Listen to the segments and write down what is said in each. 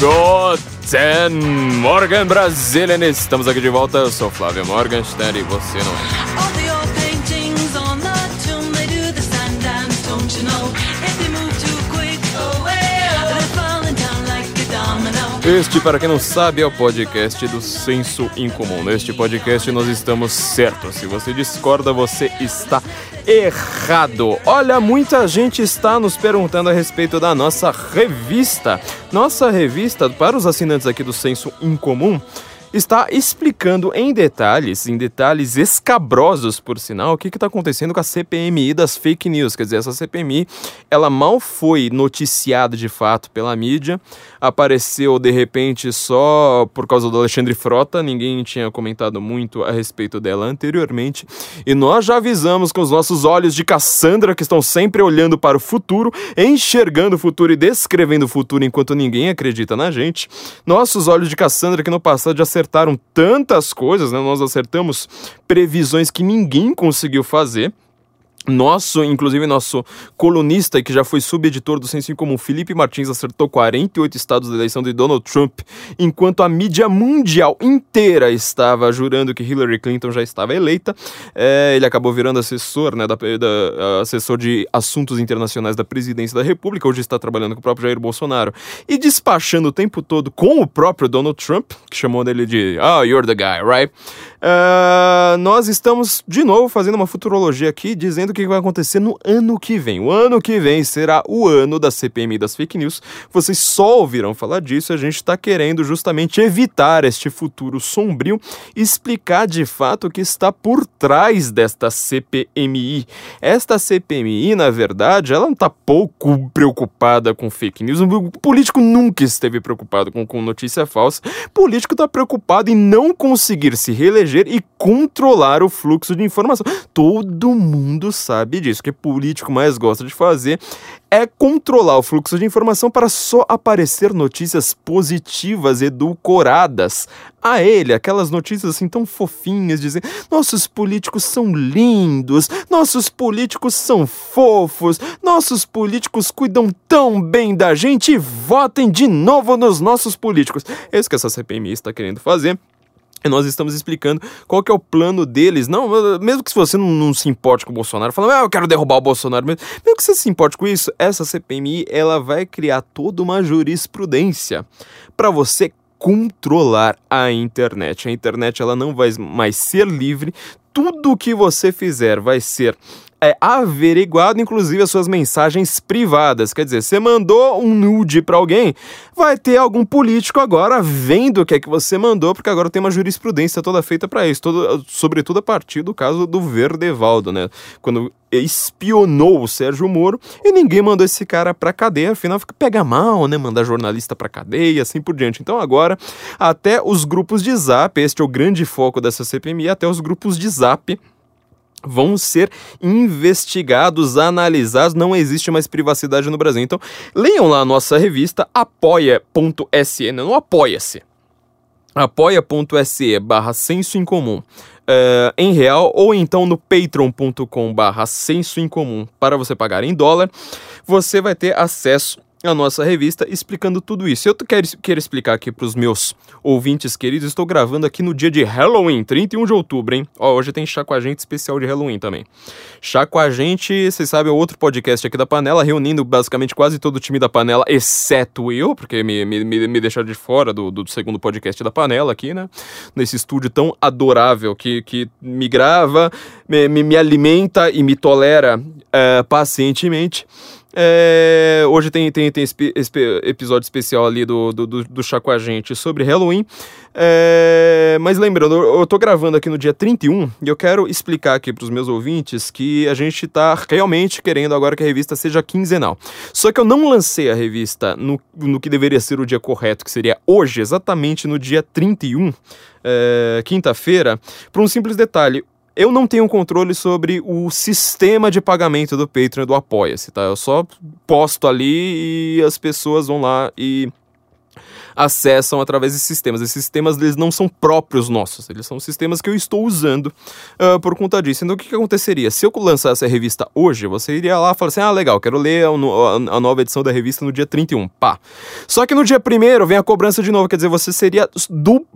Guten Morgan Brazilian, estamos aqui de volta, eu sou Flávio Morgenstern e você não é. Este, para quem não sabe, é o podcast do Senso Incomum. Neste podcast nós estamos certos. Se você discorda, você está errado. Olha, muita gente está nos perguntando a respeito da nossa revista. Nossa revista, para os assinantes aqui do Senso Incomum, está explicando em detalhes, em detalhes escabrosos, por sinal, o que está acontecendo com a CPMI das fake news. Quer dizer, essa CPMI, ela mal foi noticiada de fato pela mídia, apareceu de repente só por causa do Alexandre Frota, ninguém tinha comentado muito a respeito dela anteriormente, e nós já avisamos com os nossos olhos de Cassandra, que estão sempre olhando para o futuro, enxergando o futuro e descrevendo o futuro enquanto ninguém acredita na gente. Nossos olhos de Cassandra, que no passado já acertaram tantas coisas, né? Nós acertamos previsões que ninguém conseguiu fazer. Nosso, inclusive nosso colunista, que já foi subeditor do Senso Comum, Felipe Martins, acertou 48 estados da eleição de Donald Trump, enquanto a mídia mundial inteira estava jurando que Hillary Clinton já estava eleita. É, ele acabou virando assessor, né, da, da- assessor de assuntos internacionais da presidência da República, hoje está trabalhando com o próprio Jair Bolsonaro, e despachando o tempo todo com o próprio Donald Trump, que chamou dele de Oh, you're the guy, right? Ah, nós estamos de novo fazendo uma futurologia aqui, dizendo o que vai acontecer no ano que vem. O ano que vem será o ano da CPMI das fake news. Vocês só ouvirão falar disso. A gente está querendo justamente evitar este futuro sombrio e explicar de fato o que está por trás desta CPMI. Esta CPMI, na verdade, ela não está pouco preocupada com fake news. O político nunca esteve preocupado com, com notícia falsa. O político está preocupado em não conseguir se reeleger e controlar o fluxo de informação. Todo mundo sabe disso. O que político mais gosta de fazer é controlar o fluxo de informação para só aparecer notícias positivas, edulcoradas a ele, aquelas notícias assim tão fofinhas, dizendo: nossos políticos são lindos, nossos políticos são fofos, nossos políticos cuidam tão bem da gente votem de novo nos nossos políticos. É isso que essa CPMI está querendo fazer. Nós estamos explicando qual que é o plano deles. Não, mesmo que você não, não se importe com o Bolsonaro, falando, ah, eu quero derrubar o Bolsonaro, mesmo, mesmo que você se importe com isso, essa CPMI ela vai criar toda uma jurisprudência para você controlar a internet. A internet ela não vai mais ser livre. Tudo que você fizer vai ser é averiguado, inclusive as suas mensagens privadas. Quer dizer, você mandou um nude para alguém, vai ter algum político agora vendo o que é que você mandou, porque agora tem uma jurisprudência toda feita para isso, todo, sobretudo a partir do caso do Verdevaldo, né? Quando espionou o Sérgio Moro e ninguém mandou esse cara pra cadeia, afinal fica pega mal, né? Mandar jornalista pra cadeia assim por diante. Então agora, até os grupos de zap, este é o grande foco dessa CPMI, até os grupos de zap vão ser investigados, analisados, não existe mais privacidade no Brasil. Então, leiam lá a nossa revista apoia.se, não apoia-se. apoia.se barra senso em comum eh, em real ou então no patreon.com barra senso em comum para você pagar em dólar, você vai ter acesso a nossa revista explicando tudo isso. Eu quero, quero explicar aqui para os meus ouvintes queridos, estou gravando aqui no dia de Halloween, 31 de outubro, hein? Ó, hoje tem Chá com a Gente especial de Halloween também. Chá com a Gente, vocês sabem, é outro podcast aqui da Panela, reunindo basicamente quase todo o time da Panela, exceto eu, porque me, me, me deixaram de fora do, do segundo podcast da Panela aqui, né? Nesse estúdio tão adorável que, que me grava, me, me, me alimenta e me tolera eh, pacientemente. É, hoje tem, tem, tem esse, episódio especial ali do, do, do, do Chá com a Gente sobre Halloween. É, mas lembrando, eu, eu tô gravando aqui no dia 31 e eu quero explicar aqui para os meus ouvintes que a gente tá realmente querendo agora que a revista seja quinzenal. Só que eu não lancei a revista no, no que deveria ser o dia correto, que seria hoje, exatamente no dia 31, é, quinta-feira, por um simples detalhe eu não tenho controle sobre o sistema de pagamento do Patreon do Apoia-se, tá? Eu só posto ali e as pessoas vão lá e acessam através de sistemas. Esses sistemas eles não são próprios nossos, eles são sistemas que eu estou usando uh, por conta disso. Então o que, que, aconteceria? Se eu lançasse a revista hoje, você iria lá e falaria assim: ah, legal, quero ler a, a, a, nova edição da revista no dia 31. Pá. Só que no dia 1 vem a cobrança de novo, quer dizer, você seria du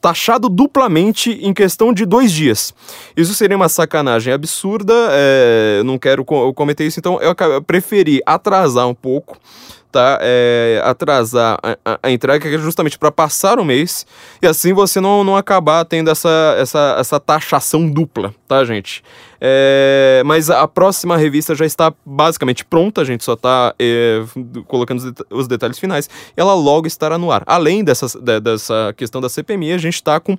taxado duplamente em questão de dois dias. Isso seria uma sacanagem absurda, é, não quero co cometer isso, então eu preferi atrasar um pouco tá? É, atrasar a, a, a, entrega é justamente para passar o mês e assim você não, não acabar tendo essa, essa, essa taxação dupla, tá, gente? É, mas a próxima revista já está basicamente pronta, a gente só está é, colocando os, det os, detalhes finais ela logo estará no ar. Além dessa, de, dessa questão da CPMI, a gente está com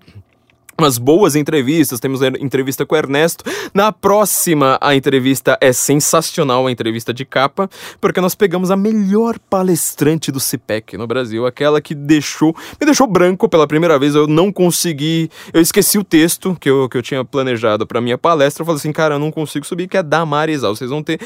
umas boas entrevistas, temos entrevista com o Ernesto. Na próxima, a entrevista é sensacional, a entrevista de capa, porque nós pegamos a melhor palestrante do CIPEC no Brasil, aquela que deixou, me deixou branco pela primeira vez, eu não consegui, eu esqueci o texto que eu, que eu tinha planejado para minha palestra, eu falei assim, cara, eu não consigo subir, que é da Marisal, vocês vão ter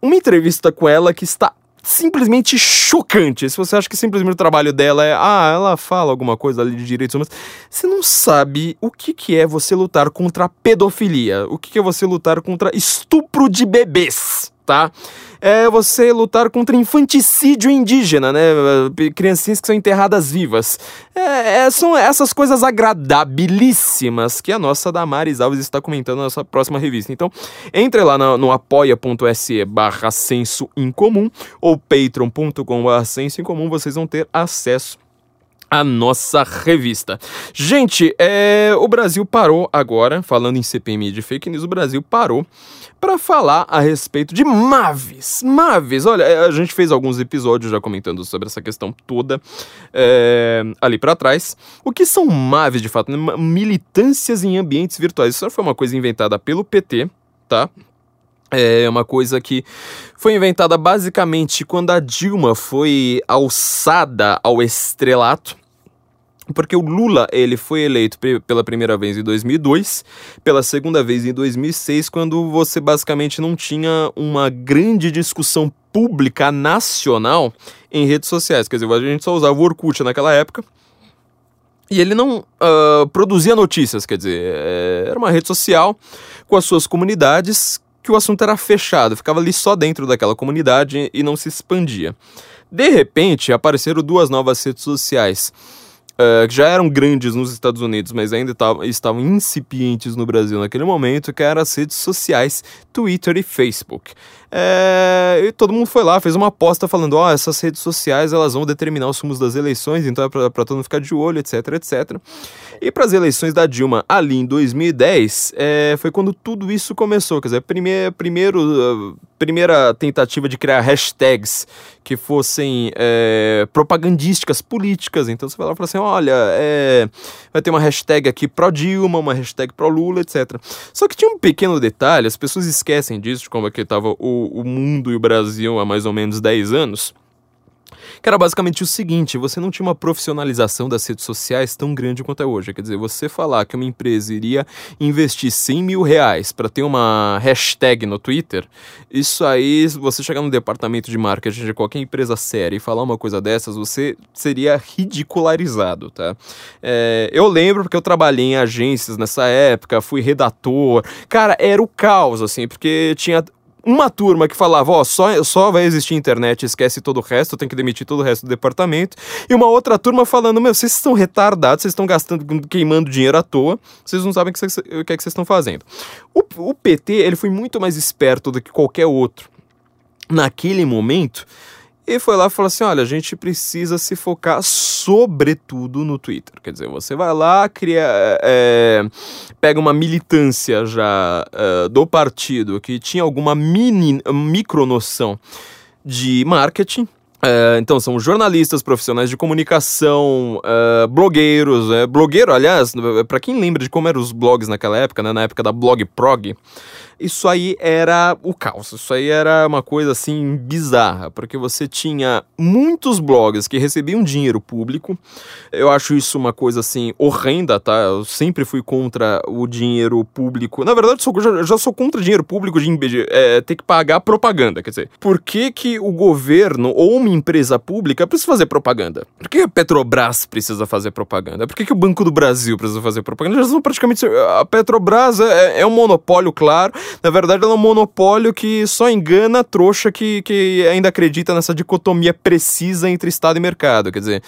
uma entrevista com ela que está simplesmente chocante. Se você acha que simplesmente o trabalho dela é, ah, ela fala alguma coisa ali de direitos humanos, você não sabe o que, que é você lutar contra pedofilia, o que, que é você lutar contra estupro de bebês, tá? é você lutar contra infanticídio indígena, né? Criancinhas que são enterradas vivas. É, é, são essas coisas agradabilíssimas que a nossa Damares Alves está comentando na nossa próxima revista. Então, entre lá no, no apoia.se barra senso incomum ou patreon.com barra senso incomum, vocês vão ter acesso a nossa revista. Gente, é, o Brasil parou agora, falando em CPMI de fake news, o Brasil parou para falar a respeito de Maves. Maves, olha, é, a gente fez alguns episódios já comentando sobre essa questão toda é, ali para trás. O que são Maves de fato? Militâncias em ambientes virtuais. Isso foi uma coisa inventada pelo PT, tá? É uma coisa que foi inventada basicamente quando a Dilma foi alçada ao estrelato porque o Lula ele foi eleito pela primeira vez em 2002, pela segunda vez em 2006, quando você basicamente não tinha uma grande discussão pública nacional em redes sociais. Quer dizer, a gente só usava o Orkut naquela época. E ele não uh, produzia notícias, quer dizer, é, era uma rede social com as suas comunidades que o assunto era fechado, ficava ali só dentro daquela comunidade e não se expandia. De repente, apareceram duas novas redes sociais uh, que já eram grandes nos Estados Unidos, mas ainda tavam, estavam incipientes no Brasil naquele momento, que eram as redes sociais Twitter e Facebook. É, e todo mundo foi lá, fez uma aposta falando: ó, oh, essas redes sociais elas vão determinar os rumos das eleições, então é para todo mundo ficar de olho, etc, etc. E para as eleições da Dilma ali em 2010, é, foi quando tudo isso começou. Quer dizer, primeir, primeiro, primeira tentativa de criar hashtags que fossem é, propagandísticas, políticas. Então você vai lá fala assim: olha, é, vai ter uma hashtag aqui pró-Dilma, uma hashtag pró-Lula, etc. Só que tinha um pequeno detalhe, as pessoas esquecem disso, de como é que estava o, o mundo e o Brasil há mais ou menos 10 anos que era basicamente o seguinte: você não tinha uma profissionalização das redes sociais tão grande quanto é hoje. Quer dizer, você falar que uma empresa iria investir 100 mil reais para ter uma hashtag no Twitter, isso aí, você chegar no departamento de marketing de qualquer empresa séria e falar uma coisa dessas, você seria ridicularizado, tá? É, eu lembro porque eu trabalhei em agências nessa época, fui redator. Cara, era o caos, assim, porque tinha uma turma que falava, ó, só, só vai existir internet, esquece todo o resto, tem que demitir todo o resto do departamento. E uma outra turma falando, meu, vocês estão retardados, vocês estão gastando, queimando dinheiro à toa, vocês não sabem o que, que é que vocês estão fazendo. O, o PT, ele foi muito mais esperto do que qualquer outro naquele momento, e foi lá e falou assim: olha, a gente precisa se focar sobretudo no Twitter. Quer dizer, você vai lá, cria, é, pega uma militância já é, do partido que tinha alguma mini, micro noção de marketing, é, então, são jornalistas, profissionais de comunicação, é, blogueiros. É, blogueiro, aliás, para quem lembra de como eram os blogs naquela época, né, na época da blog prog, isso aí era o caos. Isso aí era uma coisa assim bizarra, porque você tinha muitos blogs que recebiam dinheiro público. Eu acho isso uma coisa assim horrenda, tá? Eu sempre fui contra o dinheiro público. Na verdade, eu já, já sou contra dinheiro público de é, ter que pagar propaganda. Quer dizer, por que, que o governo ou uma uma empresa pública precisa fazer propaganda? Por que a Petrobras precisa fazer propaganda? Por que, que o Banco do Brasil precisa fazer propaganda? Já são praticamente. A Petrobras é, é um monopólio, claro. Na verdade, ela é um monopólio que só engana a trouxa que, que ainda acredita nessa dicotomia precisa entre Estado e mercado. Quer dizer,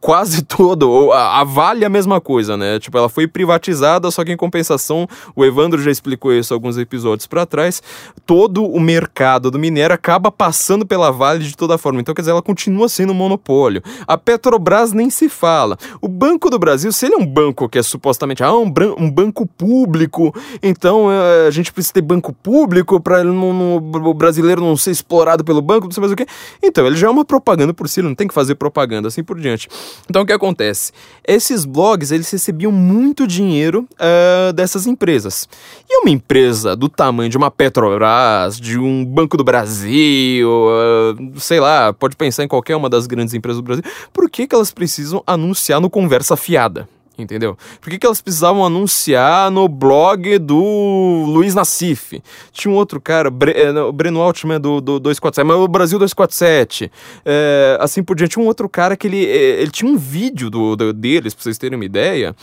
quase todo. A, a Vale é a mesma coisa, né? Tipo, ela foi privatizada, só que em compensação, o Evandro já explicou isso alguns episódios para trás, todo o mercado do minério acaba passando pela Vale de toda forma. Então, quer dizer, ela continua sendo um monopólio. A Petrobras nem se fala. O Banco do Brasil, se ele é um banco que é supostamente ah, um, um banco público, então eh, a gente precisa ter banco público para o brasileiro não ser explorado pelo banco, não sei mais o quê. Então, ele já é uma propaganda por si, não tem que fazer propaganda, assim por diante. Então, o que acontece? Esses blogs, eles recebiam muito dinheiro ah, dessas empresas. E uma empresa do tamanho de uma Petrobras, de um Banco do Brasil, ah, sei lá, pode pensar em qualquer uma das grandes empresas do Brasil, por que, que elas precisam anunciar no Conversa Fiada? Entendeu? Por que, que elas precisavam anunciar no blog do Luiz Nassif? Tinha um outro cara, Bre eh, o Breno Altman do, do 247, mas o Brasil 247. É, assim por diante. Tinha um outro cara que ele, eh, ele tinha um vídeo do, do- deles, pra vocês terem uma ideia,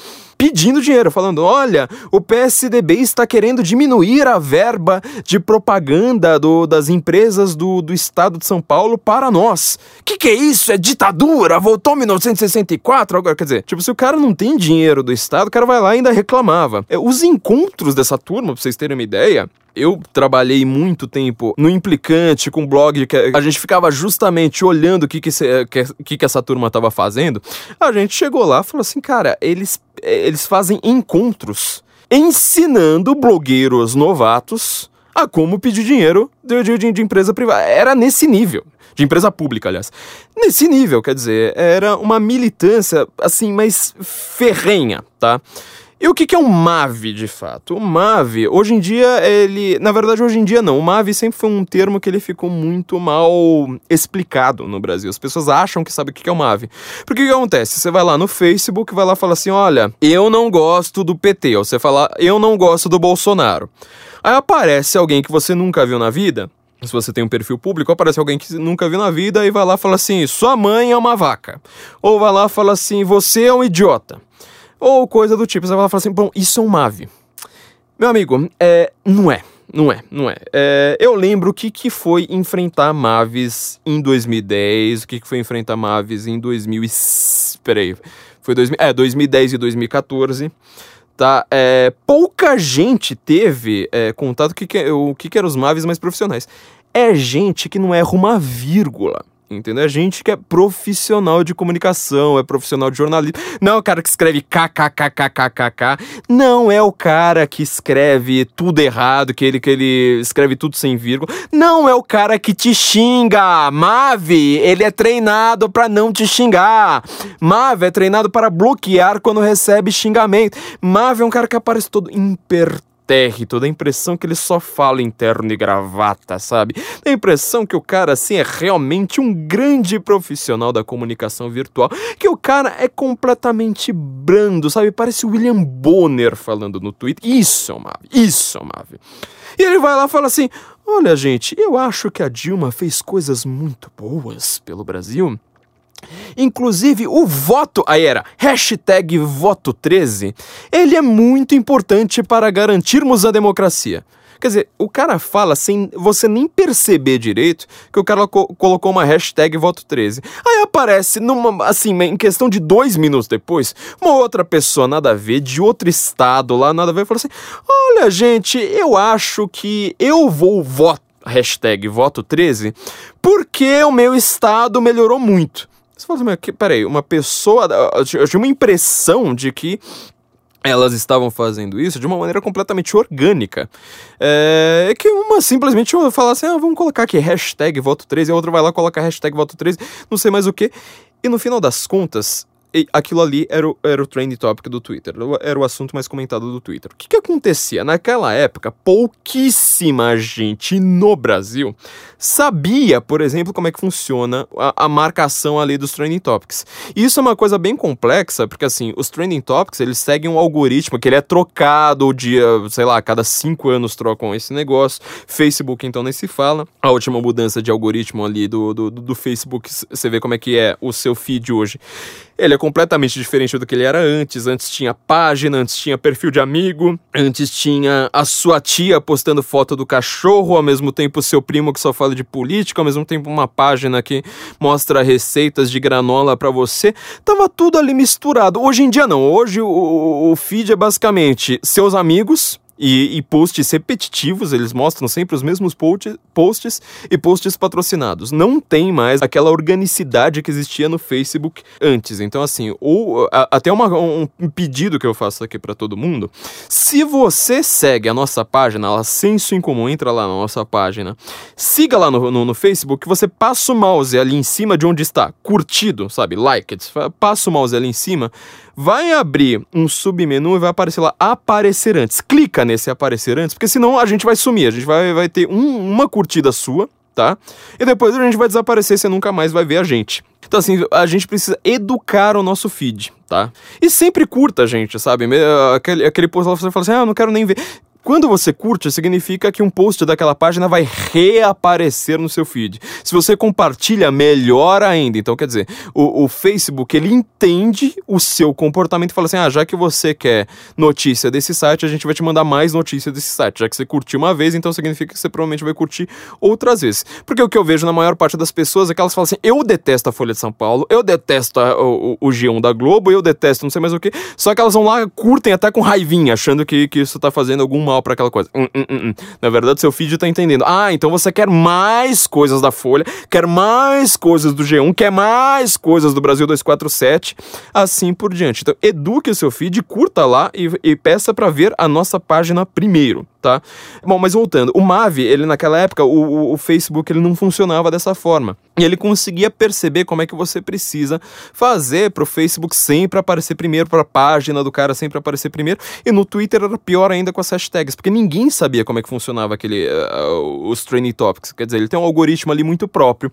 pedindo dinheiro, falando: olha, o PSDB está querendo diminuir a verba de propaganda do- das empresas do, do estado de São Paulo para nós. Que que é isso? É ditadura? Voltou 1964? Agora, quer dizer, tipo, se o cara não tem dinheiro do estado, o cara vai lá e ainda reclamava. É, os encontros dessa turma, pra vocês terem uma ideia, eu trabalhei muito tempo no Implicante com blog que a gente ficava justamente olhando o que que, que, que essa turma tava fazendo. A gente chegou lá e falou assim, cara, eles, eles fazem encontros ensinando blogueiros novatos a como pedir dinheiro de, de, de empresa privada. Era nesse nível. De empresa pública, aliás. Nesse nível, quer dizer, era uma militância, assim, mais ferrenha, tá? E o que, que é um MAV, de fato? O MAV, hoje em dia, ele... Na verdade, hoje em dia não. O MAV sempre foi um termo que ele ficou muito mal explicado no Brasil. As pessoas acham que sabem o que, que é o MAV. Porque o que acontece? Você vai lá no Facebook, vai lá e fala assim, olha, eu não gosto do PT. Ou você fala, eu não gosto do Bolsonaro. Aí aparece alguém que você nunca viu na vida... Se você tem um perfil público, aparece alguém que nunca viu na vida e vai lá e fala assim: sua mãe é uma vaca. Ou vai lá e fala assim: você é um idiota. Ou coisa do tipo. Você vai lá e fala assim: bom, isso é um MAV. Meu amigo, é, não é. Não é, não é. É, eu lembro o que, que foi enfrentar Maves em 2010, o que, que foi enfrentar Maves em 2000 e... Peraí, foi 2000, é, 2010 e 2014, tá? É, pouca gente teve é, contato o que, que, o que, que eram os Maves mais profissionais. É gente que não erra uma vírgula. Entendeu? É gente que é profissional de comunicação, é profissional de jornalismo. Não é o cara que escreve kkkkkkk. Não é o cara que escreve tudo errado, que ele, que ele escreve tudo sem vírgula. Não é o cara que te xinga. Mave, ele é treinado para não te xingar. Mave é treinado para bloquear quando recebe xingamento. Mave é um cara que aparece todo impertérrito, dá a impressão que ele só fala em terno e gravata, sabe? Dá a impressão que o cara, assim, é realmente um grande profissional da comunicação virtual, que o cara é completamente brando, sabe? Parece o William Bonner falando no Twitter. Isso o Mave, isso o Mave. E ele vai lá e fala assim: Olha, gente, eu acho que a Dilma fez coisas muito boas pelo Brasil. Inclusive, o voto, aí era hashtag voto 13, ele é muito importante para garantirmos a democracia. Quer dizer, o cara fala sem você nem perceber direito que o cara co- colocou uma hashtag voto 13. Aí aparece, numa, assim, em questão de dois minutos depois, uma outra pessoa nada a ver, de outro estado lá, nada a ver, falou assim: Olha, gente, eu acho que eu vou voto, hashtag voto 13, porque o meu estado melhorou muito. Você fala assim, peraí, uma pessoa. Eu tinha uma impressão de que elas estavam fazendo isso de uma maneira completamente orgânica. É que uma simplesmente fala assim: ah, vamos colocar aqui hashtag voto 13, e a outra vai lá e coloca hashtag voto 13, não sei mais o que. E no final das contas, aquilo ali era o, era o trend topic do Twitter, era o assunto mais comentado do Twitter. O que, que acontecia? Naquela época, pouquíssima gente no Brasil sabia, por exemplo, como é que funciona a, a marcação ali dos trending topics. E isso é uma coisa bem complexa, porque assim, os trending topics, eles seguem um algoritmo que ele é trocado o dia, sei lá, a cada cinco anos trocam esse negócio. Facebook, então, nem se fala. A última mudança de algoritmo ali do, do, do Facebook, você vê como é que é o seu feed hoje. Ele é completamente diferente do que ele era antes. Antes tinha página, antes tinha perfil de amigo, antes tinha a sua tia postando foto do cachorro, ao mesmo tempo seu primo que só fala de política, ao mesmo tempo uma página que mostra receitas de granola para você. Tava tudo ali misturado. Hoje em dia não. Hoje o, o feed é basicamente seus amigos, e, e, posts repetitivos, eles mostram sempre os mesmos post, posts e posts patrocinados. Não tem mais aquela organicidade que existia no Facebook antes. Então, assim, ou, a, até uma, um pedido que eu faço aqui para todo mundo: se você segue a nossa página, ela senso em comum, entra lá na nossa página, siga lá no, no, no Facebook, você passa o mouse ali em cima de onde está curtido, sabe? Like it, passa o mouse ali em cima vai abrir um submenu e vai aparecer lá aparecer antes. Clica nesse aparecer antes, porque senão a gente vai sumir. A gente vai, vai ter um, uma curtida sua, tá? E depois a gente vai desaparecer, você nunca mais vai ver a gente. Então, assim, a gente precisa educar o nosso feed, tá? E sempre curta gente, sabe? Aquele, aquele post lá você fala assim, ah, não quero nem ver. Quando você curte, significa que um post daquela página vai reaparecer no seu feed. Se você compartilha, melhor ainda. Então, quer dizer, o, o Facebook ele entende o seu comportamento e fala assim: ah, já que você quer notícia desse site, a gente vai te mandar mais notícia desse site. Já que você curtiu uma vez, então significa que você provavelmente vai curtir outras vezes. Porque o que eu vejo na maior parte das pessoas é que elas falam assim: eu detesto a Folha de São Paulo, eu detesto a, o, o G1 da Globo, eu detesto não sei mais o que. Só que elas vão lá, curtem até com raivinha, achando que, que isso tá fazendo algum mal para aquela coisa. Hum, hum, hum, hum. Na verdade, seu feed tá entendendo. Ah, então você quer mais coisas da Folha, quer mais coisas do G1, quer mais coisas do Brasil 247, assim por diante. Então, eduque o seu feed, curta lá e, e peça para ver a nossa página primeiro tá? Bom, mas voltando, o Mavi, ele naquela época, o, o, Facebook, ele não funcionava dessa forma. E ele conseguia perceber como é que você precisa fazer para o Facebook sempre aparecer primeiro, para a página do cara sempre aparecer primeiro. E no Twitter era pior ainda com as hashtags, porque ninguém sabia como é que funcionava aquele, uh, os training topics. Quer dizer, ele tem um algoritmo ali muito próprio.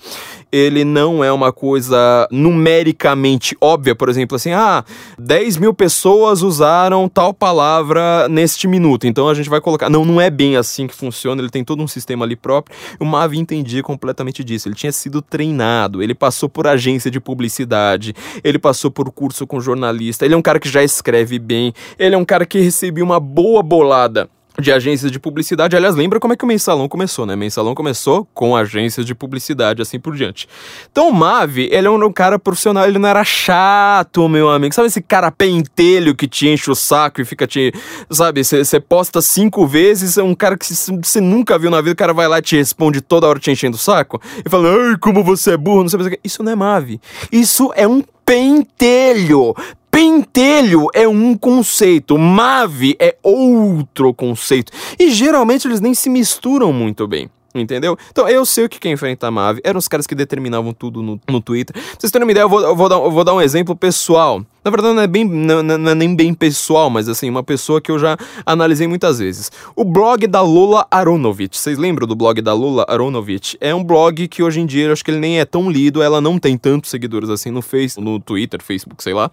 Ele não é uma coisa numericamente óbvia, por exemplo, assim, ah, 10 mil pessoas usaram tal palavra neste minuto, então a gente vai colocar. Não, não, não é bem assim que funciona, ele tem todo um sistema ali próprio. O Mavi entendia completamente disso. Ele tinha sido treinado, ele passou por agência de publicidade, ele passou por curso com jornalista, ele é um cara que já escreve bem, ele é um cara que recebeu uma boa bolada de agências de publicidade. Aliás, lembra como é que o Mensalão começou, né? Mensalão começou com agências de publicidade, assim por diante. Então o Mavi, ele é um cara profissional, ele não era chato, meu amigo. Sabe esse cara pentelho que te enche o saco e fica te. Sabe, você posta cinco vezes, é um cara que você nunca viu na vida, o cara vai lá e te responde toda hora te enchendo o saco e fala, ai, como você é burro, não sei o que. Isso não é Mavi. Isso é um pentelho. Pentelho é um conceito, Mave é outro conceito. E geralmente eles nem se misturam muito bem. Entendeu? Então eu sei o que é enfrentar a Mave. Eram os caras que determinavam tudo no, no Twitter. Pra vocês terem uma ideia, eu vou, eu vou, dar, eu vou dar um exemplo pessoal. Na verdade, não é, bem, não, não, é nem bem pessoal, mas assim, uma pessoa que eu já analisei muitas vezes. O blog da Lula Aronovich. Vocês lembram do blog da Lula Aronovich? É um blog que hoje em dia eu acho que ele nem é tão lido, ela não tem tantos seguidores assim no Face, no Twitter, Facebook, sei lá.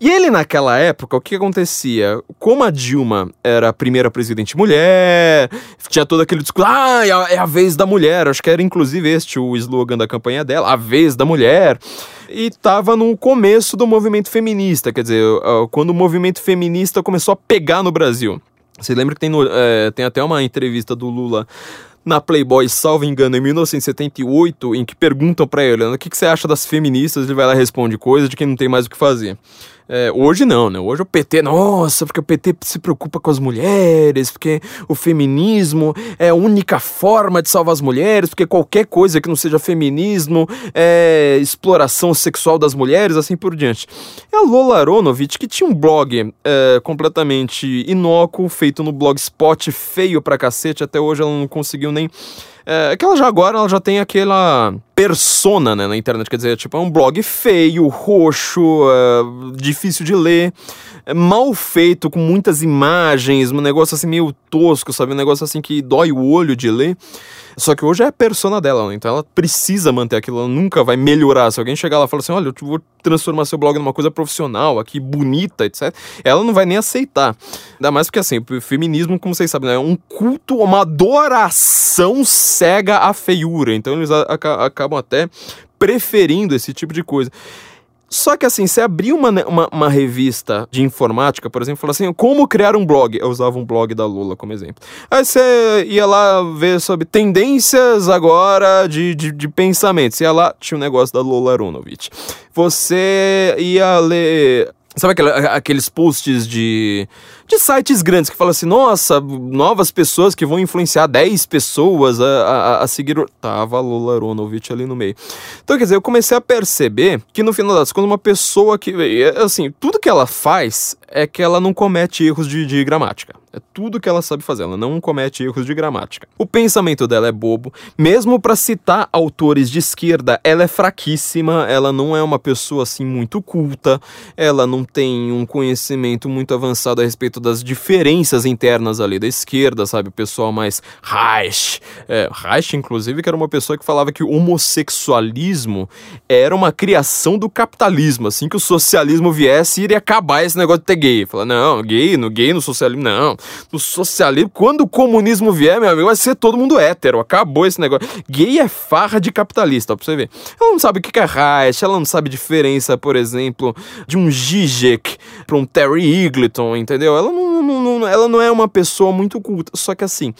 E ele, naquela época, o que acontecia? Como a Dilma era a primeira presidente mulher, tinha todo aquele discurso, ah, é a, é a vez da mulher. Acho que era inclusive este o slogan da campanha dela, a vez da mulher e estava no começo do movimento feminista, quer dizer, quando o movimento feminista começou a pegar no Brasil. Você lembra que tem, no, é, tem até uma entrevista do Lula na Playboy, salvo engano, em 1978, em que perguntam para ele o que, que você acha das feministas, ele vai lá e responde coisa de quem não tem mais o que fazer. É, hoje não, né? Hoje o PT, nossa, porque o PT se preocupa com as mulheres, porque o feminismo é a única forma de salvar as mulheres, porque qualquer coisa que não seja feminismo é exploração sexual das mulheres, assim por diante. É a Lola Aronovich, que tinha um blog é, completamente inócuo, feito no blogspot, feio pra cacete, até hoje ela não conseguiu nem. É, que ela já agora ela já tem aquela persona né, na internet, quer dizer, tipo, é um blog feio, roxo, é, difícil de ler, é mal feito, com muitas imagens, um negócio assim meio tosco, sabe? Um negócio assim que dói o olho de ler. Só que hoje é a persona dela, né? então ela precisa manter aquilo, ela nunca vai melhorar. Se alguém chegar lá e falar assim: olha, eu vou transformar seu blog numa coisa profissional, aqui, bonita, etc., ela não vai nem aceitar. Ainda mais porque, assim, o feminismo, como vocês sabem, né, é um culto, uma adoração cega à feiura. Então eles acabam até preferindo esse tipo de coisa. Só que assim, você abrir uma, uma, uma revista de informática, por exemplo, e assim, como criar um blog? Eu usava um blog da Lula como exemplo. Aí você ia lá ver sobre tendências agora de, de, de pensamento. Você ia lá, tinha um negócio da Lula Aronovich. Você ia ler... Sabe aquela- aqueles posts de, de sites grandes que falam assim, nossa, novas pessoas que vão influenciar 10 pessoas a, a, a seguir... o-" Tava a Lola Aronovich ali no meio. Então, quer dizer, eu comecei a perceber que no final das contas, uma pessoa que. Assim, tudo que ela faz é que ela não comete erros de, de gramática. É tudo que ela sabe fazer, ela não comete erros de gramática. O pensamento dela é bobo, mesmo para citar autores de esquerda, ela é fraquíssima, ela não é uma pessoa assim muito culta, ela não tem um conhecimento muito avançado a respeito das diferenças internas ali da esquerda, sabe? O pessoal mais Reich. É, Reich, inclusive, que era uma pessoa que falava que o homossexualismo era uma criação do capitalismo. Assim que o socialismo viesse, iria acabar esse negócio de ter gay. Fala, não, gay, no gay, no socialismo, não. No socialismo, quando o comunismo vier, meu amigo, vai ser todo mundo hétero. Acabou esse negócio. Gay é farra de capitalista, ó, pra você ver. Ela não sabe o que é Reich, ela não sabe diferença, por exemplo, de um Zizek pra um Terry Eagleton, entendeu? Ela não, não- não- ela não é uma pessoa muito culta. Só que assim,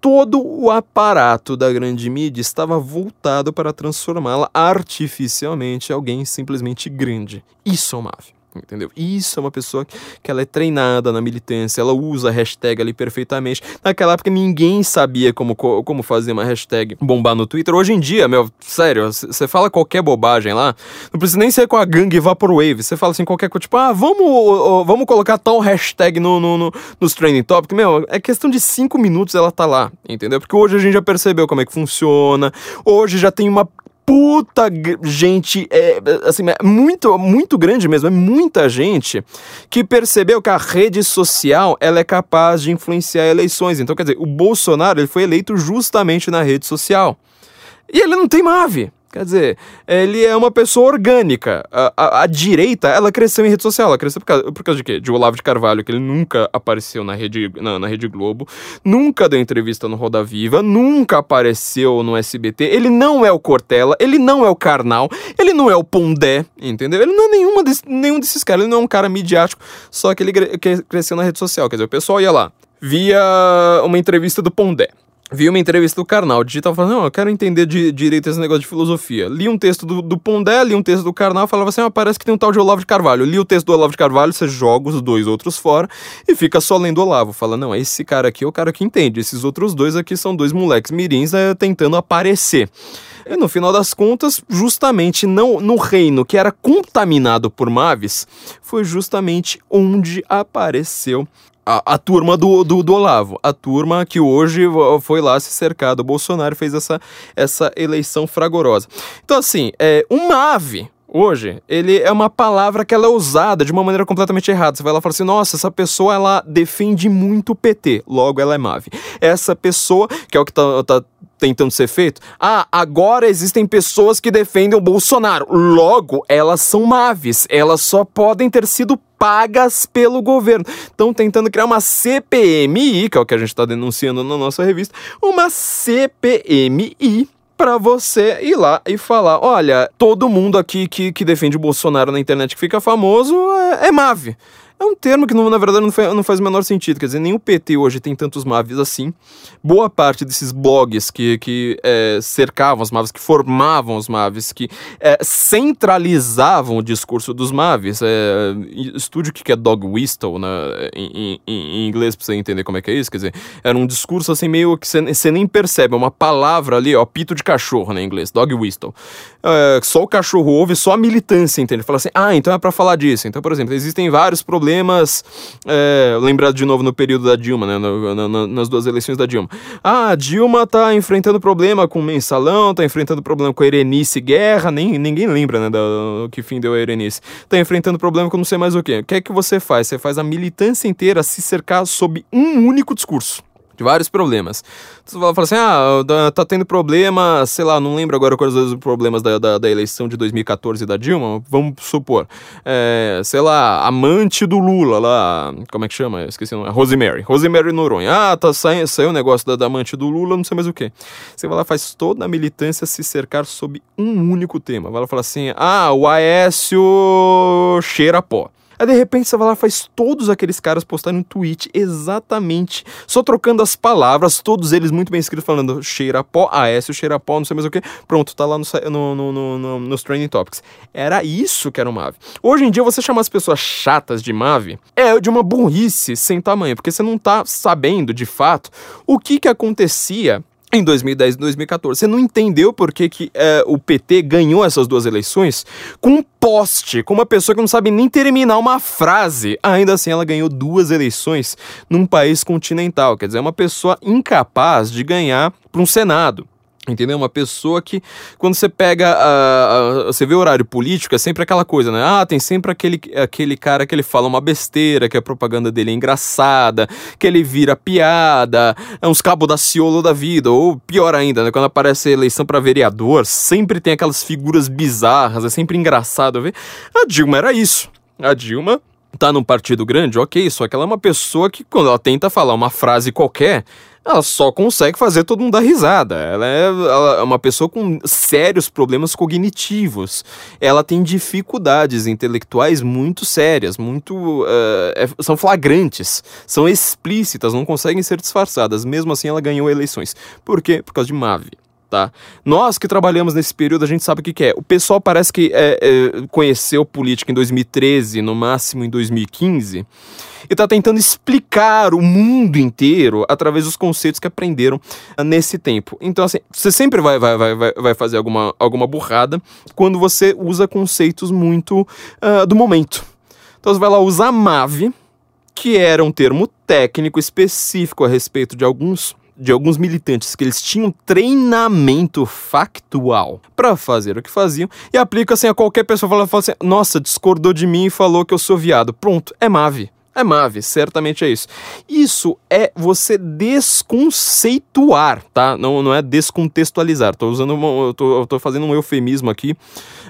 todo o aparato da grande mídia estava voltado para transformá-la artificialmente em alguém simplesmente grande. Isso é o MAV. Entendeu? Isso é uma pessoa que ela é treinada na militância, ela usa a hashtag ali perfeitamente. Naquela época ninguém sabia como, co- como fazer uma hashtag bombar no Twitter. Hoje em dia, meu, sério, você fala qualquer bobagem lá, não precisa nem ser com a gangue Vaporwave. Você fala assim, qualquer coisa, tipo, ah, vamos, vamos colocar tal hashtag no, no, no- nos trending topics. Meu, é questão de cinco minutos ela tá lá, entendeu? Porque hoje a gente já percebeu como é que funciona, hoje já tem uma puta gente, é, assim, é muito, muito grande mesmo, é muita gente que percebeu que a rede social ela é capaz de influenciar eleições. Então, quer dizer, o Bolsonaro ele foi eleito justamente na rede social. E ele não tem MAVE. Quer dizer, ele é uma pessoa orgânica. A, a- a direita, ela cresceu em rede social. Ela cresceu por causa, por causa de quê? De Olavo de Carvalho, que ele nunca apareceu na Rede, na, na rede Globo, nunca deu entrevista no Roda Viva, nunca apareceu no SBT. Ele não é o Cortella, ele não é o Karnal, ele não é o Pondé, entendeu? Ele não é nenhuma nenhum desses caras, ele não é um cara midiático, só que ele cresceu na rede social. Quer dizer, o pessoal ia lá, via uma entrevista do Pondé. Vi uma entrevista do Karnal, digitava falando, não, eu quero entender de, direito esse negócio de filosofia. Li um texto do, do Pondé, li um texto do Karnal, falava assim, ah, parece que tem um tal de Olavo de Carvalho. Li o texto do Olavo de Carvalho, você joga os dois outros fora e fica só lendo Olavo. Fala, não, esse cara aqui é o cara que entende, esses outros dois aqui são dois moleques mirins né, tentando aparecer. E no final das contas, justamente não, no reino que era contaminado por Maves, foi justamente onde apareceu a, a turma do, do, do Olavo, a turma que hoje foi lá se cercar do Bolsonaro fez essa, essa eleição fragorosa. Então, assim, é, uma ave. Hoje, ele é uma palavra que ela é usada de uma maneira completamente errada. Você vai lá e fala assim: nossa, essa pessoa ela defende muito o PT, logo ela é MAVE. Essa pessoa, que é o que tá, tá tentando ser feito, ah, agora existem pessoas que defendem o Bolsonaro, logo elas são MAVES, elas só podem ter sido pagas pelo governo. Estão tentando criar uma CPMI, que é o que a gente está denunciando na nossa revista, uma CPMI para você ir lá e falar: olha, todo mundo aqui que, que defende o Bolsonaro na internet que fica famoso é, é MAVE. É um termo que, na verdade, não, fa- não faz o menor sentido. Quer dizer, nem o PT hoje tem tantos MAVs assim. Boa parte desses blogs que, que é, cercavam os MAVs, que formavam os MAVs, que é, centralizavam o discurso dos MAVs. É, estude o que é dog whistle na, em, em- em inglês pra você entender como é que é isso. Quer dizer, era um discurso assim meio que você- nem percebe. É uma palavra ali, ó, pito de cachorro né, em inglês, dog whistle. É, só o cachorro ouve, só a militância entende. Fala assim, ah, então é pra falar disso. Então, por exemplo, existem vários problemas problemas. É, lembrado de novo no período da Dilma, né? no- na- na- nas duas eleições da Dilma. Ah, a Dilma tá enfrentando problema com o mensalão, tá enfrentando problema com a Erenice Guerra, nem, ninguém lembra, né, do que fim deu a Erenice. Tá enfrentando problema com não sei mais o quê. O que é que você faz? Você faz a militância inteira se cercar sob um único discurso. De vários problemas. Você fala fala assim, ah, tá tendo problema, sei lá, não lembro agora quais os problemas da, da, da eleição de 2014 da Dilma, vamos supor. É, sei lá, amante do Lula lá, como é que chama? Eu esqueci o nome. Rosemary. Rosemary Noronha. Ah, tá saindo, saiu o negócio da, da amante do Lula, não sei mais o que. Você vai lá, faz toda a militância se cercar sob um único tema. Vai lá falar assim, ah, o Aécio cheira pó. Aí de repente você vai lá faz todos aqueles caras postarem um tweet exatamente, só trocando as palavras, todos eles muito bem escritos, falando cheira pó, Aécio cheira pó, não sei mais o que. Pronto, tá lá no, no, no- no- nos trending topics. Era isso que era o Mave. Hoje em dia, você chamar as pessoas chatas de Mave é de uma burrice sem tamanho, porque você não tá sabendo de fato o que que acontecia em 2010 e 2014. Você não entendeu por que, que é, o PT ganhou essas duas eleições com um poste, com uma pessoa que não sabe nem terminar uma frase. Ainda assim, ela ganhou duas eleições num país continental. Quer dizer, é uma pessoa incapaz de ganhar para um Senado. Entendeu? Uma pessoa que, quando você pega, você vê o horário político, é sempre aquela coisa, né? Ah, tem sempre aquele, aquele cara que ele fala uma besteira, que a propaganda dele é engraçada, que ele vira piada, é uns cabo da ciolo da vida, ou pior ainda, né? Quando aparece a eleição para vereador, sempre tem aquelas figuras bizarras, é sempre engraçado ver. A Dilma era isso. A Dilma tá num partido grande, ok, só que ela é uma pessoa que, quando ela tenta falar uma frase qualquer, ela só consegue fazer todo mundo dar risada. Ela é, ela é uma pessoa com sérios problemas cognitivos. Ela tem dificuldades intelectuais muito sérias, muito. eh, é- são flagrantes, são explícitas, não conseguem ser disfarçadas. Mesmo assim, ela ganhou eleições. Por quê? Por causa de Mave tá? Nós que trabalhamos nesse período, a gente sabe o que, que é. O pessoal parece que é, é, conheceu política em 2013, no máximo em 2015, e tá tentando explicar o mundo inteiro através dos conceitos que aprenderam ah, nesse tempo. Então, assim, você sempre vai, vai, vai, vai- fazer alguma, alguma burrada quando você usa conceitos muito ah, do momento. Então, você vai lá usar MAVE, que era um termo técnico específico a respeito de alguns de alguns militantes que eles tinham treinamento factual para fazer o que faziam e aplica assim a qualquer pessoa fala, fala assim, nossa, discordou de mim e falou que eu sou viado. Pronto, é Mave. É Mave, certamente é isso. Isso é você desconceituar, tá? Não, não é descontextualizar. Tô usando uma, eu, tô, eu tô fazendo um eufemismo aqui,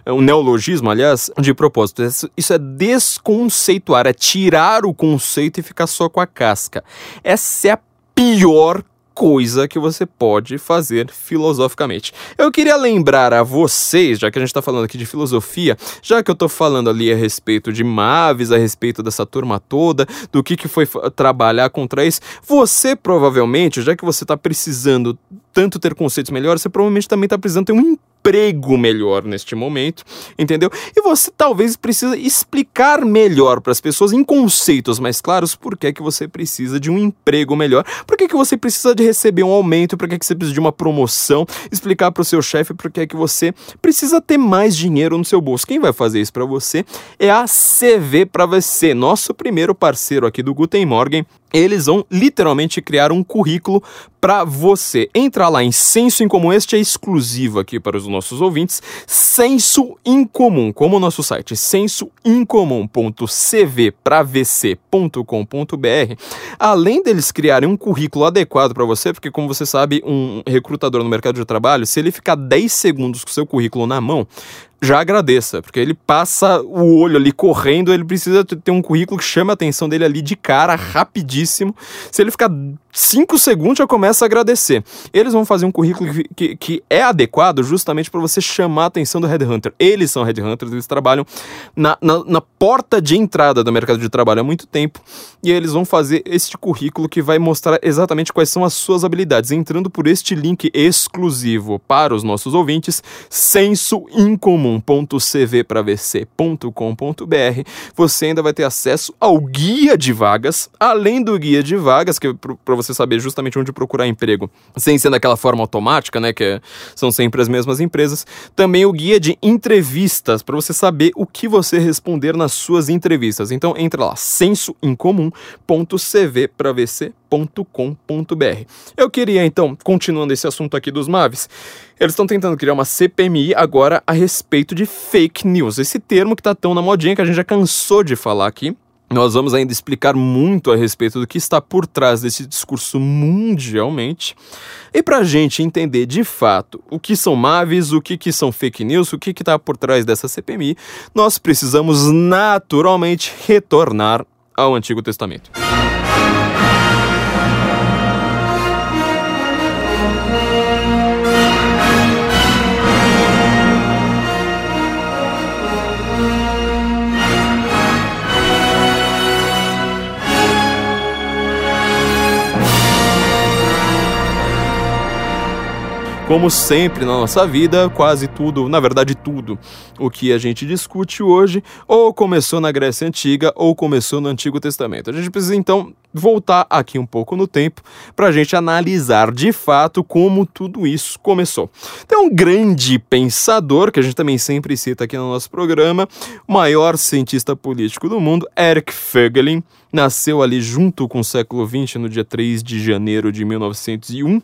é um neologismo, aliás, de propósito. Isso- é desconceituar, é tirar o conceito e ficar só com a casca. Essa é a pior coisa que você pode fazer filosoficamente. Eu queria lembrar a vocês, já que a gente está falando aqui de filosofia, já que eu tô falando ali a respeito de Maves, a respeito dessa turma toda, do que, que foi trabalhar contra isso, você provavelmente, já que você está precisando tanto ter conceitos melhores, você provavelmente também está precisando ter um emprego melhor neste momento, entendeu? E você talvez precisa explicar melhor para as pessoas em conceitos mais claros por que, que você precisa de um emprego melhor, por que, que você precisa de receber um aumento, por que, que você precisa de uma promoção, explicar para o seu chefe por que, que você precisa ter mais dinheiro no seu bolso. Quem vai fazer isso para você é a CV para você, nosso primeiro parceiro aqui do Guten Morgen. Eles vão literalmente criar um currículo para você. Entra lá em Senso em Comum, este é exclusivo aqui para os nossos ouvintes. Senso em Comum, como o nosso site, sensoincomum.cvpravc.com.br. Além deles criarem um currículo adequado para você, porque como você sabe, um recrutador no mercado de trabalho, se ele ficar 10 segundos com seu currículo na mão, já agradeça, porque ele passa o olho ali correndo, ele precisa ter um currículo que chame a atenção dele ali de cara, rapidíssimo. Se ele ficar 5 segundos, já começa a agradecer. Eles vão fazer um currículo que, que, que é adequado justamente para você chamar a atenção do Headhunter. Eles são Headhunters, eles trabalham na, na, na porta de entrada do mercado de trabalho há muito tempo, e eles vão fazer este currículo que vai mostrar exatamente quais são as suas habilidades. Entrando por este link exclusivo para os nossos ouvintes, sensoincomum www.cvpravc.com.br, você ainda vai ter acesso ao guia de vagas, além do guia de vagas, que é para você saber justamente onde procurar emprego, sem ser daquela forma automática, né, que é, são sempre as mesmas empresas, também o guia de entrevistas, para você saber o que você responder nas suas entrevistas. Então entra lá, sensoincomum.cvpravc.com.br. Eu queria então, continuando esse assunto aqui dos MAVs, eles estão tentando criar uma CPMI agora a respeito de fake news. Esse termo que tá tão na modinha que a gente já cansou de falar aqui. Nós vamos ainda explicar muito a respeito do que está por trás desse discurso mundialmente. E para a gente entender de fato o que são MAVs, o que, que são fake news, o que está por trás dessa CPMI, nós precisamos naturalmente retornar ao Antigo Testamento. Como sempre na nossa vida, quase tudo, na verdade tudo, o que a gente discute hoje, ou começou na Grécia Antiga ou começou no Antigo Testamento. A gente precisa então voltar aqui um pouco no tempo para a gente analisar de fato como tudo isso começou. Tem um grande pensador, que a gente também sempre cita aqui no nosso programa, o maior cientista político do mundo, Eric Fögelin, nasceu ali junto com o século XX, no dia 3 de janeiro de 1901.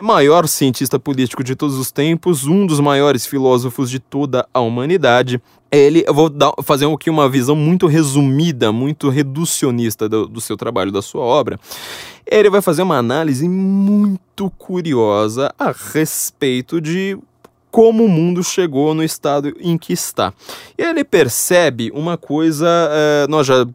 Maior cientista político de todos os tempos, um dos maiores filósofos de toda a humanidade. Ele, eu vou dar, fazer aqui uma visão muito resumida, muito reducionista do, do seu trabalho, da sua obra. Ele vai fazer uma análise muito curiosa a respeito de como o mundo chegou no estado em que está. E ele percebe uma coisa, eh, nós já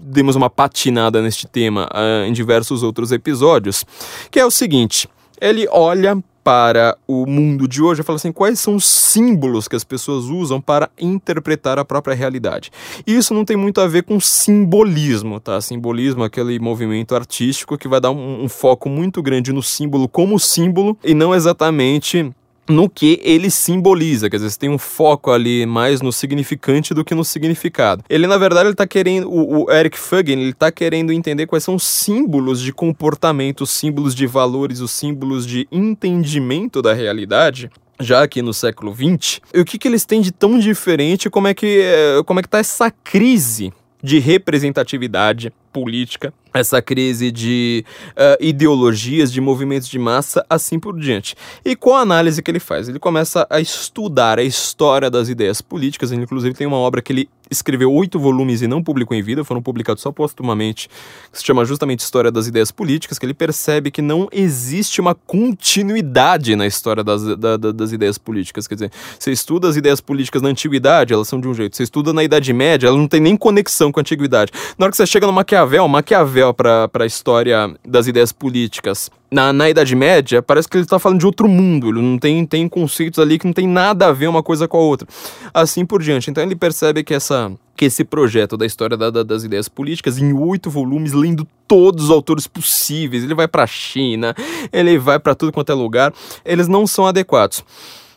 demos uma patinada neste tema uh, em diversos outros episódios, que é o seguinte: ele olha para o mundo de hoje e fala assim: quais são os símbolos que as pessoas usam para interpretar a própria realidade? E isso não tem muito a ver com simbolismo, tá? Simbolismo é aquele movimento artístico que vai dar um, um foco muito grande no símbolo como símbolo e não exatamente no que ele simboliza, quer dizer, você tem um foco ali mais no significante do que no significado. Ele, na verdade, ele tá querendo, o, o Eric Fuggen, ele tá querendo entender quais são os símbolos de comportamento, os símbolos de valores, os símbolos de entendimento da realidade já aqui no século XX, e o que, que eles têm de tão diferente, como é que, eh, como é que tá essa crise de representatividade política, essa crise de uh, ideologias, de movimentos de massa, assim por diante. E qual a análise que ele faz? Ele começa a estudar a história das ideias políticas, ele inclusive tem uma obra que ele escreveu oito volumes e não publicou em vida, foram publicados só postumamente, que se chama justamente História das Ideias Políticas, que ele percebe que não existe uma continuidade na história das, da, das ideias políticas. Quer dizer, você estuda as ideias políticas na antiguidade, elas são de um jeito. Você estuda na Idade Média, ela não tem nem conexão com a antiguidade. Na hora que você chega no Maquiavel, Maquiavel para a história das ideias políticas na, na Idade Média, parece que ele está falando de outro mundo. Ele não tem, tem conceitos ali que não tem nada a ver uma coisa com a outra. Assim por diante. Então ele percebe que essa que esse projeto da história da, da, das ideias políticas, em oito volumes, lendo todos os autores possíveis, ele vai para a China, ele vai para tudo quanto é lugar, eles não são adequados.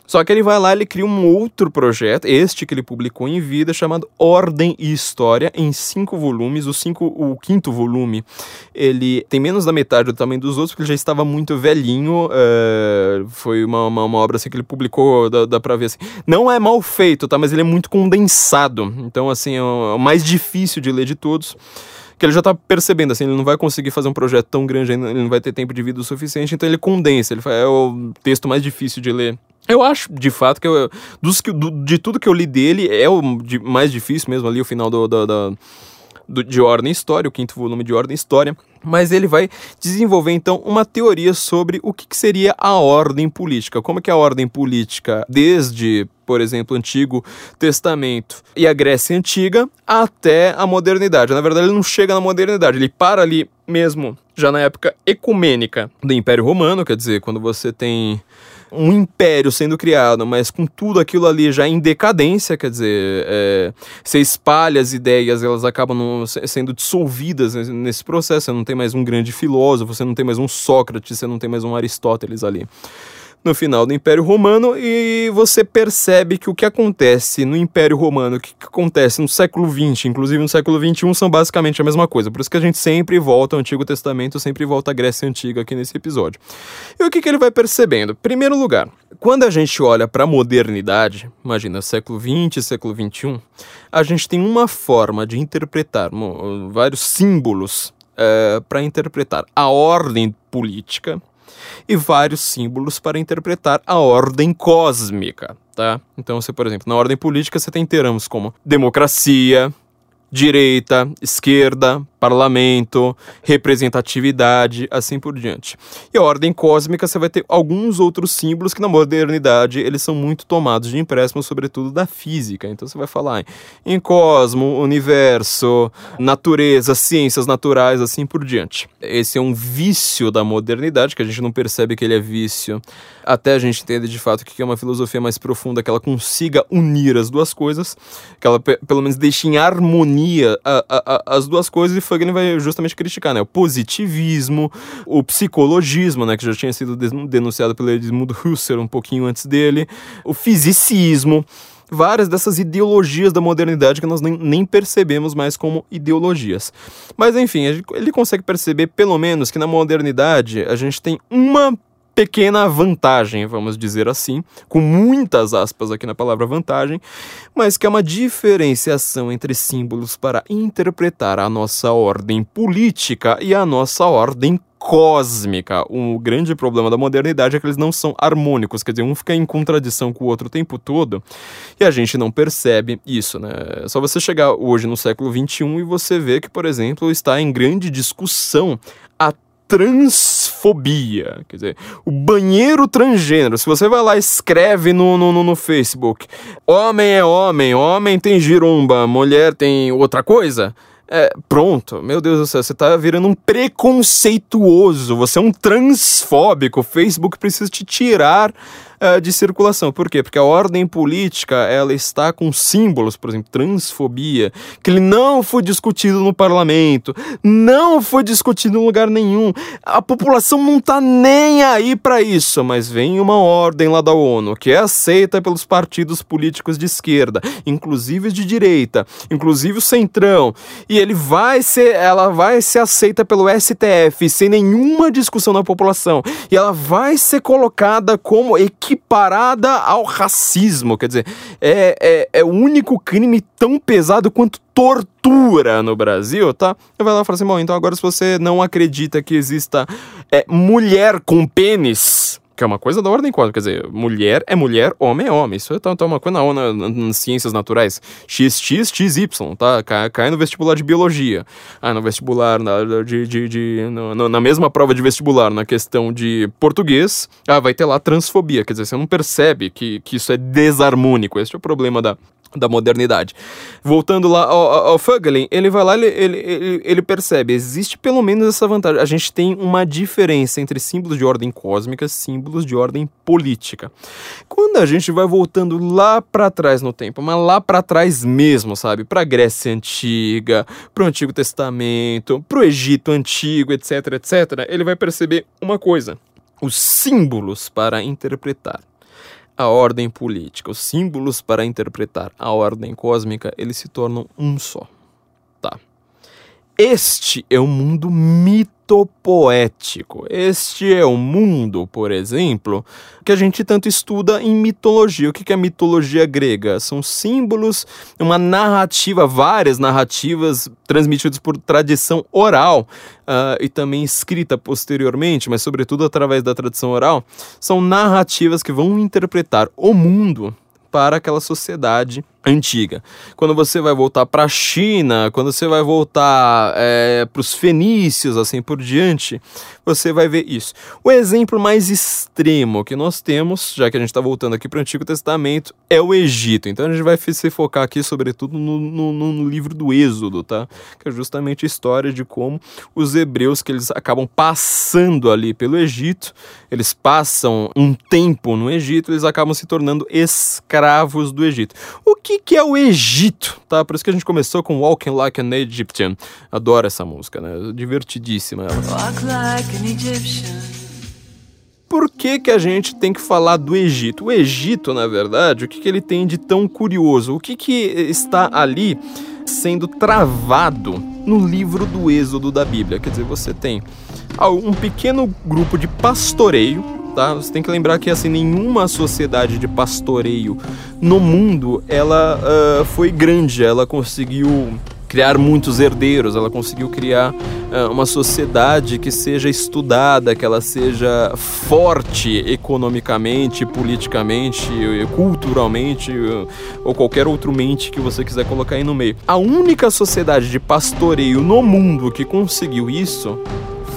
Só que ele vai lá, ele cria um outro projeto, este que ele publicou em vida, chamado Ordem e História, em cinco volumes. O, cinco, o quinto volume, ele tem menos da metade do tamanho dos outros, porque ele já estava muito velhinho. É, foi uma, uma, uma, obra assim que ele publicou, dá, dá pra ver assim. Não é mal feito, tá? Mas ele é muito condensado. Então, assim, é o, é o mais difícil de ler de todos que ele já tá percebendo, assim, ele não vai conseguir fazer um projeto tão grande, ele não vai ter tempo de vida o suficiente, então ele condensa, ele faz, é o texto mais difícil de ler eu acho, de fato, que eu, dos, do, de tudo que eu li dele, é o de, mais difícil mesmo ali, o final do, do, do, do, de Ordem História, o quinto volume de Ordem História. Mas ele vai desenvolver, então, uma teoria sobre o que, que seria a ordem política. Como é que a ordem política, desde, por exemplo, Antigo Testamento e a Grécia Antiga, até a modernidade. Na verdade, ele não chega na modernidade, ele para ali mesmo, já na época ecumênica do Império Romano, quer dizer, quando você tem um império sendo criado, mas com tudo aquilo ali já em decadência, quer dizer, é, você espalha as ideias, elas acabam sendo dissolvidas nesse processo. Você não tem mais um grande filósofo, você não tem mais um Sócrates, você não tem mais um Aristóteles ali. No final do Império Romano e você percebe que o que acontece no Império Romano, o que acontece no século XX, inclusive no século XXI, são basicamente a mesma coisa. Por isso que a gente sempre volta ao Antigo Testamento, sempre volta à Grécia Antiga aqui nesse episódio. E o que, que ele vai percebendo? Primeiro lugar, quando a gente olha para a modernidade, imagina século XX, século XXI, a gente tem uma forma de interpretar vários símbolos para interpretar a ordem política e vários símbolos para interpretar a ordem cósmica, tá? Então, você, por exemplo, na ordem política você tem termos como democracia, direita, esquerda, parlamento, representatividade, assim por diante. E a ordem cósmica você vai ter alguns outros símbolos que na modernidade eles são muito tomados de empréstimo, sobretudo da física. Então você vai falar em, em cosmo, universo, natureza, ciências naturais, assim por diante. Esse é um vício da modernidade que a gente não percebe que ele é vício até a gente entender de fato que é uma filosofia mais profunda, que ela consiga unir as duas coisas, que ela pe- pelo menos deixe em harmonia a- a- a- as duas coisas, e Fugling vai justamente criticar, né? O positivismo, o psicologismo, né? Que já tinha sido denunciado pelo Edmund Husserl um pouquinho antes dele, o fisicismo várias dessas ideologias da modernidade que nós nem, nem percebemos mais como ideologias. Mas enfim, ele consegue perceber pelo menos que na modernidade a gente tem uma pequena vantagem, vamos dizer assim, com muitas aspas aqui na palavra vantagem, mas que é uma diferenciação entre símbolos para interpretar a nossa ordem política e a nossa ordem cósmica. O grande problema da modernidade é que eles não são harmônicos, quer dizer, um fica em contradição com o outro o tempo todo e a gente não percebe isso, né? É só você chegar hoje no século XXI e você vê que, por exemplo, está em grande discussão transfobia, quer dizer, o banheiro transgênero. Se você vai lá e escreve no, no, no- Facebook, homem é homem, homem tem giromba, mulher tem outra coisa. É, pronto, meu Deus do céu, você tá virando um preconceituoso, você é um transfóbico. O Facebook precisa te tirar eh, de circulação. Por quê? Porque a ordem política ela está com símbolos, por exemplo, transfobia, que ele não foi discutido no parlamento, não foi discutido em lugar nenhum. A população não tá nem aí para isso, mas vem uma ordem lá da ONU que é aceita pelos partidos políticos de esquerda, inclusive de direita, inclusive o Centrão, e ele vai ser, ela vai ser aceita pelo STF sem nenhuma discussão na população, e ela vai ser colocada como equiparada ao racismo, quer dizer, é, é, é o único crime tão pesado quanto tortura no Brasil, tá? Vai lá e fala assim, bom, então agora se você não acredita que exista é, mulher com pênis, que é uma coisa da ordem cósmica, quer dizer, mulher é mulher, homem é homem. Isso é tá, tá uma coisa na, na- nas ciências naturais. XX, XY, tá? Cai, cai no vestibular de biologia. Ah, no vestibular, na, de, de, de- no- na mesma prova de vestibular, na questão de português, ah, vai ter lá transfobia. Quer dizer, você não percebe que, que isso é desarmônico. Esse é o problema da, da modernidade. Voltando lá ao, ao- ele vai lá, ele, ele, ele, ele percebe, existe pelo menos essa vantagem. A gente tem uma diferença entre símbolos de ordem cósmica e símbolos de ordem política. Quando a gente vai voltando lá para trás no tempo, mas lá para trás mesmo, sabe? Para Grécia antiga, para o Antigo Testamento, para o Egito antigo, etc, etc, ele vai perceber uma coisa: os símbolos para interpretar a ordem política, os símbolos para interpretar a ordem cósmica, eles se tornam um só. Este é o mundo mitopoético. Este é o mundo, por exemplo, que a gente tanto estuda em mitologia. O que é mitologia grega? São símbolos, uma narrativa, várias narrativas transmitidas por tradição oral ah, e também escrita posteriormente, mas sobretudo através da tradição oral. São narrativas que vão interpretar o mundo para aquela sociedade antiga. Quando você vai voltar para a China, quando você vai voltar para os fenícios, assim por diante, você vai ver isso. O exemplo mais extremo que nós temos, já que a gente está voltando aqui para o Antigo Testamento, é o Egito. Então a gente vai se focar aqui, sobretudo, no, no, no livro do Êxodo, tá? Que é justamente a história de como os hebreus que eles acabam passando ali pelo Egito, eles passam um tempo no Egito, eles acabam se tornando escravos do Egito. O que, que é o Egito, tá? Por isso que a gente começou com Walking Like an Egyptian. Adoro essa música, né? Divertidíssima ela. Walk like an Egyptian. Por que, que a gente tem que falar do Egito? O Egito, na verdade, o que, que ele tem de tão curioso? O que, que está ali sendo travado no livro do Êxodo da Bíblia? Quer dizer, você tem um pequeno grupo de pastoreio, tá? Você tem que lembrar que assim nenhuma sociedade de pastoreio no mundo ela uh, foi grande, ela conseguiu criar muitos herdeiros, ela conseguiu criar uh, uma sociedade que seja estudada, que ela seja forte economicamente, politicamente, culturalmente uh, ou qualquer outro mente que você quiser colocar aí no meio. A única sociedade de pastoreio no mundo que conseguiu isso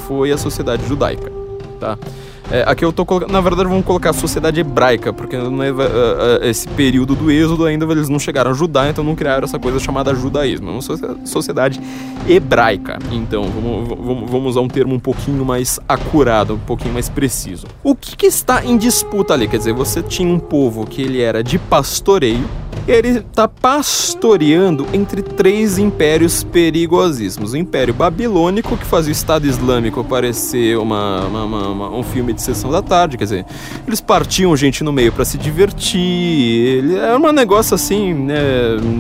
foi a sociedade judaica, tá? É, aqui eu tô colocando. Na verdade, vamos colocar a sociedade hebraica, porque não é, uh, esse período do êxodo ainda eles não chegaram a Judá, então não criaram essa coisa chamada judaísmo. É uma sociedade hebraica. Então, vamos, vamos, vamos usar um termo um pouquinho mais acurado, um pouquinho mais preciso. O que, que está em disputa ali? Quer dizer, você tinha um povo que ele era de pastoreio, ele está pastoreando entre três impérios perigosíssimos. O Império Babilônico, que fazia o Estado Islâmico parecer uma, uma, uma, um filme de sessão da tarde, quer dizer, eles partiam gente no meio para se divertir, era um negócio assim, né,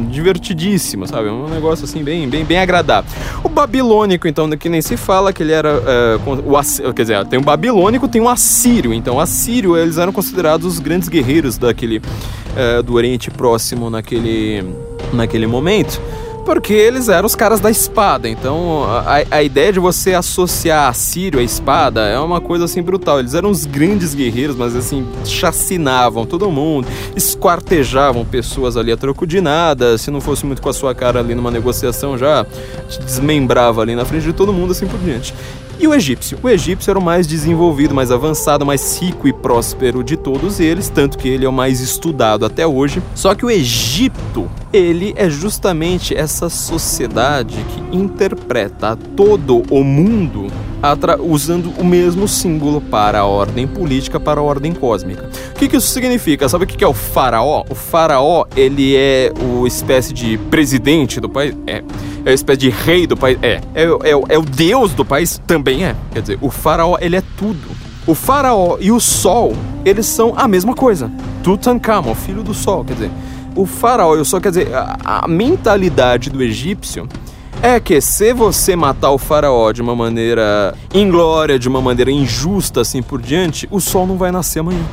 divertidíssimo, sabe? Um negócio assim bem, bem, bem agradável. O Babilônico, então, que nem se fala que ele era, é, o, quer dizer, tem o Babilônico, tem o Assírio, então Assírio, eles eram considerados os grandes guerreiros daquele, é, do Oriente Próximo naquele, naquele momento, porque eles eram os caras da espada. Então a, a ideia de você associar a Sírio à espada é uma coisa assim brutal. Eles eram os grandes guerreiros, mas assim, chacinavam todo mundo, esquartejavam pessoas ali a troco de nada. Se não fosse muito com a sua cara ali numa negociação, já te desmembrava ali na frente de todo mundo, assim por diante. E o egípcio? O egípcio era o mais desenvolvido, mais avançado, mais rico e próspero de todos eles, tanto que ele é o mais estudado até hoje. Só que o Egito, ele é justamente essa sociedade que interpreta todo o mundo usando o mesmo símbolo para a ordem política, para a ordem cósmica. O que, que isso significa? Sabe o que, que é o faraó? O faraó, ele é o espécie de presidente do país? É é uma espécie de rei do país. É. É, é, é o deus do país? Também é. Quer dizer, o faraó, ele é tudo. O faraó e o sol, eles são a mesma coisa. Tutankhamon, filho do sol, quer dizer. O faraó e o sol, quer dizer, a, a mentalidade do egípcio é que se você matar o faraó de uma maneira inglória, de uma maneira injusta, assim por diante, o sol não vai nascer amanhã.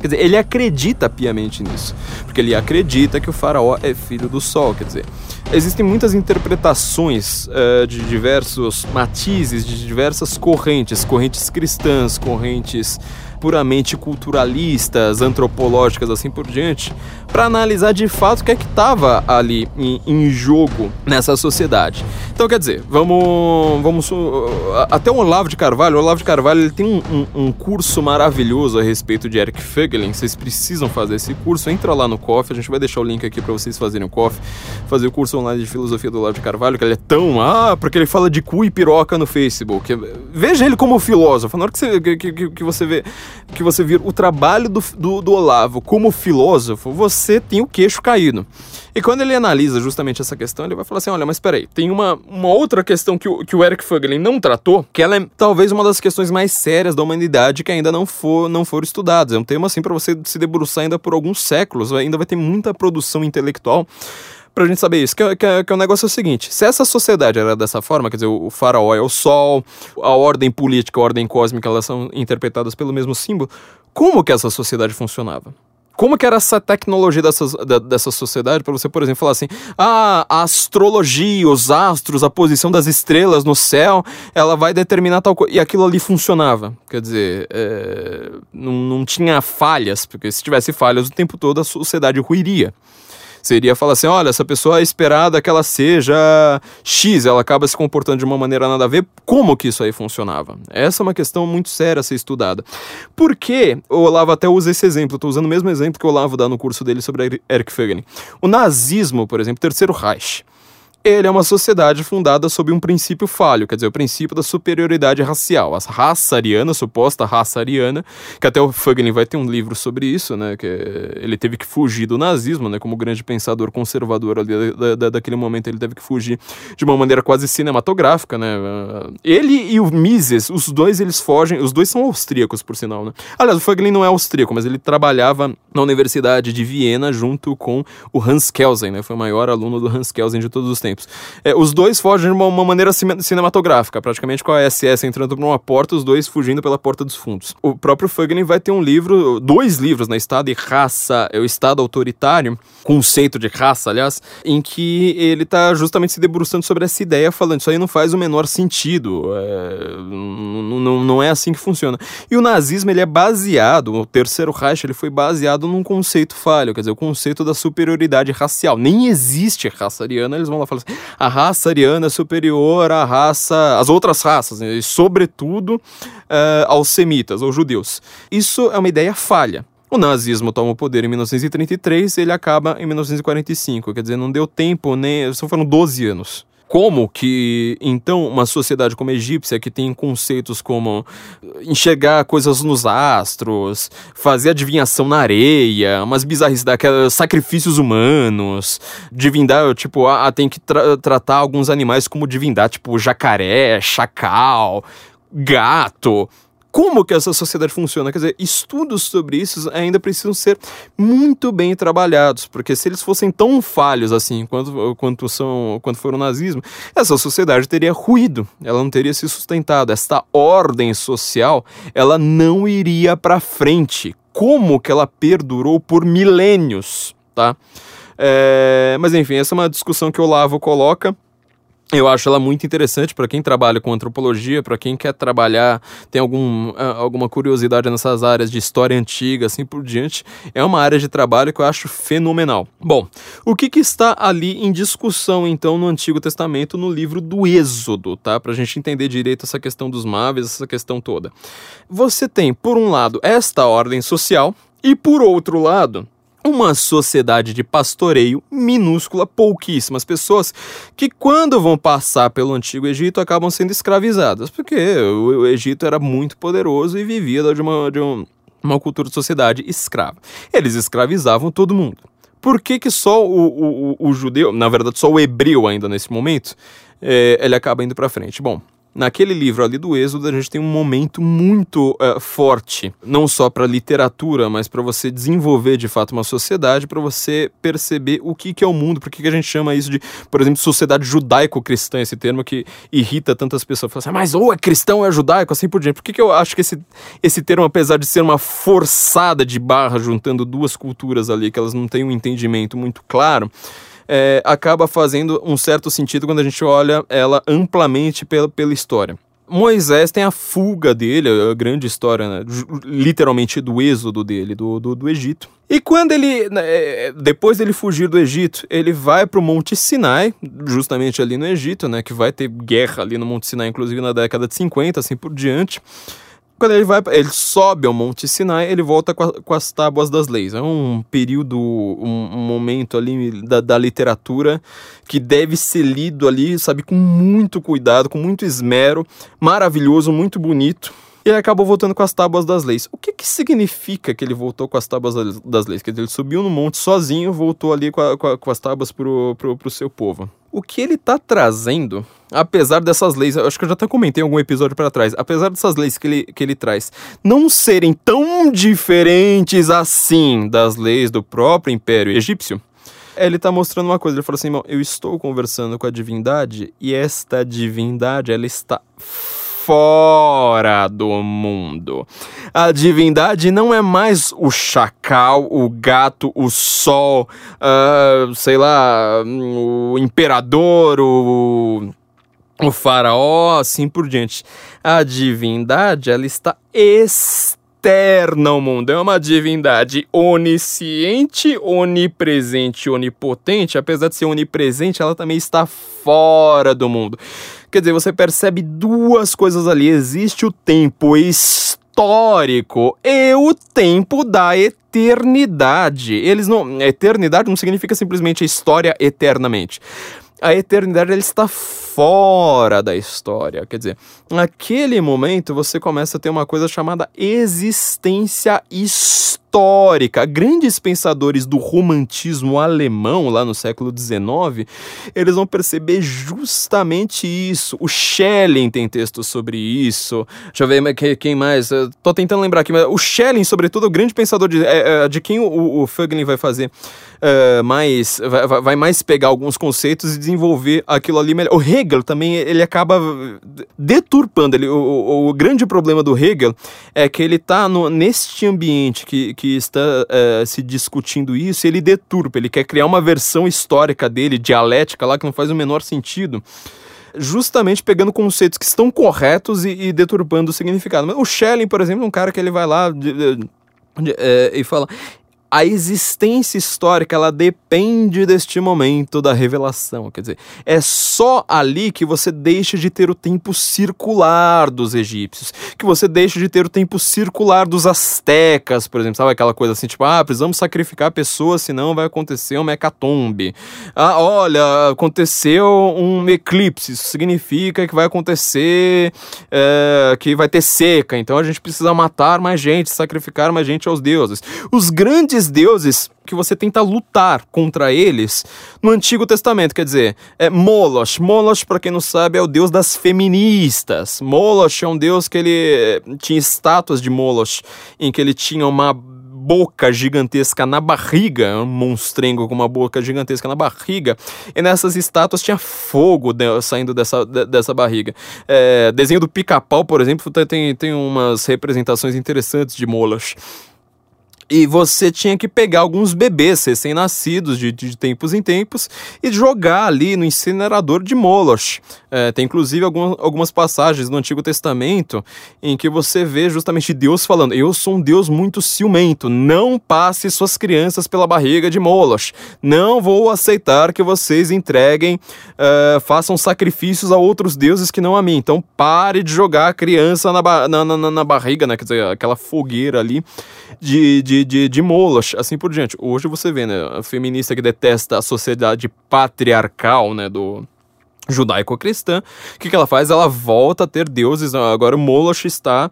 Quer dizer, ele acredita piamente nisso, porque ele acredita que o faraó é filho do sol, quer dizer, existem muitas interpretações uh, de diversos matizes, de diversas correntes, correntes cristãs, correntes puramente culturalistas, antropológicas, assim por diante, para analisar de fato o que é que estava ali em, em, jogo nessa sociedade. Então, quer dizer, vamos, vamos até o Olavo de Carvalho. O Olavo de Carvalho ele tem um, um, um curso maravilhoso a respeito de Eric Fögelin. Vocês precisam fazer esse curso. Entra lá no COF, a gente vai deixar o link aqui para vocês fazerem o COF, fazer o curso online de filosofia do Olavo de Carvalho, que ele é tão ah, porque ele fala de cu e piroca no Facebook. Veja ele como filósofo. Na hora que você, que, que, que você vê que você vir o trabalho do, do, do, Olavo como filósofo, você tem o queixo caído. E quando ele analisa justamente essa questão, ele vai falar assim: olha, mas peraí, tem uma, uma outra questão que o, que o Eric Fögelin não tratou, que ela é talvez uma das questões mais sérias da humanidade que ainda não, for, não foram estudadas. É um tema assim para você se debruçar ainda por alguns séculos, ainda vai ter muita produção intelectual pra gente saber isso. Que, que, que o negócio é o seguinte: se essa sociedade era dessa forma, quer dizer, o, faraó é o sol, a ordem política, a ordem cósmica, elas são interpretadas pelo mesmo símbolo, como que essa sociedade funcionava? Como que era essa tecnologia dessas, da, dessa sociedade para você, por exemplo, falar assim, ah, a astrologia, os astros, a posição das estrelas no céu, ela vai determinar tal coisa. E aquilo ali funcionava. Quer dizer, é, não, não tinha falhas, porque se tivesse falhas o tempo todo a sociedade ruiria seria falar assim: olha, essa pessoa é esperada que ela seja X, ela acaba se comportando de uma maneira nada a ver. Como que isso aí funcionava? Essa é uma questão muito séria a ser estudada. Por que o Olavo até usa esse exemplo? Estou usando o mesmo exemplo que o Olavo dá no curso dele sobre Eric Fögelin. O nazismo, por exemplo, Terceiro Reich ele é uma sociedade fundada sob um princípio falho, quer dizer, o princípio da superioridade racial. A raça ariana, a suposta raça ariana, que até o Fuglin vai ter um livro sobre isso, né? Que ele teve que fugir do nazismo, né? Como grande pensador conservador ali da, da, daquele momento, ele teve que fugir de uma maneira quase cinematográfica, né? Ele e o Mises, os dois eles fogem, os dois são austríacos, por sinal, né? Aliás, o Fuglin não é austríaco, mas ele trabalhava na Universidade de Viena junto com o Hans Kelsen, né? Foi o maior aluno do Hans Kelsen de todos os tempos. É, os dois fogem de uma, uma, maneira cinematográfica, praticamente com a SS entrando por uma porta, os dois fugindo pela porta dos fundos. O próprio Fugling vai ter um livro, dois livros na Estado e Raça, é o Estado Autoritário, conceito de raça, aliás, em que ele está justamente se debruçando sobre essa ideia, falando isso aí não faz o menor sentido, é, não, não é assim que funciona. E o nazismo, ele é baseado, o Terceiro Reich, ele foi baseado num conceito falho, quer dizer, o conceito da superioridade racial. Nem existe raça ariana, eles vão lá falar a raça ariana é superior à raça, às outras raças, né? e sobretudo uh, aos semitas, aos judeus. Isso é uma ideia falha. O nazismo toma o poder em 1933 ele acaba em 1945, quer dizer, não deu tempo, nem. Só foram 12 anos. Como que, então, uma sociedade como a egípcia, que tem conceitos como enxergar coisas nos astros, fazer adivinhação na areia, umas bizarrices daquelas, sacrifícios humanos, divindade, tipo, ah, tem que tra tratar alguns animais como divindade, tipo jacaré, chacal, gato como que essa sociedade funciona. Quer dizer, estudos sobre isso ainda precisam ser muito bem trabalhados, porque se eles fossem tão falhos assim quanto, quanto, são, quanto foram o nazismo, essa sociedade teria ruído, ela não teria se sustentado. Esta ordem social, ela não iria para frente. Como que ela perdurou por milênios, tá? É, mas enfim, essa é uma discussão que o Lavo coloca. Eu acho ela muito interessante para quem trabalha com antropologia, para quem quer trabalhar, tem algum, ah, alguma curiosidade nessas áreas de história antiga, assim por diante. É uma área de trabalho que eu acho fenomenal. Bom, o que, que está ali em discussão então no Antigo Testamento, no livro do Êxodo, tá? Para a gente entender direito essa questão dos maves, essa questão toda. Você tem, por um lado, esta ordem social, e por outro lado, uma sociedade de pastoreio minúscula, pouquíssimas pessoas que, quando vão passar pelo Antigo Egito, acabam sendo escravizadas, porque o, Egito era muito poderoso e vivia de uma, de uma cultura de sociedade escrava. Eles escravizavam todo mundo. Por que, que só o, o, o judeu, na verdade, só o hebreu ainda nesse momento, é, ele acaba indo para frente? Bom, naquele livro ali do Êxodo, a gente tem um momento muito uh, forte, não só para literatura, mas para você desenvolver de fato uma sociedade, para você perceber o que, que é o mundo, por que, que a gente chama isso de, por exemplo, sociedade judaico-cristã, esse termo que irrita tantas pessoas. Fala assim, ah, mas ou é cristão ou é judaico, assim por diante. Por que, que eu acho que esse, esse termo, apesar de ser uma forçada de barra juntando duas culturas ali, que elas não têm um entendimento muito claro, é, acaba fazendo um certo sentido quando a gente olha ela amplamente pela, pela história. Moisés tem a fuga dele, a grande história, né? literalmente do êxodo dele, do, do, do Egito. E quando ele, né, é, depois dele fugir do Egito, ele vai para o Monte Sinai, justamente ali no Egito, né? Que vai ter guerra ali no Monte Sinai, inclusive na década de 50, assim por diante. Quando ele vai, ele sobe ao Monte Sinai, ele volta com, a, com as tábuas das leis. É um período, um, um momento ali da, da, literatura que deve ser lido ali, sabe, com muito cuidado, com muito esmero, maravilhoso, muito bonito. E ele acabou voltando com as tábuas das leis. O que, que significa que ele voltou com as tábuas das leis? Quer dizer, ele subiu no monte sozinho, voltou ali com, a, com, a, com as tábuas pro, pro, pro seu povo o que ele está trazendo, apesar dessas leis, acho que eu já até comentei em algum episódio para trás, apesar dessas leis que ele, que ele traz não serem tão diferentes assim das leis do próprio Império Egípcio, ele está mostrando uma coisa. Ele falou assim: eu estou conversando com a divindade e esta divindade ela está fora do mundo. A divindade não é mais o chacal, o gato, o sol, uh, sei lá, o imperador, o, o faraó, assim por diante. A divindade, ela está externa ao mundo. É uma divindade onisciente, onipresente, onipotente. Apesar de ser onipresente, ela também está fora do mundo. Quer dizer, você percebe duas coisas ali. Existe o tempo histórico e o tempo da eternidade. Eles não. Eternidade não significa simplesmente história eternamente. a eternidade ela está fora da história. Quer dizer, naquele momento você começa a ter uma coisa chamada existência histórica. Grandes pensadores do romantismo alemão, lá no século XIX, eles vão perceber justamente isso. O Schelling tem textos sobre isso. Deixa eu ver quem mais. Eu tô tentando lembrar aqui, mas o Schelling, sobretudo, o grande pensador de, é, é, de quem o, o Fögling vai fazer uh, mais. Vai, vai mais pegar alguns conceitos e desenvolver aquilo ali melhor. O também, ele acaba deturpando. Ele, o, o grande problema do Hegel é que ele está neste ambiente que, que está uh, se discutindo isso, ele deturpa, ele quer criar uma versão histórica dele, dialética lá, que não faz o menor sentido justamente pegando conceitos que estão corretos e, e deturpando o significado. O Schelling, por exemplo, é um cara que ele vai lá de, de, de, é, e fala: a existência histórica ela depende deste momento da revelação. Quer dizer, é só ali que você deixa de ter o tempo circular dos egípcios, que você deixa de ter o tempo circular dos astecas, por exemplo. Sabe aquela coisa assim, tipo, ah, precisamos sacrificar pessoas, senão vai acontecer uma hecatombe. Ah, olha, aconteceu um eclipse, isso significa que vai acontecer, é, que vai ter seca, então a gente precisa matar mais gente, sacrificar mais gente aos deuses. Os grandes esses deuses que você tenta lutar contra eles no Antigo Testamento, quer dizer, é Moloch. Moloch, para quem não sabe, é o deus das feministas. Moloch é um deus que ele eh, tinha estátuas de Moloch, em que ele tinha uma boca gigantesca na barriga, um monstrengo com uma boca gigantesca na barriga, e nessas estátuas tinha fogo de, saindo dessa, de, dessa barriga. É, desenho do pica-pau, por exemplo, tem, tem umas representações interessantes de Moloch. E você tinha que pegar alguns bebês recém-nascidos de, de, tempos em tempos e jogar ali no incinerador de Moloch. É, tem inclusive algumas, algumas passagens no Antigo Testamento em que você vê justamente Deus falando: Eu sou um Deus muito ciumento, não passe suas crianças pela barriga de Moloch. Não vou aceitar que vocês entreguem, uh, façam sacrifícios a outros deuses que não a mim. Então pare de jogar a criança na, na, na, na barriga, né? Quer dizer, aquela fogueira ali de, de, de, de Moloch, assim por diante. Hoje você vê, né, a feminista que detesta a sociedade patriarcal, né, do judaico-cristã, o que, que ela faz? Ela volta a ter deuses, agora Moloch está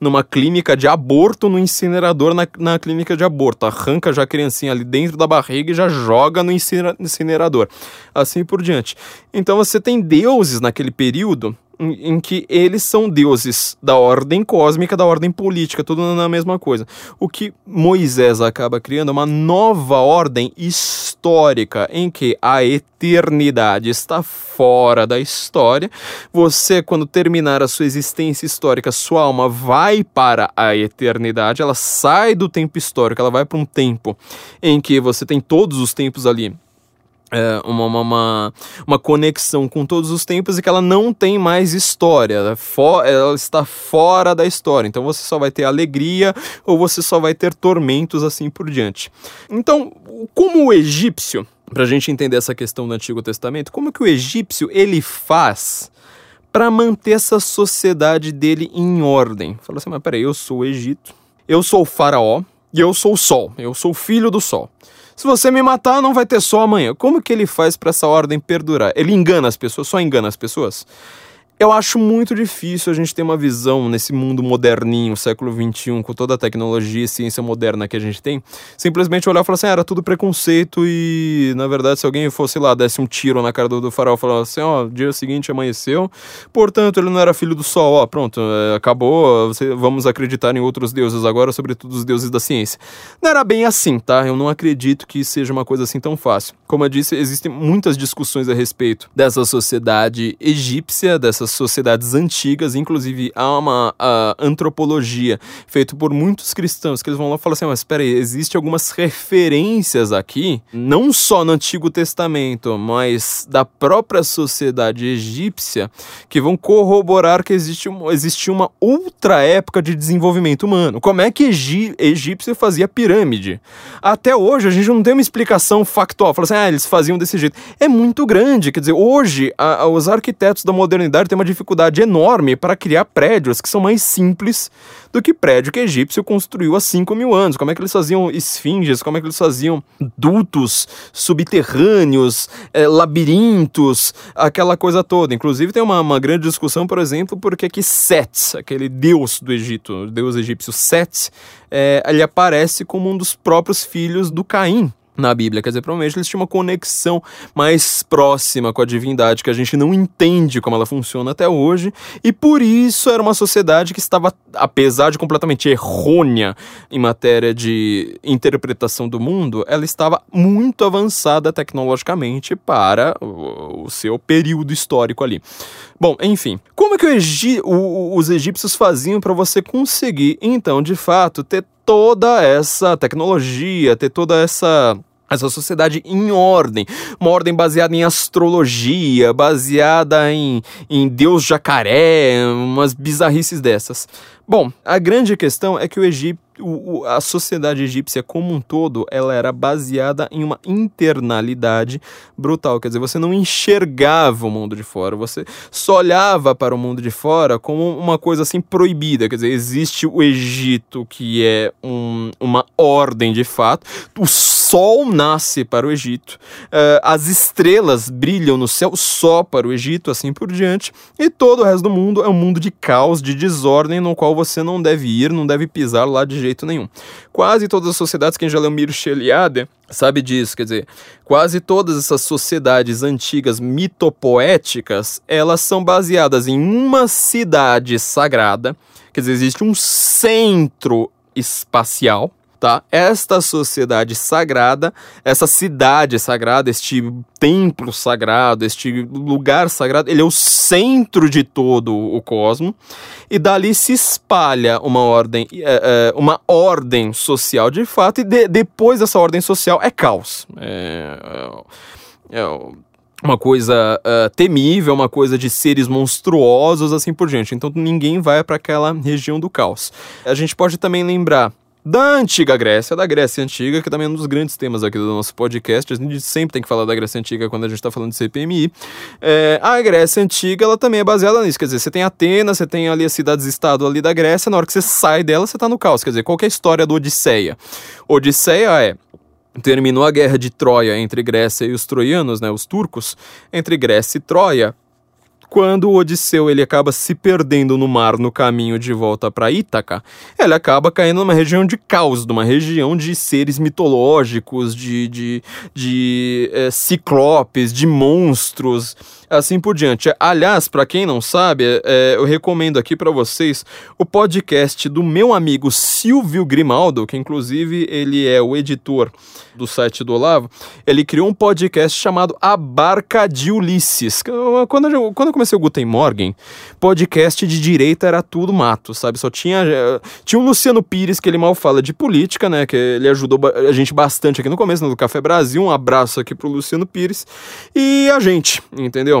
numa clínica de aborto no incinerador na, na clínica de aborto, arranca já a criancinha ali dentro da barriga e já joga no incinerador, assim por diante. Então você tem deuses naquele período em, que eles são deuses da ordem cósmica, da ordem política, tudo na mesma coisa. O que Moisés acaba criando é uma nova ordem histórica em que a eternidade está fora da história. Você, quando terminar a sua existência histórica, sua alma vai para a eternidade, ela sai do tempo histórico, ela vai para um tempo em que você tem todos os tempos ali uma, uma, uma, conexão com todos os tempos e que ela não tem mais história, ela, é ela está fora da história. Então você só vai ter alegria ou você só vai ter tormentos assim por diante. Então, como o egípcio, para a gente entender essa questão do Antigo Testamento, como que o egípcio ele faz para manter essa sociedade dele em ordem? Fala assim, mas peraí, eu sou o Egito, eu sou o faraó e eu sou o sol, eu sou filho do sol. Se você me matar, não vai ter sol amanhã. Como que ele faz para essa ordem perdurar? Ele engana as pessoas, só engana as pessoas? Eu acho muito difícil a gente ter uma visão nesse mundo moderninho, século XXI, com toda a tecnologia e ciência moderna que a gente tem, simplesmente olhar e falar assim, ah, era tudo preconceito e, na verdade, se alguém fosse lá, desse um tiro na cara do, do farol falasse assim, ó, oh, dia seguinte amanheceu, portanto, ele não era filho do sol, ó, pronto, é, acabou, você, vamos acreditar em outros deuses agora, sobretudo os deuses da ciência. Não era bem assim, tá? Eu não acredito que seja uma coisa assim tão fácil. Como eu disse, existem muitas discussões a respeito dessa sociedade egípcia, dessa sociedades antigas, inclusive há uma antropologia feita por muitos cristãos que eles vão lá e falam assim: mas espera aí, existe algumas referências aqui, não só no Antigo Testamento, mas da própria sociedade egípcia, que vão corroborar que existe, existe uma outra época de desenvolvimento humano. Como é que Egi, egípcio fazia pirâmide? Até hoje a gente não tem uma explicação factual. Fala assim, ah, eles faziam desse jeito. É muito grande, quer dizer, hoje a, os arquitetos da modernidade têm uma dificuldade enorme para criar prédios que são mais simples do que prédio que egípcio construiu há 5 mil anos. Como é que eles faziam esfinges, como é que eles faziam dutos subterrâneos, eh, labirintos, aquela coisa toda. Inclusive tem uma, uma grande discussão, por exemplo, porque que Set, aquele deus do Egito, deus egípcio Set, eh, ele aparece como um dos próprios filhos do Caim na Bíblia. Quer dizer, provavelmente eles tinham uma conexão mais próxima com a divindade, que a gente não entende como ela funciona até hoje, e por isso era uma sociedade que estava, apesar de completamente errônea em matéria de interpretação do mundo, ela estava muito avançada tecnologicamente para o, seu período histórico ali. Bom, enfim, como é que o- os egípcios faziam para você conseguir, então, de fato, ter toda essa tecnologia, ter toda essa essa sociedade em ordem, uma ordem baseada em astrologia, baseada em, em Deus jacaré, umas bizarrices dessas. Bom, a grande questão é que o Egito, a sociedade egípcia como um todo, ela era baseada em uma internalidade brutal. Quer dizer, você não enxergava o mundo de fora, você só olhava para o mundo de fora como uma coisa assim proibida. Quer dizer, existe o Egito, que é um- uma ordem de fato, o sol nasce para o Egito, eh, as estrelas brilham no céu só para o Egito, assim por diante, e todo o resto do mundo é um mundo de caos, de desordem, no qual você não deve ir, não deve pisar lá de jeito nenhum. Quase todas as sociedades, quem já leu Mircea Eliade sabe disso, quer dizer, quase todas essas sociedades antigas mitopoéticas, elas são baseadas em uma cidade sagrada, quer dizer, existe um centro espacial, tá? Esta sociedade sagrada, essa cidade sagrada, este templo sagrado, este lugar sagrado, ele é o centro de todo o cosmo e dali se espalha uma ordem, é, é, uma ordem social de fato e de- depois dessa ordem social é caos. É, é, é uma coisa ah, temível, uma coisa de seres monstruosos, assim por diante. Então ninguém vai para aquela região do caos. A gente pode também lembrar da antiga Grécia, da Grécia Antiga, que também é um dos grandes temas aqui do nosso podcast. A gente sempre tem que falar da Grécia Antiga quando a gente está falando de CPMI. É, a Grécia Antiga, ela também é baseada nisso. Quer dizer, você tem Atenas, você tem ali as cidades-estado ali da Grécia, na hora que você sai dela, você tá no caos. Quer dizer, qual que é a história do Odisseia? Odisseia é terminou a guerra de Troia entre Grécia e os troianos, né, os turcos, entre Grécia e Troia, quando o Odisseu ele acaba se perdendo no mar no caminho de volta para Ítaca, ele acaba caindo numa região de caos, numa região de seres mitológicos, de, de, de eh, ciclopes, de monstros, assim por diante. Aliás, para quem não sabe, eh, eu recomendo aqui para vocês o podcast do meu amigo Silvio Grimaldo, que inclusive ele é o editor do site do Olavo. Ele criou um podcast chamado A Barca de Ulisses. Quando eu, quando eu comecei o Guten Morgen, podcast de direita era tudo mato, sabe? Só tinha. eh, Tinha o Luciano Pires, que ele mal fala de política, né? Que ele ajudou a gente bastante aqui no começo, né, do Café Brasil. Um abraço aqui pro Luciano Pires. E a gente, entendeu?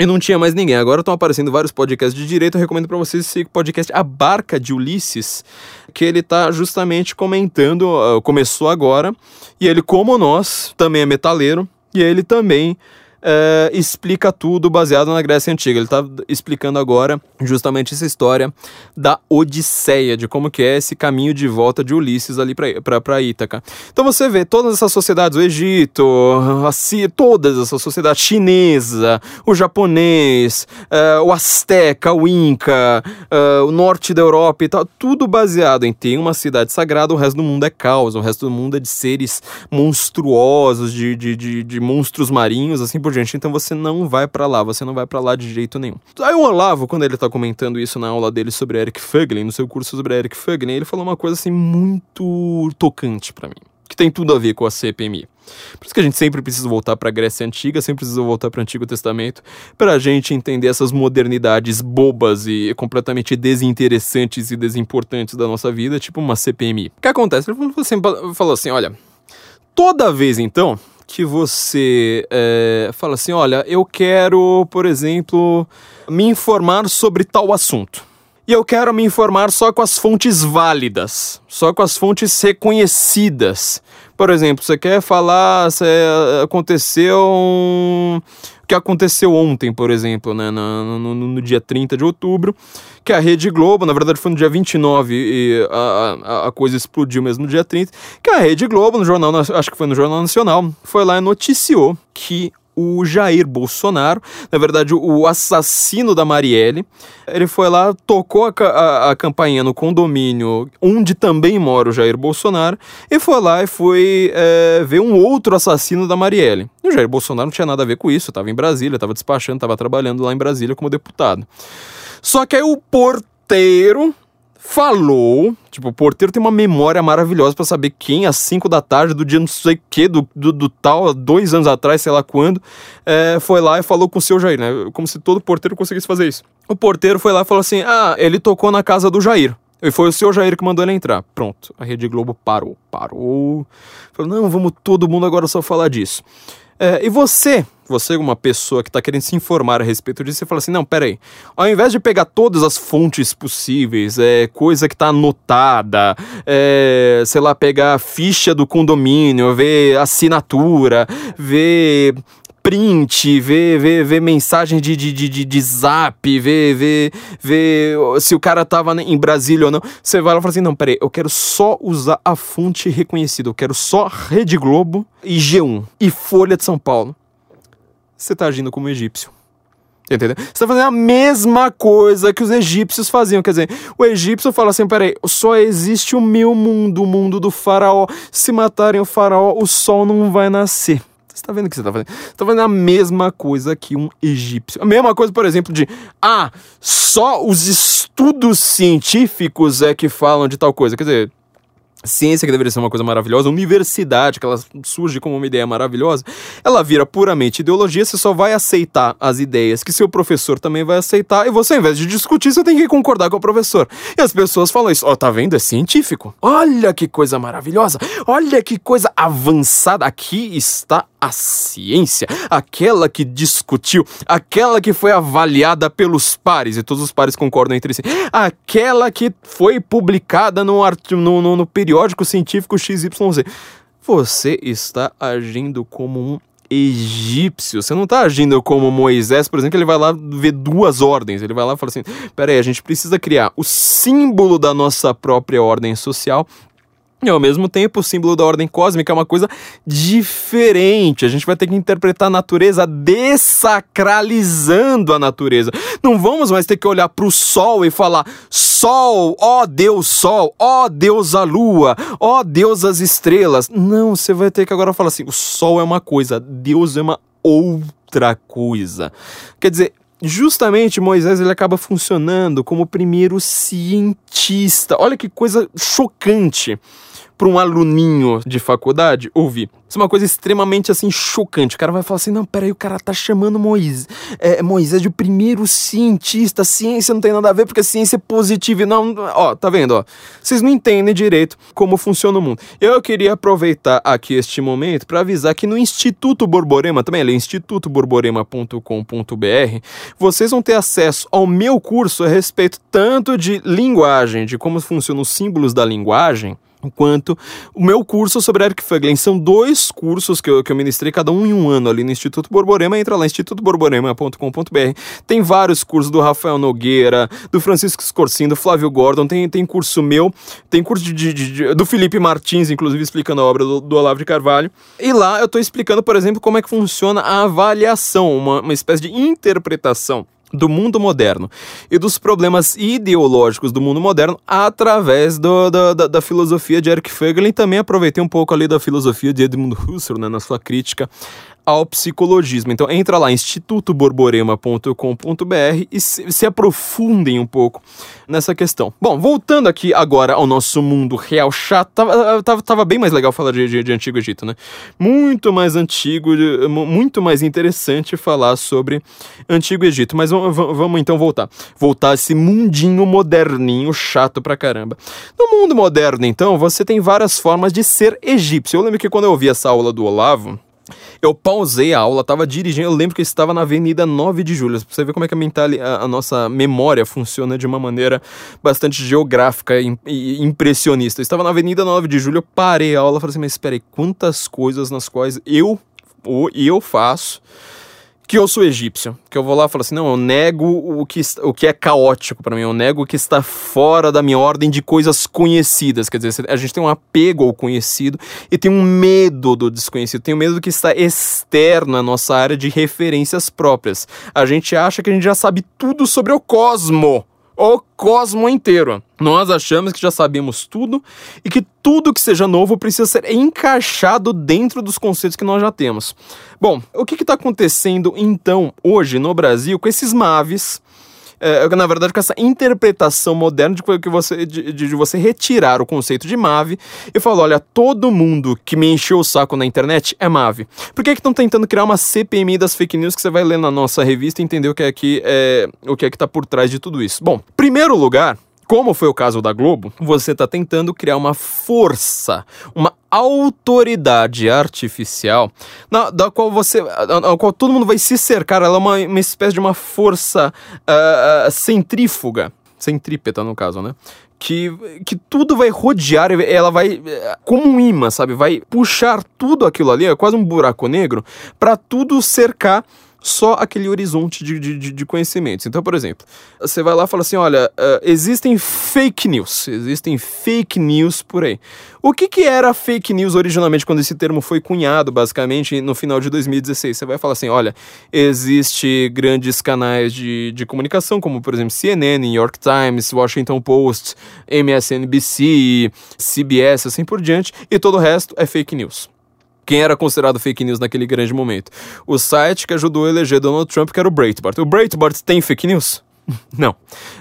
E não tinha mais ninguém. Agora estão aparecendo vários podcasts de direito. Eu recomendo para vocês esse podcast A Barca de Ulisses, que ele tá justamente comentando, ah, começou agora, e ele, como nós, também é metaleiro, e ele também eh, explica tudo baseado na Grécia Antiga. Ele tá explicando agora justamente essa história da Odisseia, de como que é esse caminho de volta de Ulisses ali para Ítaca. Então você vê todas essas sociedades, o Egito, a Síria, todas essas sociedades, chinesa, o japonês, eh, o Azteca, o Inca, eh, o norte da Europa e tal, tudo baseado em ter uma cidade sagrada, o resto do mundo é caos, o resto do mundo é de seres monstruosos, de, de, de, de monstros marinhos, assim por diante. Então você não vai pra lá, você não vai pra lá de jeito nenhum. Aí o Olavo, quando ele tá comentando isso na aula dele sobre Eric Fögling, no seu curso sobre Eric Fögling, ele falou uma coisa assim muito tocante pra mim, que tem tudo a ver com a CPMI. Por isso que a gente sempre precisa voltar para a Grécia Antiga, sempre precisa voltar para o Antigo Testamento, para a gente entender essas modernidades bobas e completamente desinteressantes e desimportantes da nossa vida, tipo uma CPMI. O que acontece? Ele falou assim, falou assim olha, toda vez então que você é, fala assim, olha, eu quero, por exemplo, me informar sobre tal assunto. E eu quero me informar só com as fontes válidas, só com as fontes reconhecidas. Por exemplo, você quer falar se aconteceu um... o que aconteceu ontem, por exemplo, né, no, no, no, dia 30 de outubro, que a Rede Globo, na verdade foi no dia 29 e a, a, a coisa explodiu mesmo no dia 30, que a Rede Globo, no jornal, acho que foi no Jornal Nacional, foi lá e noticiou que o Jair Bolsonaro, na verdade, o assassino da Marielle. Ele foi lá, tocou a, a, a, campainha no condomínio onde também mora o Jair Bolsonaro, e foi lá e foi é, ver um outro assassino da Marielle. E o Jair Bolsonaro não tinha nada a ver com isso, estava em Brasília, estava despachando, estava trabalhando lá em Brasília como deputado. Só que aí o porteiro falou. Tipo, o porteiro tem uma memória maravilhosa para saber quem, às 5 da tarde, do dia não sei que, do, do, do, tal, dois anos atrás, sei lá quando, é, foi lá e falou com o seu Jair, né? Como se todo porteiro conseguisse fazer isso. O porteiro foi lá e falou assim: ah, ele tocou na casa do Jair. E foi o seu Jair que mandou ele entrar. Pronto, a Rede Globo parou, parou. Falou: não, vamos todo mundo agora só falar disso. É, e você, você uma pessoa que está querendo se informar a respeito disso, você fala assim, não, peraí, ao invés de pegar todas as fontes possíveis, é, coisa que está anotada, é, sei lá, pegar a ficha do condomínio, ver assinatura, ver print, ver, ver, ver mensagem de, de, de, de, zap, ver, ver, ver se o cara tava em Brasília ou não. Você vai lá e fala assim: não, peraí, eu quero só usar a fonte reconhecida, eu quero só Rede Globo e G1 e Folha de São Paulo. Você tá agindo como egípcio. Entendeu? Você tá fazendo a mesma coisa que os egípcios faziam. Quer dizer, o egípcio fala assim: peraí, só existe o meu mundo, o mundo do faraó. Se matarem o faraó, o sol não vai nascer. Você está vendo o que você está fazendo? Você está fazendo a mesma coisa que um egípcio. A mesma coisa, por exemplo, de ah, só os estudos científicos é que falam de tal coisa. Quer dizer, ciência que deveria ser uma coisa maravilhosa, universidade que ela surge como uma ideia maravilhosa, ela vira puramente ideologia, você só vai aceitar as ideias que seu professor também vai aceitar e você, ao invés de discutir, você tem que concordar com o professor. E as pessoas falam isso, ó, oh, tá vendo? É científico. Olha que coisa maravilhosa, olha que coisa avançada. Aqui está a ciência, aquela que discutiu, aquela que foi avaliada pelos pares, e todos os pares concordam entre si, aquela que foi publicada no, no, no, no periódico científico XYZ. Você está agindo como um egípcio. Você não está agindo como Moisés, por exemplo, que ele vai lá ver duas ordens. Ele vai lá e fala assim: peraí, a gente precisa criar o símbolo da nossa própria ordem social e ao mesmo tempo, o símbolo da ordem cósmica é uma coisa diferente. A gente vai ter que interpretar a natureza dessacralizando a natureza. Não vamos mais ter que olhar para o sol e falar: Sol, ó Deus Sol, ó Deus a Lua, ó Deus as estrelas. Não, você vai ter que agora falar assim: o sol é uma coisa, Deus é uma outra coisa. Quer dizer, justamente Moisés ele acaba funcionando como o primeiro cientista. Olha que coisa chocante para um aluninho de faculdade ouvir. Isso é uma coisa extremamente assim chocante. O cara vai falar assim: não, peraí, o cara tá chamando Moisés, é, Moisés de primeiro cientista. ciência não tem nada a ver porque a ciência é positiva. Não, ó, tá vendo? Ó, vocês não entendem direito como funciona o mundo. Eu queria aproveitar aqui este momento para avisar que no Instituto Borborema, também é institutoborborema.com.br, vocês vão ter acesso ao meu curso a respeito tanto de linguagem, de como funcionam os símbolos da linguagem quanto o meu curso sobre Eric Fuglin. São dois cursos que eu, que eu ministrei, cada um em um ano ali no Instituto Borborema. Entra lá, institutoborborema.com.br. Tem vários cursos do Rafael Nogueira, do Francisco Scorsin, do Flávio Gordon, tem, tem curso meu, tem curso de, de, de, do Felipe Martins, inclusive explicando a obra do, do Olavo de Carvalho. E lá eu estou explicando, por exemplo, como é que funciona a avaliação, uma, uma espécie de interpretação do mundo moderno e dos problemas ideológicos do mundo moderno através do, da, da, filosofia de Eric Fögelin. Também aproveitei um pouco ali da filosofia de Edmund Husserl né, na sua crítica ao psicologismo. Então entra lá institutoborborema.com.br e se, se, aprofundem um pouco nessa questão. Bom, voltando aqui agora ao nosso mundo real chato, tava, tava, tava bem mais legal falar de, de, de, Antigo Egito, né? Muito mais antigo, muito mais interessante falar sobre Antigo Egito. Mas vamos, vamos então voltar. Voltar a esse mundinho moderninho chato pra caramba. No mundo moderno, então, você tem várias formas de ser egípcio. Eu lembro que quando eu ouvi essa aula do Olavo, Eu pausei a aula, tava dirigindo, eu lembro que eu estava na Avenida 9 de Julho. Pra você ver como é que a, mentali, a, a nossa memória funciona de uma maneira bastante geográfica e, e impressionista. Eu estava na Avenida 9 de Julho, eu parei a aula e falei assim, mas espera aí, quantas coisas nas quais eu, eu faço que eu sou egípcio. Que eu vou lá e falo assim: não, eu nego o que, o que é caótico para mim, eu nego o que está fora da minha ordem de coisas conhecidas. Quer dizer, a gente tem um apego ao conhecido e tem um medo do desconhecido, tem um medo do que está externo à nossa área de referências próprias. A gente acha que a gente já sabe tudo sobre o cosmo o cosmo inteiro. Nós achamos que já sabemos tudo e que tudo que seja novo precisa ser encaixado dentro dos conceitos que nós já temos. Bom, o que está acontecendo então hoje no Brasil com esses MAVs? É, na verdade, com essa interpretação moderna de, que você, de, de você retirar o conceito de MAVE e falar: olha, todo mundo que me encheu o saco na internet é MAVE. Por que estão tentando criar uma CPMI das fake news que você vai ler na nossa revista e entender o que é que é, o que é que está por trás de tudo isso? Bom, primeiro lugar, como foi o caso da Globo, você está tentando criar uma força, uma autoridade artificial na, da qual você, na qual todo mundo vai se cercar. Ela é uma, uma espécie de uma força uh, centrífuga, centrípeta no caso, né? Que, que tudo vai rodear, ela vai, como um imã, sabe? Vai puxar tudo aquilo ali, é quase um buraco negro, para tudo cercar só aquele horizonte de, de, de, conhecimentos. Então, por exemplo, você vai lá e fala assim: olha, uh, existem fake news, existem fake news por aí. O que, que era fake news originalmente quando esse termo foi cunhado, basicamente, no final de 2016? Você vai falar assim: olha, existe grandes canais de, de comunicação, como por exemplo CNN, New York Times, Washington Post, MSNBC, CBS, assim por diante, e todo o resto é fake news quem era considerado fake news naquele grande momento? O site que ajudou a eleger Donald Trump, que era o Breitbart. O Breitbart tem fake news? Não.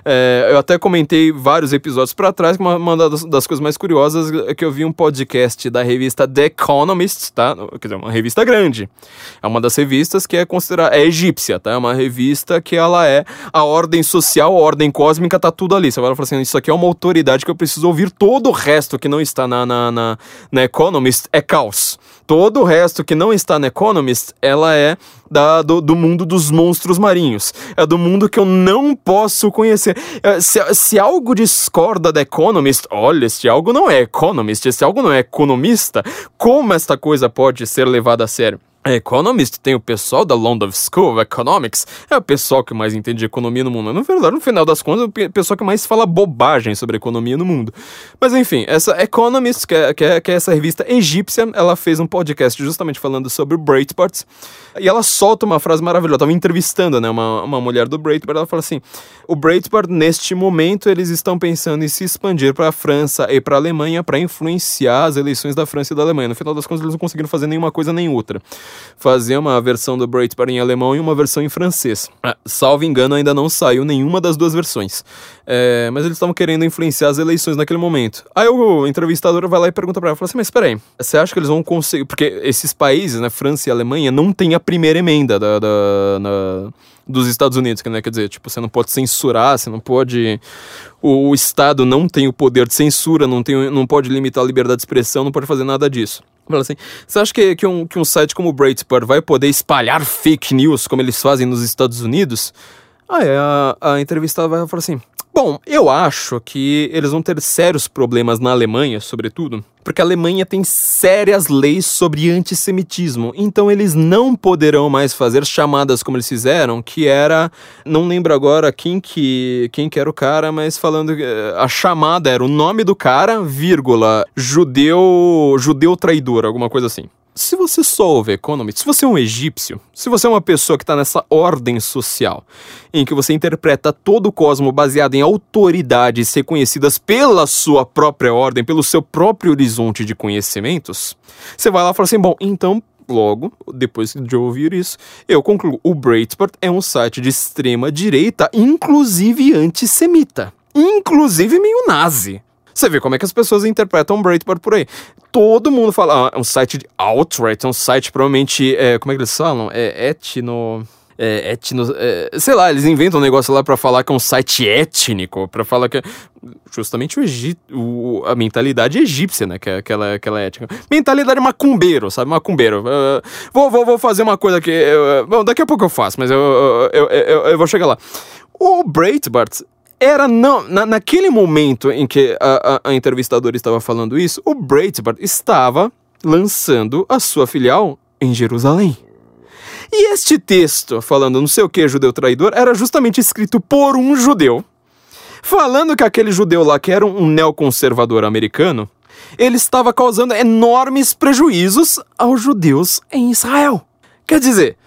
É, eu até comentei vários episódios para trás que uma, uma das, das, coisas mais curiosas é que eu vi um podcast da revista The Economist, tá? Quer dizer, uma revista grande. É uma das revistas que é considerada. É egípcia, tá? É uma revista que ela é a ordem social, a ordem cósmica, tá tudo ali. Você vai falar assim: isso aqui é uma autoridade que eu preciso ouvir. Todo o resto que não está na, na, na, na Economist é caos. Todo o resto que não está na Economist, ela é da, do, do, mundo dos monstros marinhos. É do mundo que eu não posso conhecer. É, se, se algo discorda da Economist, olha, se algo não é Economist, se algo não é economista, como esta coisa pode ser levada a sério? É Economist tem o pessoal da London School of Economics, é o pessoal que mais entende economia no mundo. Na verdade, no final das contas, é o pessoal que mais fala bobagem sobre economia no mundo. Mas enfim, essa Economist, que é, que é, que é essa revista egípcia, ela fez um podcast justamente falando sobre o Breitbart. E ela solta uma frase maravilhosa. Eu tava entrevistando né, uma, uma mulher do Breitbart. Ela fala assim: o Breitbart, neste momento, eles estão pensando em se expandir para a França e para a Alemanha para influenciar as eleições da França e da Alemanha. No final das contas, eles não conseguiram fazer nenhuma coisa nem outra fazer uma versão do Breitbart em alemão e uma versão em francês. Ah, salvo engano, ainda não saiu nenhuma das duas versões. É, mas eles estavam querendo influenciar as eleições naquele momento. Aí o entrevistador vai lá e pergunta para ela, fala assim, mas espera aí, você acha que eles vão conseguir... Porque esses países, né, França e Alemanha, não tem a primeira emenda da, da na, dos Estados Unidos, né, quer dizer, tipo, você não pode censurar, você não pode... O, o Estado não tem o poder de censura, não, tem, não pode limitar a liberdade de expressão, não pode fazer nada disso. Assim, você acha que, que, um, que um site como o Breitbart vai poder espalhar fake news como eles fazem nos Estados Unidos? Aí a, a entrevistada vai falar assim: Bom, eu acho que eles vão ter sérios problemas na Alemanha, sobretudo, porque a Alemanha tem sérias leis sobre antissemitismo, então eles não poderão mais fazer chamadas como eles fizeram, que era, não lembro agora quem que, quem que era o cara, mas falando a chamada era o nome do cara, vírgula, judeu, judeu traidor, alguma coisa assim se você só ouve Economist, se você é um egípcio, se você é uma pessoa que está nessa ordem social, em que você interpreta todo o cosmo baseado em autoridades reconhecidas pela sua própria ordem, pelo seu próprio horizonte de conhecimentos, você vai lá e fala assim: bom, então Logo, depois de ouvir isso, eu concluo: o Breitbart é um site de extrema direita, inclusive antissemita, inclusive meio nazi. Você vê como é que as pessoas interpretam Breitbart por aí. Todo mundo fala, ah, é um site de alt-right, é um site provavelmente, é, como é que eles falam? É etno... é, etno, é, sei lá, eles inventam um negócio lá pra falar que é um site étnico, pra falar que é justamente o Egito, a mentalidade egípcia, né, que é aquela, aquela étnica. Mentalidade macumbeiro, sabe, macumbeiro. Uh, vou, vou, vou fazer uma coisa que, uh, bom, daqui a pouco eu faço, mas eu, eu, eu, eu, eu vou chegar lá. O Breitbart era não na, naquele momento em que a, a, a entrevistadora estava falando isso, o Breitbart estava lançando a sua filial em Jerusalém. E este texto, falando não sei o que, judeu traidor, era justamente escrito por um judeu, falando que aquele judeu lá, que era um neoconservador americano, ele estava causando enormes prejuízos aos judeus em Israel. Quer dizer,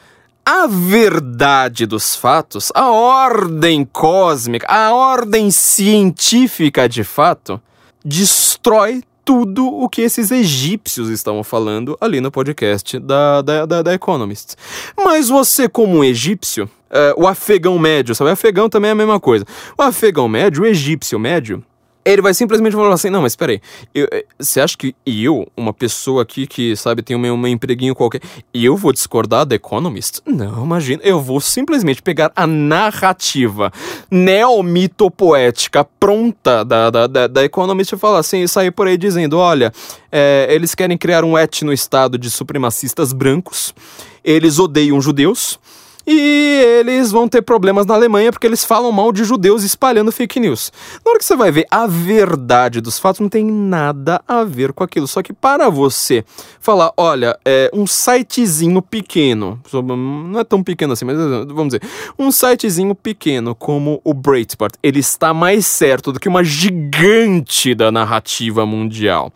a verdade dos fatos, a ordem cósmica, a ordem científica de fato, destrói tudo o que esses egípcios estavam falando ali no podcast da, da, da, da Economist. Mas você, como um egípcio, uh, o afegão médio, sabe? O afegão também é a mesma coisa. O afegão médio, o egípcio médio, ele vai simplesmente falar assim: não, mas peraí, eu, eh, você acha que eu, uma pessoa aqui que, sabe, tem um, empreguinho qualquer, eu vou discordar da Economist? Não, imagina, eu vou simplesmente pegar a narrativa neomitopoética pronta da, da, da, da Economist e falar assim, e sair por aí dizendo: olha, é, eles querem criar um etno-estado de supremacistas brancos, eles odeiam judeus. E eles vão ter problemas na Alemanha porque eles falam mal de judeus espalhando fake news. Na hora que você vai ver a verdade dos fatos, não tem nada a ver com aquilo. Só que para você falar, olha, é um sitezinho pequeno, não é tão pequeno assim, mas vamos dizer, um sitezinho pequeno como o Breitbart, ele está mais certo do que uma gigante da narrativa mundial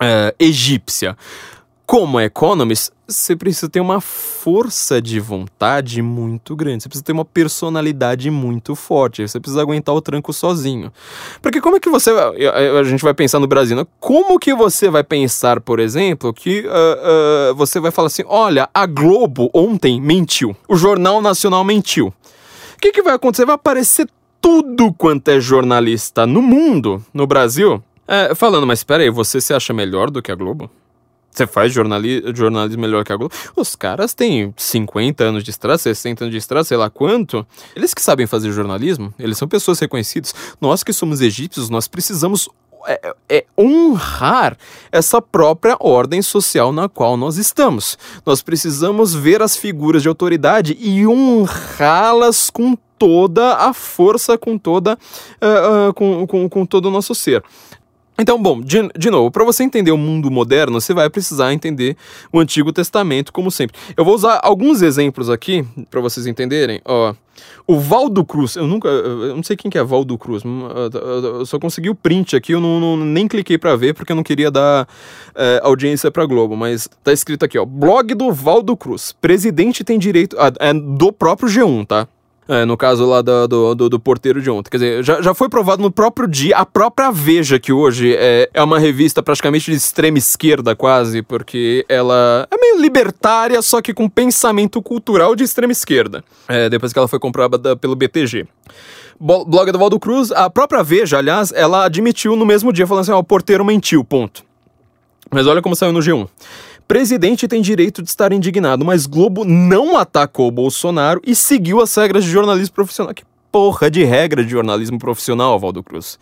é, egípcia como Economist, você precisa ter uma força de vontade muito grande, você precisa ter uma personalidade muito forte, você precisa aguentar o tranco sozinho. Porque como é que você. A gente vai pensar no Brasil, né? Como que você vai pensar, por exemplo, que uh, uh, você vai falar assim: olha, a Globo ontem mentiu, o Jornal Nacional mentiu. O que, que vai acontecer? Vai aparecer tudo quanto é jornalista no mundo, no Brasil, é, falando, mas espera aí, você se acha melhor do que a Globo? Você faz jornali jornalismo melhor que a Globo? Os caras têm 50 anos de estrada, 60 anos de estrada, sei lá quanto. Eles que sabem fazer jornalismo, eles são pessoas reconhecidas. Nós que somos egípcios, nós precisamos é, é, honrar essa própria ordem social na qual nós estamos. Nós precisamos ver as figuras de autoridade e honrá-las com toda a força, com toda, uh, uh, com, com, com todo o nosso ser. Então, bom, de, de novo, para você entender o mundo moderno, você vai precisar entender o Antigo Testamento, como sempre. Eu vou usar alguns exemplos aqui para vocês entenderem. Ó, o Valdo Cruz, eu nunca, eu não sei quem que é Valdo Cruz, hum, eu só consegui o print aqui, eu não, não nem cliquei para ver porque eu não queria dar é, audiência para Globo, mas tá escrito aqui, ó, blog do Valdo Cruz, presidente tem direito, ah, é do próprio G1, tá? É, no caso lá do, do, do, do, porteiro de ontem. Quer dizer, já, já foi provado no próprio dia, a própria Veja, que hoje é, é uma revista praticamente de extrema esquerda, quase, porque ela é meio libertária, só que com pensamento cultural de extrema esquerda. É, depois que ela foi comprada pelo BTG. Blog do Valdo Cruz, a própria Veja, aliás, ela admitiu no mesmo dia, falando assim: ó, o porteiro mentiu, ponto. Mas olha como saiu no G1. Presidente tem direito de estar indignado, mas Globo não atacou Bolsonaro e seguiu as regras de jornalismo profissional. Que porra de regra de jornalismo profissional, Valdo Cruz?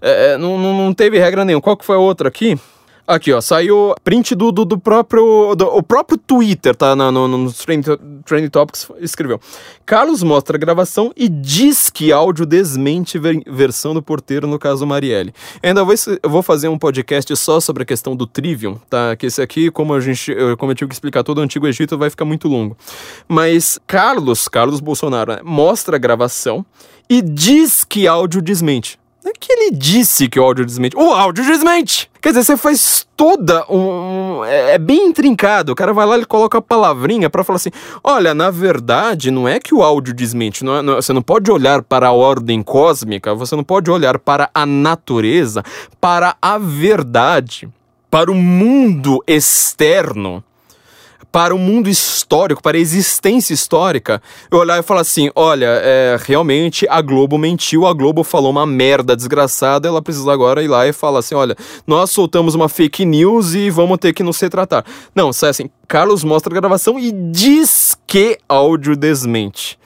É, não, não teve regra nenhuma. Qual que foi a outra aqui? Aqui, ó, saiu print do, do, do próprio. Do, o próprio Twitter, tá? No, no, no Trend, Topics escreveu. Carlos mostra a gravação e diz que áudio desmente ver, versão do porteiro, no caso Marielle. Ainda vou, eu vou fazer um podcast só sobre a questão do Trivium, tá? Que esse aqui, como a gente. Como eu tive que explicar todo o Antigo Egito, vai ficar muito longo. Mas Carlos, Carlos Bolsonaro, né, mostra a gravação e diz que áudio desmente. É que ele disse que o áudio desmente. O áudio desmente! Quer dizer, você faz toda um. É, é bem intrincado. O cara vai lá e coloca a palavrinha para falar assim: olha, na verdade, não é que o áudio desmente. Não é, não, você não pode olhar para a ordem cósmica, você não pode olhar para a natureza, para a verdade, para o mundo externo para o mundo histórico, para a existência histórica, eu olhar e falar assim: olha, é, realmente a Globo mentiu, a Globo falou uma merda desgraçada, ela precisa agora ir lá e falar assim: olha, nós soltamos uma fake news e vamos ter que nos retratar. Não, sai assim: Carlos mostra a gravação e diz que áudio desmente.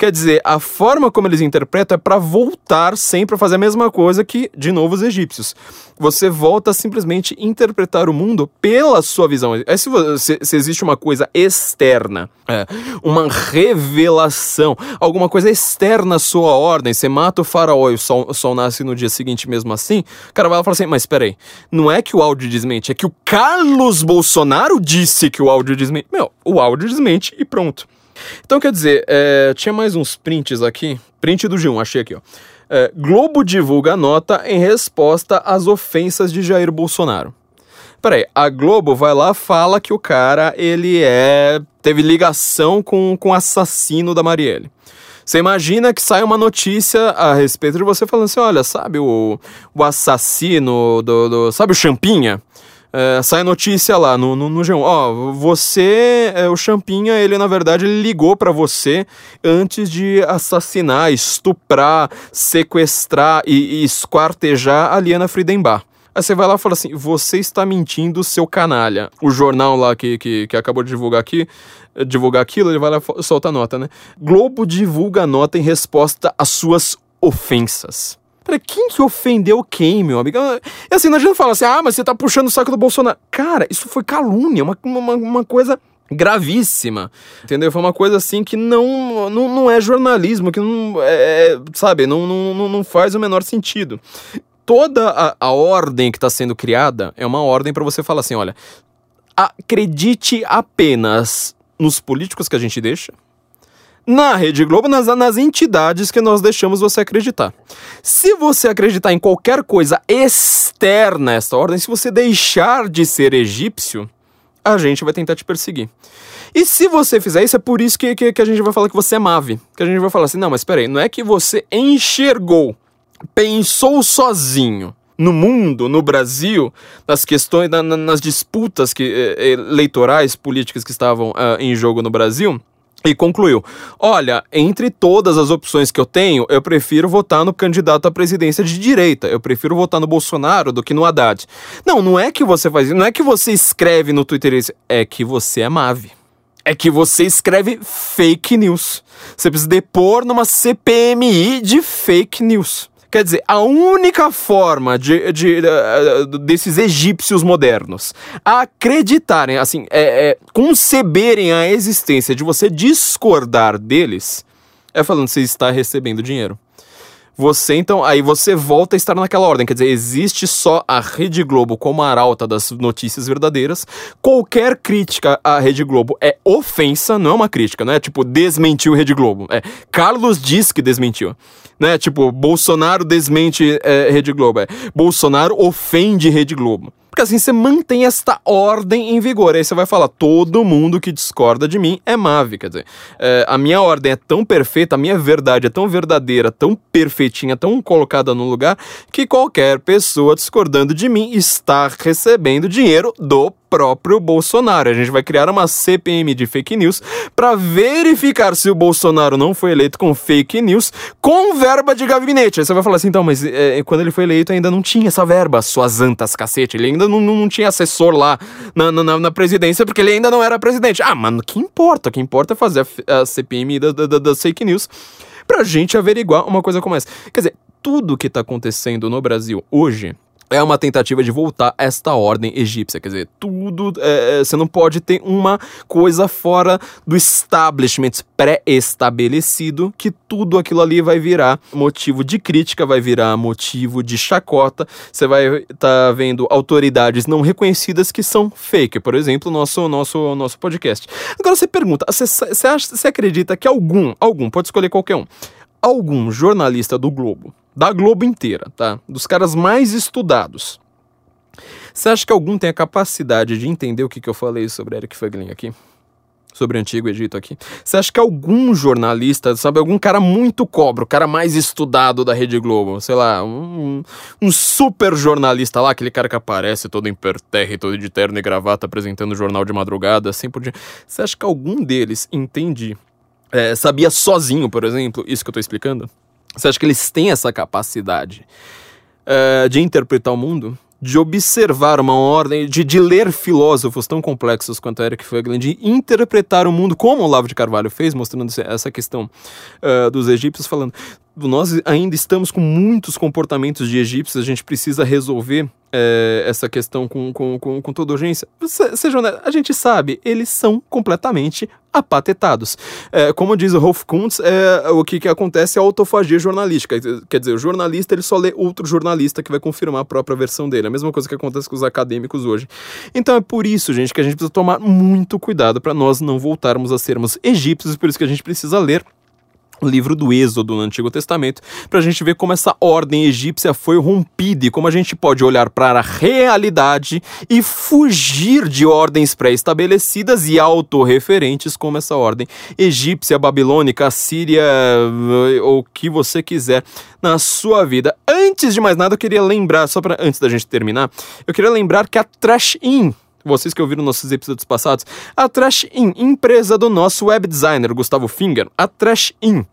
Quer dizer, a forma como eles interpretam é para voltar sempre a fazer a mesma coisa que, de novo, os egípcios. Você volta a simplesmente interpretar o mundo pela sua visão. É se, se existe uma coisa externa, é, uma revelação, alguma coisa externa à sua ordem, você mata o faraó e o sol, o sol nasce no dia seguinte mesmo assim, o cara vai lá e fala assim, mas peraí, não é que o áudio desmente, é que o Carlos Bolsonaro disse que o áudio desmente. Meu, o áudio desmente e pronto. Então, quer dizer, é, tinha mais uns prints aqui. Print do G1, achei aqui, ó. É, Globo divulga nota em resposta às ofensas de Jair Bolsonaro. Peraí, a Globo vai lá fala que o cara, ele é... teve ligação com, o assassino da Marielle. Você imagina que sai uma notícia a respeito de você falando assim, olha, sabe o, o assassino do, do- Sabe o Champinha? É, sai notícia lá no, no, no G1. Ó, você, é, o Champinha, ele na verdade ligou pra você antes de assassinar, estuprar, sequestrar e, e esquartejar a Liana Friedenbach. Aí você vai lá e fala assim: você está mentindo, seu canalha. O jornal lá que, que, que acabou de divulgar aqui, eh, divulgar aquilo, ele vai lá e solta a nota, né? Globo divulga a nota em resposta às suas ofensas. Peraí, quem que ofendeu quem, meu amigo? E assim, não adianta falar assim, ah, mas você tá puxando o saco do Bolsonaro. Cara, isso foi calúnia, uma, uma, uma coisa gravíssima, entendeu? Foi uma coisa assim que não, não, não é jornalismo, que não, é, é, sabe, não, não, não- não faz o menor sentido. Toda a, a ordem que está sendo criada é uma ordem para você falar assim, olha, acredite apenas nos políticos que a gente deixa, na Rede Globo, nas, nas entidades que nós deixamos você acreditar. Se você acreditar em qualquer coisa externa a esta ordem, se você deixar de ser egípcio, a gente vai tentar te perseguir. E se você fizer isso, é por isso que, que, que a gente vai falar que você é Mave. Que a gente vai falar assim, não, mas peraí, não é que você enxergou, pensou sozinho no mundo, no Brasil, nas questões, na- na- nas disputas que, eh, eleitorais, políticas que estavam ah, em jogo no Brasil, e concluiu: Olha, entre todas as opções que eu tenho, eu prefiro votar no candidato à presidência de direita. Eu prefiro votar no Bolsonaro do que no Haddad. Não, não é que você faz isso, não é que você escreve no Twitter isso, é que você é Mave. É que você escreve fake news. Você precisa depor numa CPMI de fake news. Quer dizer, a única forma de, de, eh, desses egípcios modernos acreditarem, assim, é, é, conceberem a existência de você discordar deles, é falando que você está recebendo dinheiro. Você então, aí você volta a estar naquela ordem, quer dizer, existe só a Rede Globo como arauta das notícias verdadeiras. Qualquer crítica à Rede Globo é ofensa, não é uma crítica, não é tipo desmentiu Rede Globo. É Carlos diz que desmentiu. Né? Tipo, Bolsonaro desmente é, Rede Globo. É Bolsonaro ofende Rede Globo. Porque assim você mantém esta ordem em vigor. Aí você vai falar: todo mundo que discorda de mim é Mave. Quer dizer, é, a minha ordem é tão perfeita, a minha verdade é tão verdadeira, tão perfeitinha, tão colocada no lugar, que qualquer pessoa discordando de mim está recebendo dinheiro do próprio Bolsonaro. A gente vai criar uma CPM de fake news para verificar se o Bolsonaro não foi eleito com fake news com verba de gabinete. Aí você vai falar assim, então, mas é, quando ele foi eleito ainda não tinha essa verba, suas antas cacete. Ele ainda não, não, tinha assessor lá na, na, na presidência porque ele ainda não era presidente. Ah, mano, que importa? O que importa é fazer a, a CPM da, da, fake news pra gente averiguar uma coisa como essa. Quer dizer, tudo que tá acontecendo no Brasil hoje é uma tentativa de voltar a esta ordem egípcia. Quer dizer, tudo. é, você não pode ter uma coisa fora do establishment pré-estabelecido, que tudo aquilo ali vai virar motivo de crítica, vai virar motivo de chacota. Você vai estar tá vendo autoridades não reconhecidas que são fake. Por exemplo, nosso nosso nosso podcast. Agora você pergunta, você, você, acha, você acredita que algum, algum, pode escolher qualquer um, algum jornalista do Globo, da Globo inteira, tá? Dos caras mais estudados. Você acha que algum tem a capacidade de entender o que, que eu falei sobre Eric Fuglin aqui? sobre o Antigo Egito aqui. Você acha que algum jornalista, sabe, algum cara muito cobro, o cara mais estudado da Rede Globo, sei lá, um, um super jornalista lá, aquele cara que aparece todo imperterre, todo de terno e gravata, apresentando o jornal de madrugada, assim por diante. Você acha que algum deles entende, é, sabia sozinho, por exemplo, isso que eu tô explicando? Você acha que eles têm essa capacidade é, de interpretar o mundo? de observar uma ordem, de, de ler filósofos tão complexos quanto Eric Fögelen, de interpretar o mundo como Olavo de Carvalho fez, mostrando essa questão uh, dos egípcios, falando nós ainda estamos com muitos comportamentos de egípcios, a gente precisa resolver é, essa questão com, com, com, com toda urgência. Se, seja honesto, a gente sabe, eles são completamente apatetados. É, como diz o Rolf Kuntz, é, o que, que acontece é a autofagia jornalística. Quer dizer, o jornalista ele só lê outro jornalista que vai confirmar a própria versão dele. A mesma coisa que acontece com os acadêmicos hoje. Então é por isso, gente, que a gente precisa tomar muito cuidado para nós não voltarmos a sermos egípcios, por isso que a gente precisa ler livro do Êxodo no Antigo Testamento, para a gente ver como essa ordem egípcia foi rompida e como a gente pode olhar para a realidade e fugir de ordens pré-estabelecidas e autorreferentes como essa ordem egípcia, babilônica, assíria, ou o que você quiser na sua vida. Antes de mais nada, eu queria lembrar, só para antes da gente terminar, eu queria lembrar que a Trash In vocês que ouviram nossos episódios passados, a Trash In, empresa do nosso web designer Gustavo Finger, a Trash In,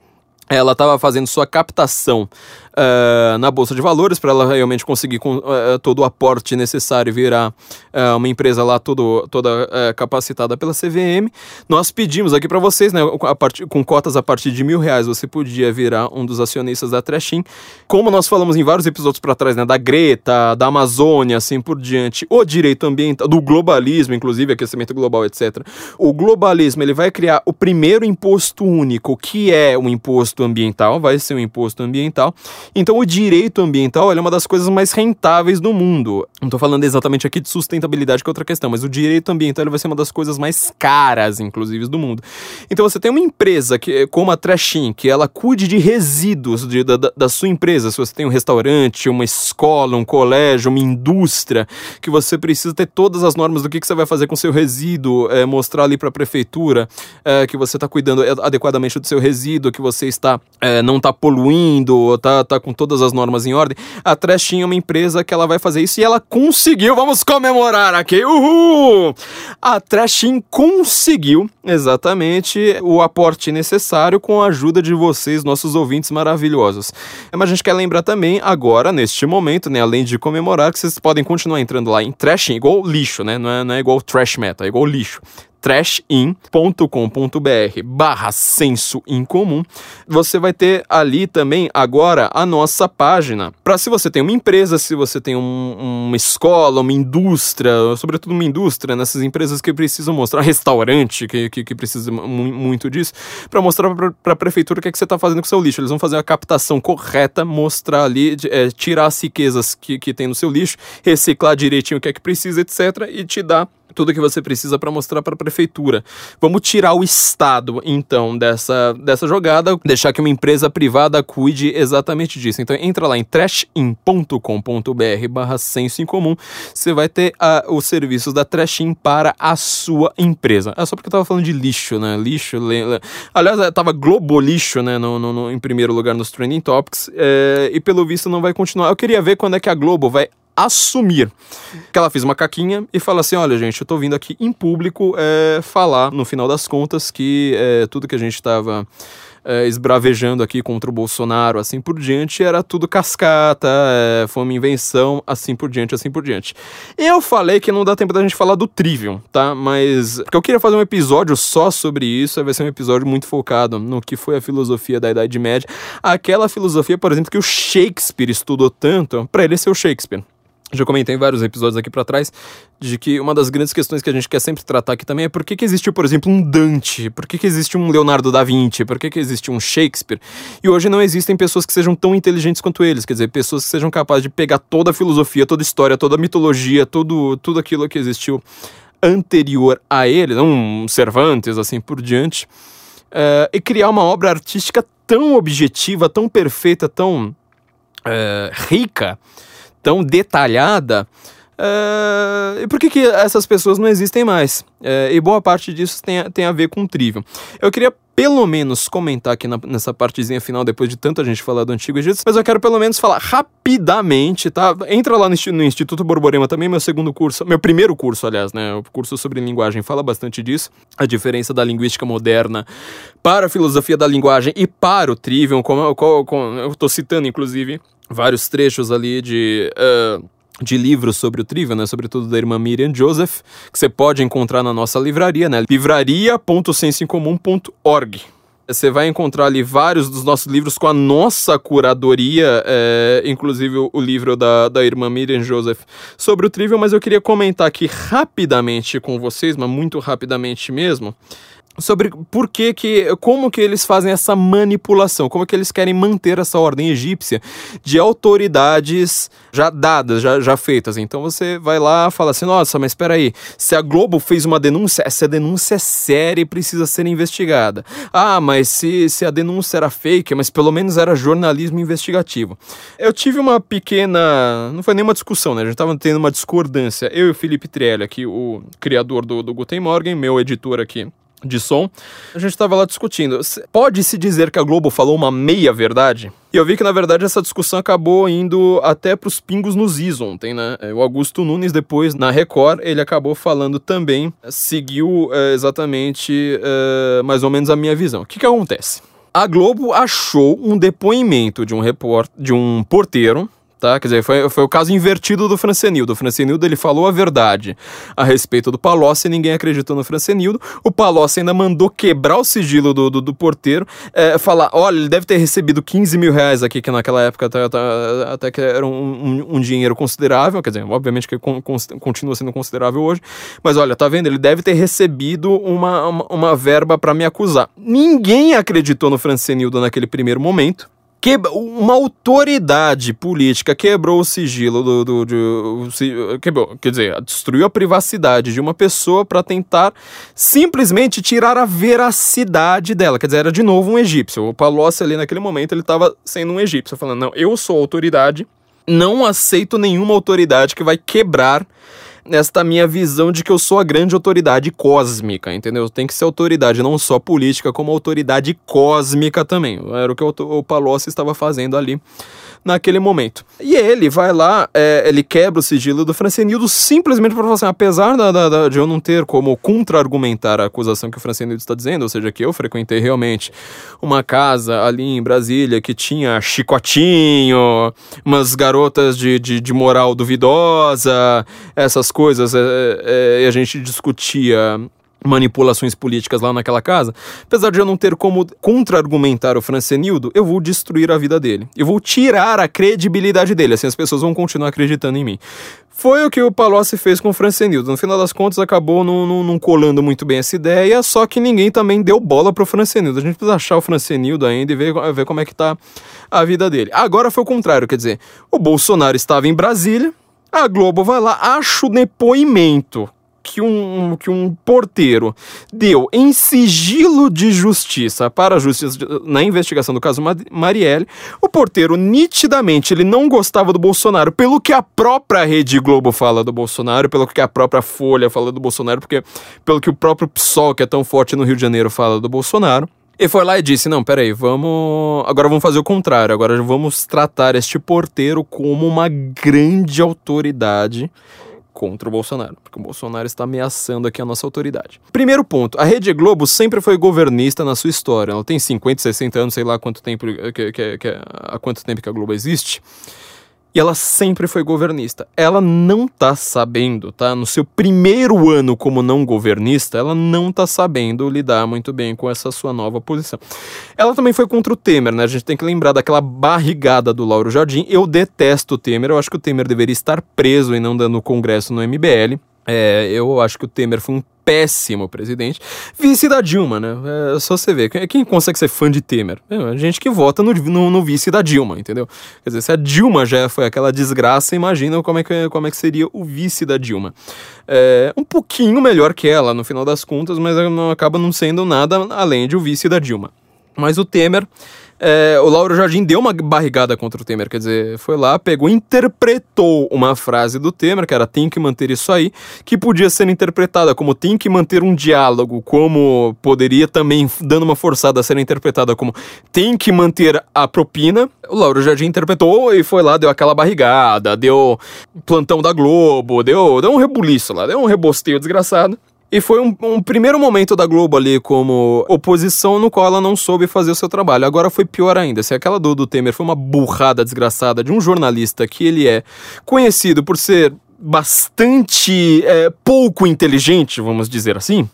ela estava fazendo sua captação uh, na Bolsa de Valores para ela realmente conseguir com, uh, todo o aporte necessário e virar uh, uma empresa lá todo, toda capacitada pela CVM. Nós pedimos aqui para vocês, né, a part, com cotas a partir de mil reais, você podia virar um dos acionistas da Trashin. Como nós falamos em vários episódios para trás, né, da Greta, da Amazônia, assim por diante, o direito ambiental, do globalismo, inclusive aquecimento global, etc. O globalismo ele vai criar o primeiro imposto único, que é o imposto ambiental, vai ser um imposto ambiental. Então, o direito ambiental é uma das coisas mais rentáveis do mundo. Não estou falando exatamente aqui de sustentabilidade, que é outra questão, mas o direito ambiental vai ser uma das coisas mais caras, inclusive, do mundo. Então, você tem uma empresa que, como a Trashin, que ela cuide de resíduos de, da, da sua empresa. Se você tem um restaurante, uma escola, um colégio, uma indústria, que você precisa ter todas as normas do que, que você vai fazer com seu resíduo, é, mostrar ali para a prefeitura é, que você está cuidando adequadamente do seu resíduo, que você está é, não está poluindo, está tá com todas as normas em ordem. A Trash tinha uma empresa que ela vai fazer isso e ela conseguiu. Vamos comemorar aqui. Uhul! A Trashin conseguiu exatamente o aporte necessário com a ajuda de vocês, nossos ouvintes maravilhosos. Mas a gente quer lembrar também agora, neste momento, né, além de comemorar, que vocês podem continuar entrando lá em Trashin, igual lixo, né? Não é, não é igual trash metal, é igual lixo trashin.com.br barra senso incomum, você vai ter ali também agora a nossa página. Para se você tem uma empresa, se você tem um, uma escola, uma indústria, sobretudo uma indústria, nessas empresas que precisam mostrar, restaurante que, que, que precisa muito disso, para mostrar para a prefeitura o que, é que você está fazendo com o seu lixo. Eles vão fazer a captação correta, mostrar ali, é, tirar as riquezas que, que tem no seu lixo, reciclar direitinho o que é que precisa, etc. e te dar tudo que você precisa para mostrar para a prefeitura. Vamos tirar o Estado, então, dessa, dessa jogada, deixar que uma empresa privada cuide exatamente disso. Então, entra lá em trashin.com.br barra senso em comum, você vai ter os serviços da Trashin para a sua empresa. É só porque eu tava falando de lixo, né? Lixo, aliás, tava Globo Lixo, né, no, no, no, em primeiro lugar nos Trending Topics, é, e pelo visto não vai continuar. Eu queria ver quando é que a Globo vai assumir que ela fez uma caquinha e fala assim: olha, gente, eu tô vindo aqui em público é, falar, no final das contas, que é, tudo que a gente estava. É, esbravejando aqui contra o Bolsonaro, assim por diante, era tudo cascata, é, foi uma invenção, assim por diante, assim por diante. Eu falei que não dá tempo da gente falar do Trivium, tá? Mas. Porque eu queria fazer um episódio só sobre isso, vai ser um episódio muito focado no que foi a filosofia da Idade Média. Aquela filosofia, por exemplo, que o Shakespeare estudou tanto, para ele ser o Shakespeare. Já comentei em vários episódios aqui para trás de que uma das grandes questões que a gente quer sempre tratar aqui também é por que, que existiu, por exemplo, um Dante, por que, que existe um Leonardo da Vinci, por que, que existe um Shakespeare. E hoje não existem pessoas que sejam tão inteligentes quanto eles, quer dizer, pessoas que sejam capazes de pegar toda a filosofia, toda a história, toda a mitologia, tudo, tudo aquilo que existiu anterior a ele, um Cervantes, assim por diante, uh, e criar uma obra artística tão objetiva, tão perfeita, tão uh, rica tão detalhada É, e por que, que essas pessoas não existem mais? É, e boa parte disso tem, a- tem a ver com o Trivium. Eu queria pelo menos comentar aqui na- nessa partezinha final, depois de tanta gente falar do Antigo Egito, mas eu quero pelo menos falar rapidamente, tá? Entra lá no, no Instituto Borborema também, meu segundo curso, meu primeiro curso, aliás, né? O curso sobre linguagem fala bastante disso, a diferença da linguística moderna para a filosofia da linguagem e para o Trivium, como, como- como- eu tô citando, inclusive, vários trechos ali de... ah, de livros sobre o Trivium, né? Sobretudo da irmã Miriam Joseph, que você pode encontrar na nossa livraria, né? livraria.sensoincomum.org. Você vai encontrar ali vários dos nossos livros com a nossa curadoria, é, inclusive o, livro da, da irmã Miriam Joseph sobre o Trivium, mas eu queria comentar aqui rapidamente com vocês, mas muito rapidamente mesmo, sobre por que que, como que eles fazem essa manipulação, como que eles querem manter essa ordem egípcia de autoridades já dadas, já, já feitas. Então você vai lá fala assim, nossa, mas espera aí, se a Globo fez uma denúncia, essa denúncia é séria e precisa ser investigada. Ah, mas se, se a denúncia era fake, mas pelo menos era jornalismo investigativo. Eu tive uma pequena, não foi nenhuma discussão, né? A gente tava tendo uma discordância. Eu e o Felipe Trielli aqui, o criador do, do Guten Morgen, meu editor aqui, de som, a gente estava lá discutindo. Se- Pode-se dizer que a Globo falou uma meia-verdade? E eu vi que, na verdade, essa discussão acabou indo até pros pingos nos is ontem, né? É, O Augusto Nunes, depois, na Record, ele acabou falando também, seguiu é, exatamente é, mais ou menos a minha visão. O que que acontece? A Globo achou um depoimento de um repórter, de um porteiro, tá? Quer dizer, foi, foi o caso invertido do Francenildo. O Francenildo, ele falou a verdade a respeito do Palocci e ninguém acreditou no Francenildo. O Palocci ainda mandou quebrar o sigilo do, do, do porteiro, é, falar, olha, ele deve ter recebido 15 mil reais aqui, que naquela época até, até, até que era um, um, um dinheiro considerável, quer dizer, obviamente que con- con- continua sendo considerável hoje, mas olha, tá vendo? Ele deve ter recebido uma, uma, uma verba para me acusar. Ninguém acreditou no Francenildo naquele primeiro momento. Que uma autoridade política quebrou o sigilo do. do, de- o si- quebrou, quer dizer, destruiu a privacidade de uma pessoa para tentar simplesmente tirar a veracidade dela. Quer dizer, era de novo um egípcio. O Palocci ali naquele momento ele estava sendo um egípcio, falando: não, eu sou autoridade, não aceito nenhuma autoridade que vai quebrar nesta minha visão de que eu sou a grande autoridade cósmica, entendeu? Tem que ser autoridade não só política, como autoridade cósmica também. Era o que o, o Palocci estava fazendo ali naquele momento. E ele vai lá, é, ele quebra o sigilo do Francenildo simplesmente para falar assim, apesar da, da- da- de eu não ter como contra-argumentar a acusação que o Francenildo está dizendo, ou seja, que eu frequentei realmente uma casa ali em Brasília que tinha chicotinho, umas garotas de, de, de moral duvidosa, essas coisas, é, é, e a gente discutia manipulações políticas lá naquela casa, apesar de eu não ter como contra-argumentar o Francenildo, eu vou destruir a vida dele. Eu vou tirar a credibilidade dele, assim as pessoas vão continuar acreditando em mim. Foi o que o Palocci fez com o Francenildo. No final das contas, acabou não, não- não colando muito bem essa ideia, só que ninguém também deu bola pro Francenildo. A gente precisa achar o Francenildo ainda e ver, ver como é que tá a vida dele. Agora foi o contrário, quer dizer, o Bolsonaro estava em Brasília, a Globo vai lá, acha o depoimento que um, que um porteiro deu em sigilo de justiça para a justiça na investigação do caso Ma- Marielle, o porteiro nitidamente ele não gostava do Bolsonaro, pelo que a própria Rede Globo fala do Bolsonaro, pelo que a própria Folha fala do Bolsonaro, porque pelo que o próprio PSOL, que é tão forte no Rio de Janeiro, fala do Bolsonaro. E foi lá e disse: Não, peraí, vamos. Agora vamos fazer o contrário. Agora vamos tratar este porteiro como uma grande autoridade contra o Bolsonaro, porque o Bolsonaro está ameaçando aqui a nossa autoridade. Primeiro ponto, a Rede Globo sempre foi governista na sua história. Ela tem 50, 60 anos, sei lá quanto tempo que, que, que, há quanto tempo que a Globo existe. E ela sempre foi governista. Ela não tá sabendo, tá? No seu primeiro ano como não governista, ela não tá sabendo lidar muito bem com essa sua nova posição. Ela também foi contra o Temer, né? A gente tem que lembrar daquela barrigada do Lauro Jardim. Eu detesto o Temer, eu acho que o Temer deveria estar preso e não dando congresso no MBL. É, eu acho que o Temer foi um péssimo presidente. Vice da Dilma, né? É só você ver. Quem- consegue ser fã de Temer? É, a gente que vota no, no, no vice da Dilma, entendeu? Quer dizer, se a Dilma já foi aquela desgraça, imagina como é que, como é que seria o vice da Dilma. É, um pouquinho melhor que ela, no final das contas, mas não acaba não sendo nada além de o vice da Dilma. Mas o Temer, é, o Lauro Jardim deu uma barrigada contra o Temer, quer dizer, foi lá, pegou, interpretou uma frase do Temer, que era tem que manter isso aí, que podia ser interpretada como tem que manter um diálogo, como poderia também, dando uma forçada, ser interpretada como tem que manter a propina. O Lauro Jardim interpretou e foi lá, deu aquela barrigada, deu plantão da Globo, deu, deu um rebuliço lá, deu um rebosteio desgraçado. E foi um, um, primeiro momento da Globo ali como oposição no qual ela não soube fazer o seu trabalho. Agora foi pior ainda. Se aquela do, do Temer foi uma burrada desgraçada de um jornalista que ele é conhecido por ser bastante é, pouco inteligente, vamos dizer assim,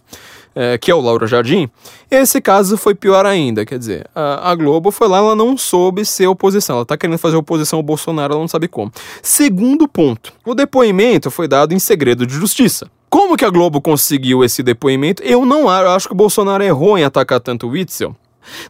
é, que é o Laura Jardim, esse caso foi pior ainda. Quer dizer, a, a, Globo foi lá, ela não soube ser oposição. Ela tá querendo fazer oposição ao Bolsonaro, ela não sabe como. Segundo ponto: o depoimento foi dado em segredo de justiça. Como que a Globo conseguiu esse depoimento? Eu não acho que o Bolsonaro errou em atacar tanto o Witzel.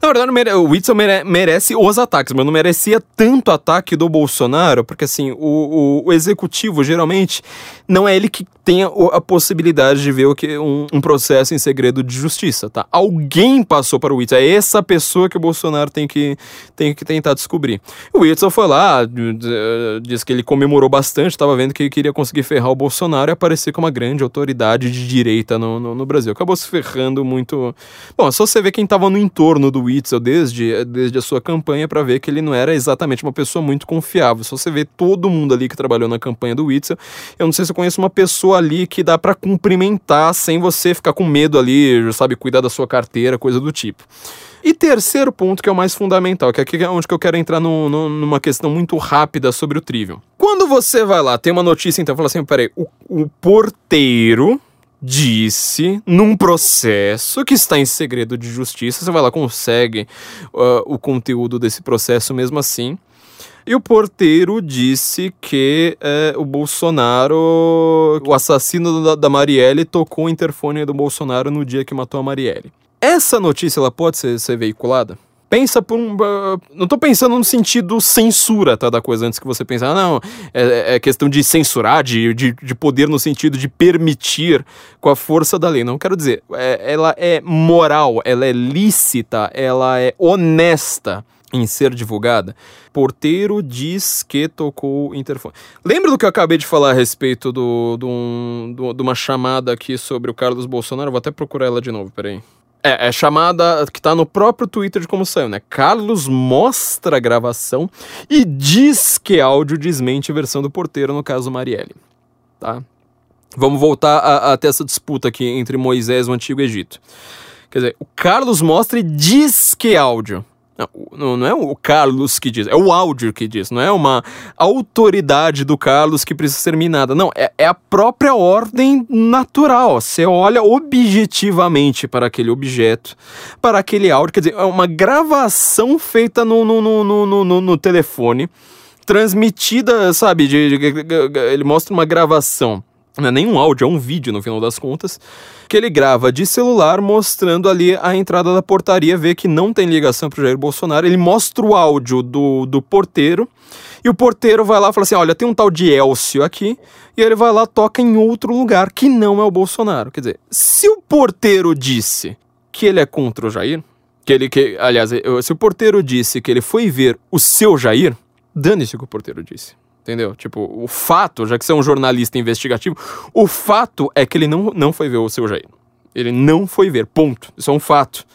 Na verdade, o mere merece os ataques, mas não merecia tanto ataque do Bolsonaro, porque assim, o, o, o executivo geralmente não é ele que tem a, a possibilidade de ver o que, um, um, processo em segredo de justiça, tá? Alguém passou para o Witzel, é essa pessoa que o Bolsonaro tem que, tem que tentar descobrir. O Witzel foi lá, disse que ele comemorou bastante, estava vendo que queria conseguir ferrar o Bolsonaro e aparecer como uma grande autoridade de direita no, no, no Brasil. Acabou se ferrando muito. Bom, é só você ver quem estava no entorno do Witzel desde, desde a sua campanha para ver que ele não era exatamente uma pessoa muito confiável. Se você vê todo mundo ali que trabalhou na campanha do Witzel, eu não sei se eu conheço uma pessoa ali que dá para cumprimentar sem você ficar com medo ali, sabe, cuidar da sua carteira, coisa do tipo. E terceiro ponto, que é o mais fundamental, que aqui é onde que eu quero entrar no, no, numa questão muito rápida sobre o Trivial. Quando você vai lá, tem uma notícia, então fala assim, peraí, o, o porteiro disse num processo que está em segredo de justiça, você vai lá, consegue uh, o conteúdo desse processo mesmo assim. E o porteiro disse que é, o Bolsonaro, o assassino da, da Marielle, tocou o interfone do Bolsonaro no dia que matou a Marielle. Essa notícia ela pode ser, ser veiculada? Pensa por um. Não tô pensando no sentido censura, tá? Da coisa, antes que você pense, ah, não, é, é questão de censurar, de, de, de, poder no sentido de permitir com a força da lei. Não quero dizer, é, ela é moral, ela é lícita, ela é honesta em ser divulgada. Porteiro diz que tocou interfone. Lembra do que eu acabei de falar a respeito do, do, do, de uma chamada aqui sobre o Carlos Bolsonaro? Vou até procurar ela de novo, peraí. É, é chamada que tá no próprio Twitter de como saiu, né? Carlos mostra a gravação e diz que áudio desmente a versão do porteiro, no caso Marielle. Tá? Vamos voltar a, a ter essa disputa aqui entre Moisés e o Antigo Egito. Quer dizer, o Carlos mostra e diz que áudio. Não, não é o Carlos que diz, é o áudio que diz, não é uma autoridade do Carlos que precisa ser minada. Não, é, é a própria ordem natural. Você olha objetivamente para aquele objeto, para aquele áudio, quer dizer, é uma gravação feita no, no, no, no, no, no telefone, transmitida, sabe? De, de, de, ele mostra uma gravação não é nem um áudio, é um vídeo no final das contas, que ele grava de celular mostrando ali a entrada da portaria, vê que não tem ligação para o Jair Bolsonaro, ele mostra o áudio do, do porteiro, e o porteiro vai lá e fala assim, olha, tem um tal de Elcio aqui, e ele vai lá toca em outro lugar, que não é o Bolsonaro. Quer dizer, se o porteiro disse que ele é contra o Jair, que ele, que, aliás, se o porteiro disse que ele foi ver o seu Jair, dane-se o que o porteiro disse. Entendeu? Tipo, o fato, já que você é um jornalista investigativo, o fato é que ele não, não foi ver o seu Jair. Ele não foi ver, ponto. Isso é um fato.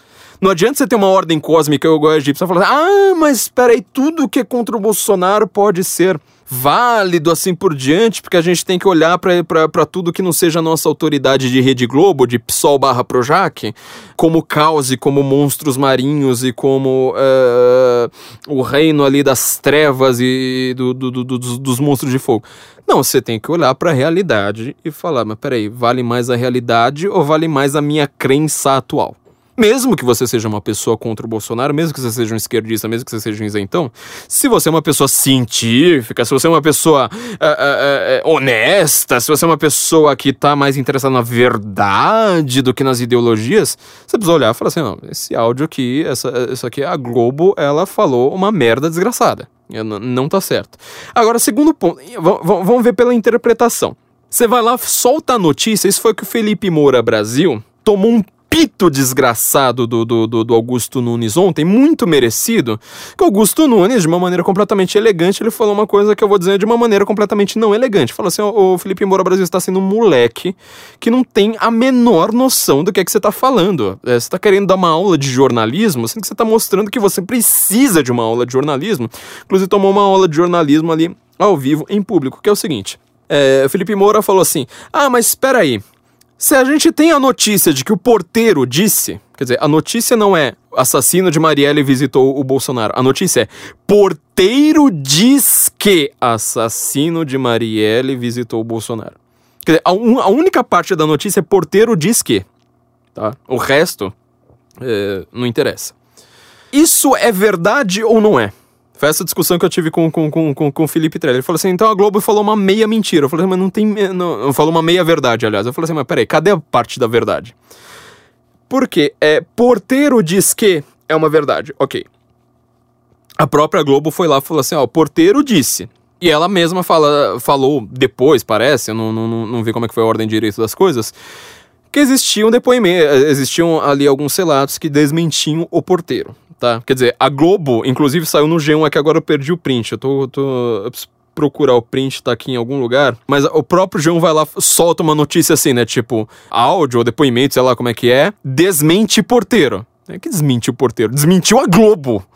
Não adianta você ter uma ordem cósmica, eu gosto de falar, ah, mas espera aí, tudo que é contra o Bolsonaro pode ser válido assim por diante, porque a gente tem que olhar para tudo que não seja a nossa autoridade de Rede Globo, de PSOL barra Projac, como caos e como monstros marinhos e como uh, o reino ali das trevas e do, do, do, dos, dos monstros de fogo. Não, você tem que olhar para a realidade e falar, mas peraí, vale mais a realidade ou vale mais a minha crença atual? Mesmo que você seja uma pessoa contra o Bolsonaro, mesmo que você seja um esquerdista, mesmo que você seja um isentão, se você é uma pessoa científica, se você é uma pessoa uh, uh, uh, honesta, se você é uma pessoa que está mais interessada na verdade do que nas ideologias, você precisa olhar e falar assim, não, esse áudio aqui, essa, isso aqui, a Globo, ela falou uma merda desgraçada. Não tá certo. Agora, segundo ponto, vamos ver pela interpretação. Você vai lá, solta a notícia, isso foi que o Felipe Moura Brasil tomou um pito desgraçado do, do, do, do Augusto Nunes ontem, muito merecido, que o Augusto Nunes, de uma maneira completamente elegante, ele falou uma coisa que eu vou dizer de uma maneira completamente não elegante. Falou assim, o, Felipe Moura Brasil está sendo um moleque que não tem a menor noção do que é que você está falando. É, você está querendo dar uma aula de jornalismo, sendo que você está mostrando que você precisa de uma aula de jornalismo. Inclusive tomou uma aula de jornalismo ali ao vivo, em público, que é o seguinte. É, Felipe Moura falou assim, ah, mas espera aí, se a gente tem a notícia de que o porteiro disse, quer dizer, a notícia não é assassino de Marielle visitou o Bolsonaro. A notícia é porteiro diz que assassino de Marielle visitou o Bolsonaro. Quer dizer, a, un, a única parte da notícia é porteiro diz que, tá? O resto é, não interessa. Isso é verdade ou não é? Foi essa discussão que eu tive com, com, com, com, com o Felipe Trelli. Ele falou assim: então a Globo falou uma meia mentira. Eu falei assim, mas não tem. Não, falou uma meia verdade, aliás. Eu falei assim, mas peraí, cadê a parte da verdade? Porque é, porteiro diz que é uma verdade. Ok. A própria Globo foi lá e falou assim: ó, porteiro disse. E ela mesma fala, falou depois, parece, eu não, não, não vi como é que foi a ordem direito das coisas, que existiam depoimentos, existiam ali alguns relatos que desmentiam o porteiro tá? Quer dizer, a Globo, inclusive, saiu no G1, é que agora eu perdi o print. Eu tô. tô eu procurar o print, tá aqui em algum lugar. Mas o próprio G1 vai lá, solta uma notícia assim, né? Tipo, áudio ou depoimento, sei lá como é que é. Desmente porteiro. É que desmente o porteiro? Desmentiu a Globo.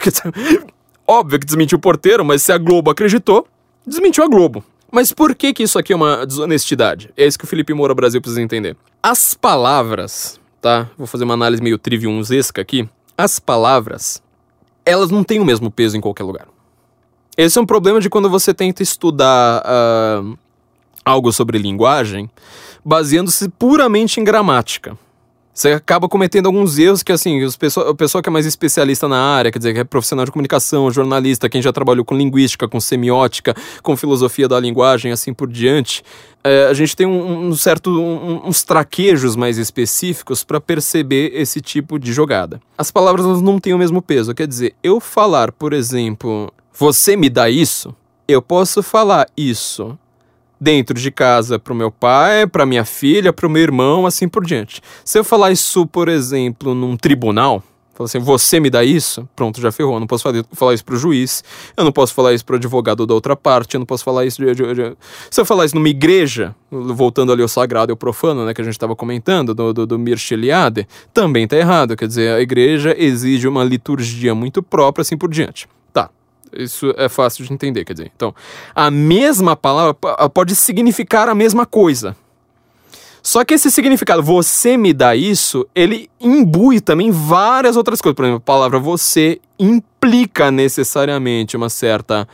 Óbvio que desmentiu o porteiro, mas se a Globo acreditou, desmentiu a Globo. Mas por que que isso aqui é uma desonestidade? É isso que o Felipe Moura Brasil precisa entender. As palavras, tá? Vou fazer uma análise meio triviumzesca aqui as palavras, elas não têm o mesmo peso em qualquer lugar. Esse é um problema de quando você tenta estudar uh, algo sobre linguagem, baseando-se puramente em gramática. Você acaba cometendo alguns erros que, assim, os pessoa, a pessoa que é mais especialista na área, quer dizer, que é profissional de comunicação, jornalista, quem já trabalhou com linguística, com semiótica, com filosofia da linguagem, assim por diante, é, a gente tem um, um certo, um, uns traquejos mais específicos para perceber esse tipo de jogada. As palavras não têm o mesmo peso, quer dizer, eu falar, por exemplo, você me dá isso, eu posso falar isso dentro de casa para o meu pai, para minha filha, para o meu irmão, assim por diante. Se eu falar isso, por exemplo, num tribunal, falar assim, você me dá isso, pronto, já ferrou. Eu não posso falar isso para o juiz, eu não posso falar isso para o advogado da outra parte, eu não posso falar isso de, de, de... Se eu falar isso numa igreja, voltando ali ao sagrado e ao profano, né, que a gente estava comentando, do, do, do Mirceliade, também tá errado. Quer dizer, a igreja exige uma liturgia muito própria, assim por diante. Isso é fácil de entender, quer dizer. Então, a mesma palavra pode significar a mesma coisa. Só que esse significado, você me dá isso, ele imbui também várias outras coisas. Por exemplo, a palavra você implica necessariamente uma certa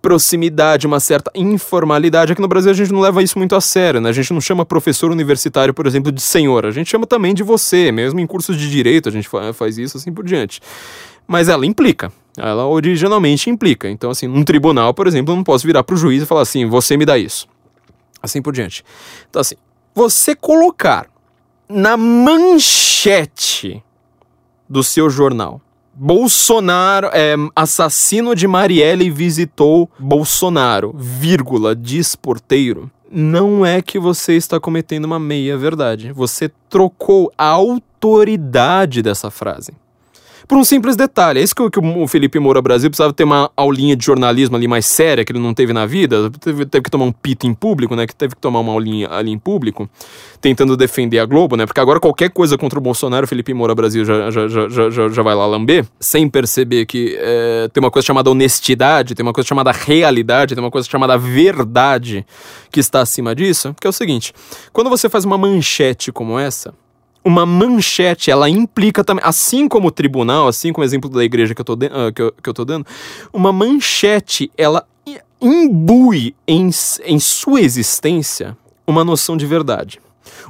proximidade, uma certa informalidade. Aqui no Brasil a gente não leva isso muito a sério, né? A gente não chama professor universitário, por exemplo, de senhor. A gente chama também de você, mesmo em cursos de direito a gente faz isso assim por diante. Mas ela implica. Ela originalmente implica. Então, assim, num tribunal, por exemplo, eu não posso virar para o juiz e falar assim: você me dá isso. Assim por diante. Então, assim, você colocar na manchete do seu jornal. Bolsonaro, é, assassino de Marielle visitou Bolsonaro, vírgula, diz porteiro. Não é que você está cometendo uma meia verdade. Você trocou a autoridade dessa frase por um simples detalhe. É isso que, que o Felipe Moura Brasil precisava ter uma aulinha de jornalismo ali mais séria, que ele não teve na vida. Teve, teve que tomar um pito em público, né? Que teve que tomar uma aulinha ali em público, tentando defender a Globo, né? Porque agora qualquer coisa contra o Bolsonaro, o Felipe Moura Brasil já, já, já, já, já vai lá lamber, sem perceber que é, tem uma coisa chamada honestidade, tem uma coisa chamada realidade, tem uma coisa chamada verdade que está acima disso. Que é o seguinte: quando você faz uma manchete como essa, uma manchete, ela implica também, assim como o tribunal, assim como o exemplo da igreja que eu tô, de, uh, que eu, que eu tô dando, uma manchete, ela imbui em, em sua existência uma noção de verdade.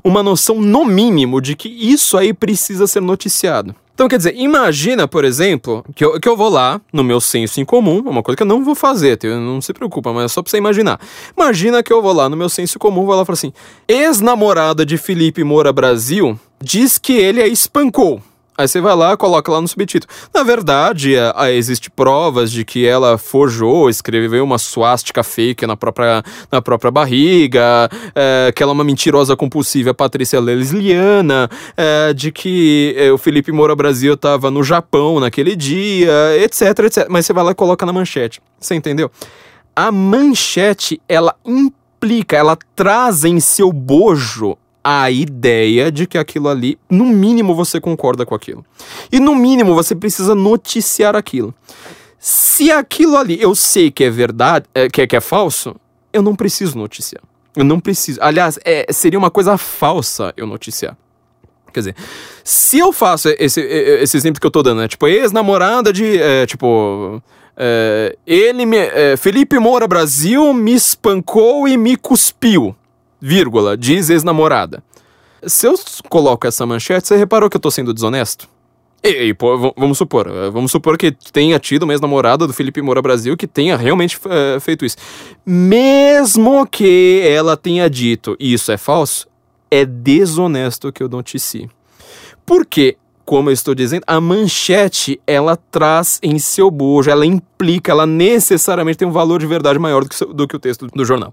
Uma noção, no mínimo, de que isso aí precisa ser noticiado. Então, quer dizer, imagina, por exemplo, que eu, que eu vou lá no meu senso em comum, uma coisa que eu não vou fazer, não se preocupa, mas é só pra você imaginar. Imagina que eu vou lá no meu senso comum, vou lá e falo assim: ex-namorada de Felipe Moura Brasil diz que ele a espancou. Aí você vai lá, coloca lá no subtítulo. Na verdade, é, é, existe provas de que ela forjou, escreveu uma suástica fake na própria, na própria barriga, é, que ela é uma mentirosa compulsiva, Patrícia Lesliana, é, de que é, o Felipe Moura Brasil estava no Japão naquele dia, etc, etc. Mas você vai lá e coloca na manchete. Você entendeu? A manchete, ela implica, ela traz em seu bojo a ideia de que aquilo ali, no mínimo você concorda com aquilo. E no mínimo você precisa noticiar aquilo. Se aquilo ali eu sei que é verdade, é, que, é, que é falso, eu não preciso noticiar. Eu não preciso. Aliás, é, seria uma coisa falsa eu noticiar. Quer dizer, se eu faço esse, esse exemplo que eu tô dando, né? Tipo, ex-namorada de. É, tipo. É, ele me. É, Felipe Moura Brasil me espancou e me cuspiu vírgula, diz ex-namorada. Se eu coloco essa manchete, você reparou que eu tô sendo desonesto? E, e pô, vamos supor, eh, vamos supor que tenha tido uma ex-namorada do Felipe Moura Brasil que tenha realmente uh, feito isso. Mesmo que ela tenha dito isso é falso, é desonesto que eu noticie. Porque, como eu estou dizendo, a manchete ela traz em seu bojo, ela implica, ela necessariamente tem um valor de verdade maior do que, do que o texto do jornal.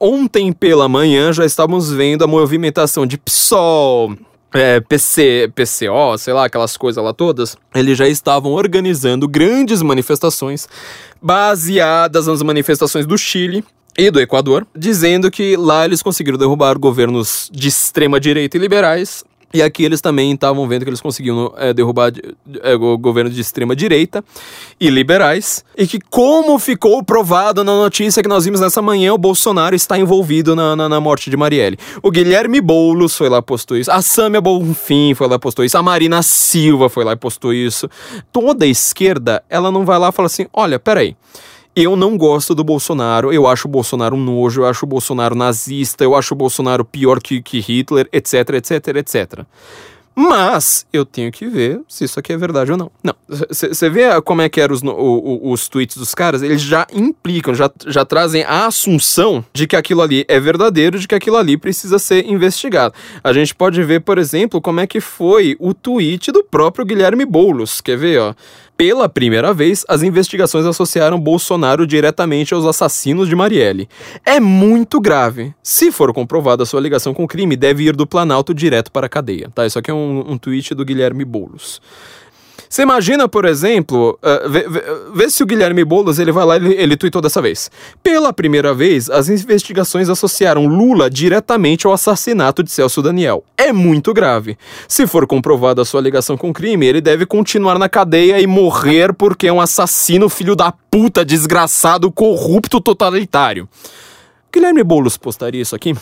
Ontem pela manhã já estávamos vendo a movimentação de PSOL, é, PC, PCO, sei lá, aquelas coisas lá todas, eles já estavam organizando grandes manifestações baseadas nas manifestações do Chile e do Equador, dizendo que lá eles conseguiram derrubar governos de extrema direita e liberais e aqui eles também estavam vendo que eles conseguiam é, derrubar é, o governo de extrema direita e liberais. E que, como ficou provado na notícia que nós vimos nessa manhã, o Bolsonaro está envolvido na, na, na morte de Marielle. O Guilherme Boulos foi lá e postou isso. A Sâmia Bonfim foi lá e postou isso. A Marina Silva foi lá e postou isso. Toda a esquerda, ela não vai lá e fala assim: olha, peraí. Eu não gosto do Bolsonaro, eu acho o Bolsonaro um nojo, eu acho o Bolsonaro nazista, eu acho o Bolsonaro pior que, que Hitler, etc, etc, etc. Mas eu tenho que ver se isso aqui é verdade ou não. Não, você vê como é que eram os, os, os tweets dos caras? Eles já implicam, já, já trazem a assunção de que aquilo ali é verdadeiro, de que aquilo ali precisa ser investigado. A gente pode ver, por exemplo, como é que foi o tweet do próprio Guilherme Boulos. Quer ver, ó? Pela primeira vez, as investigações associaram Bolsonaro diretamente aos assassinos de Marielle. É muito grave. Se for comprovada sua ligação com o crime, deve ir do Planalto direto para a cadeia. Tá? Isso aqui é um, um tweet do Guilherme Boulos. Você imagina, por exemplo, uh, vê, vê, vê, se o Guilherme Boulos ele vai lá e ele, ele tweetou dessa vez. Pela primeira vez, as investigações associaram Lula diretamente ao assassinato de Celso Daniel. É muito grave. Se for comprovada a sua ligação com o crime, ele deve continuar na cadeia e morrer porque é um assassino filho da puta, desgraçado, corrupto, totalitário. Guilherme Boulos postaria isso aqui?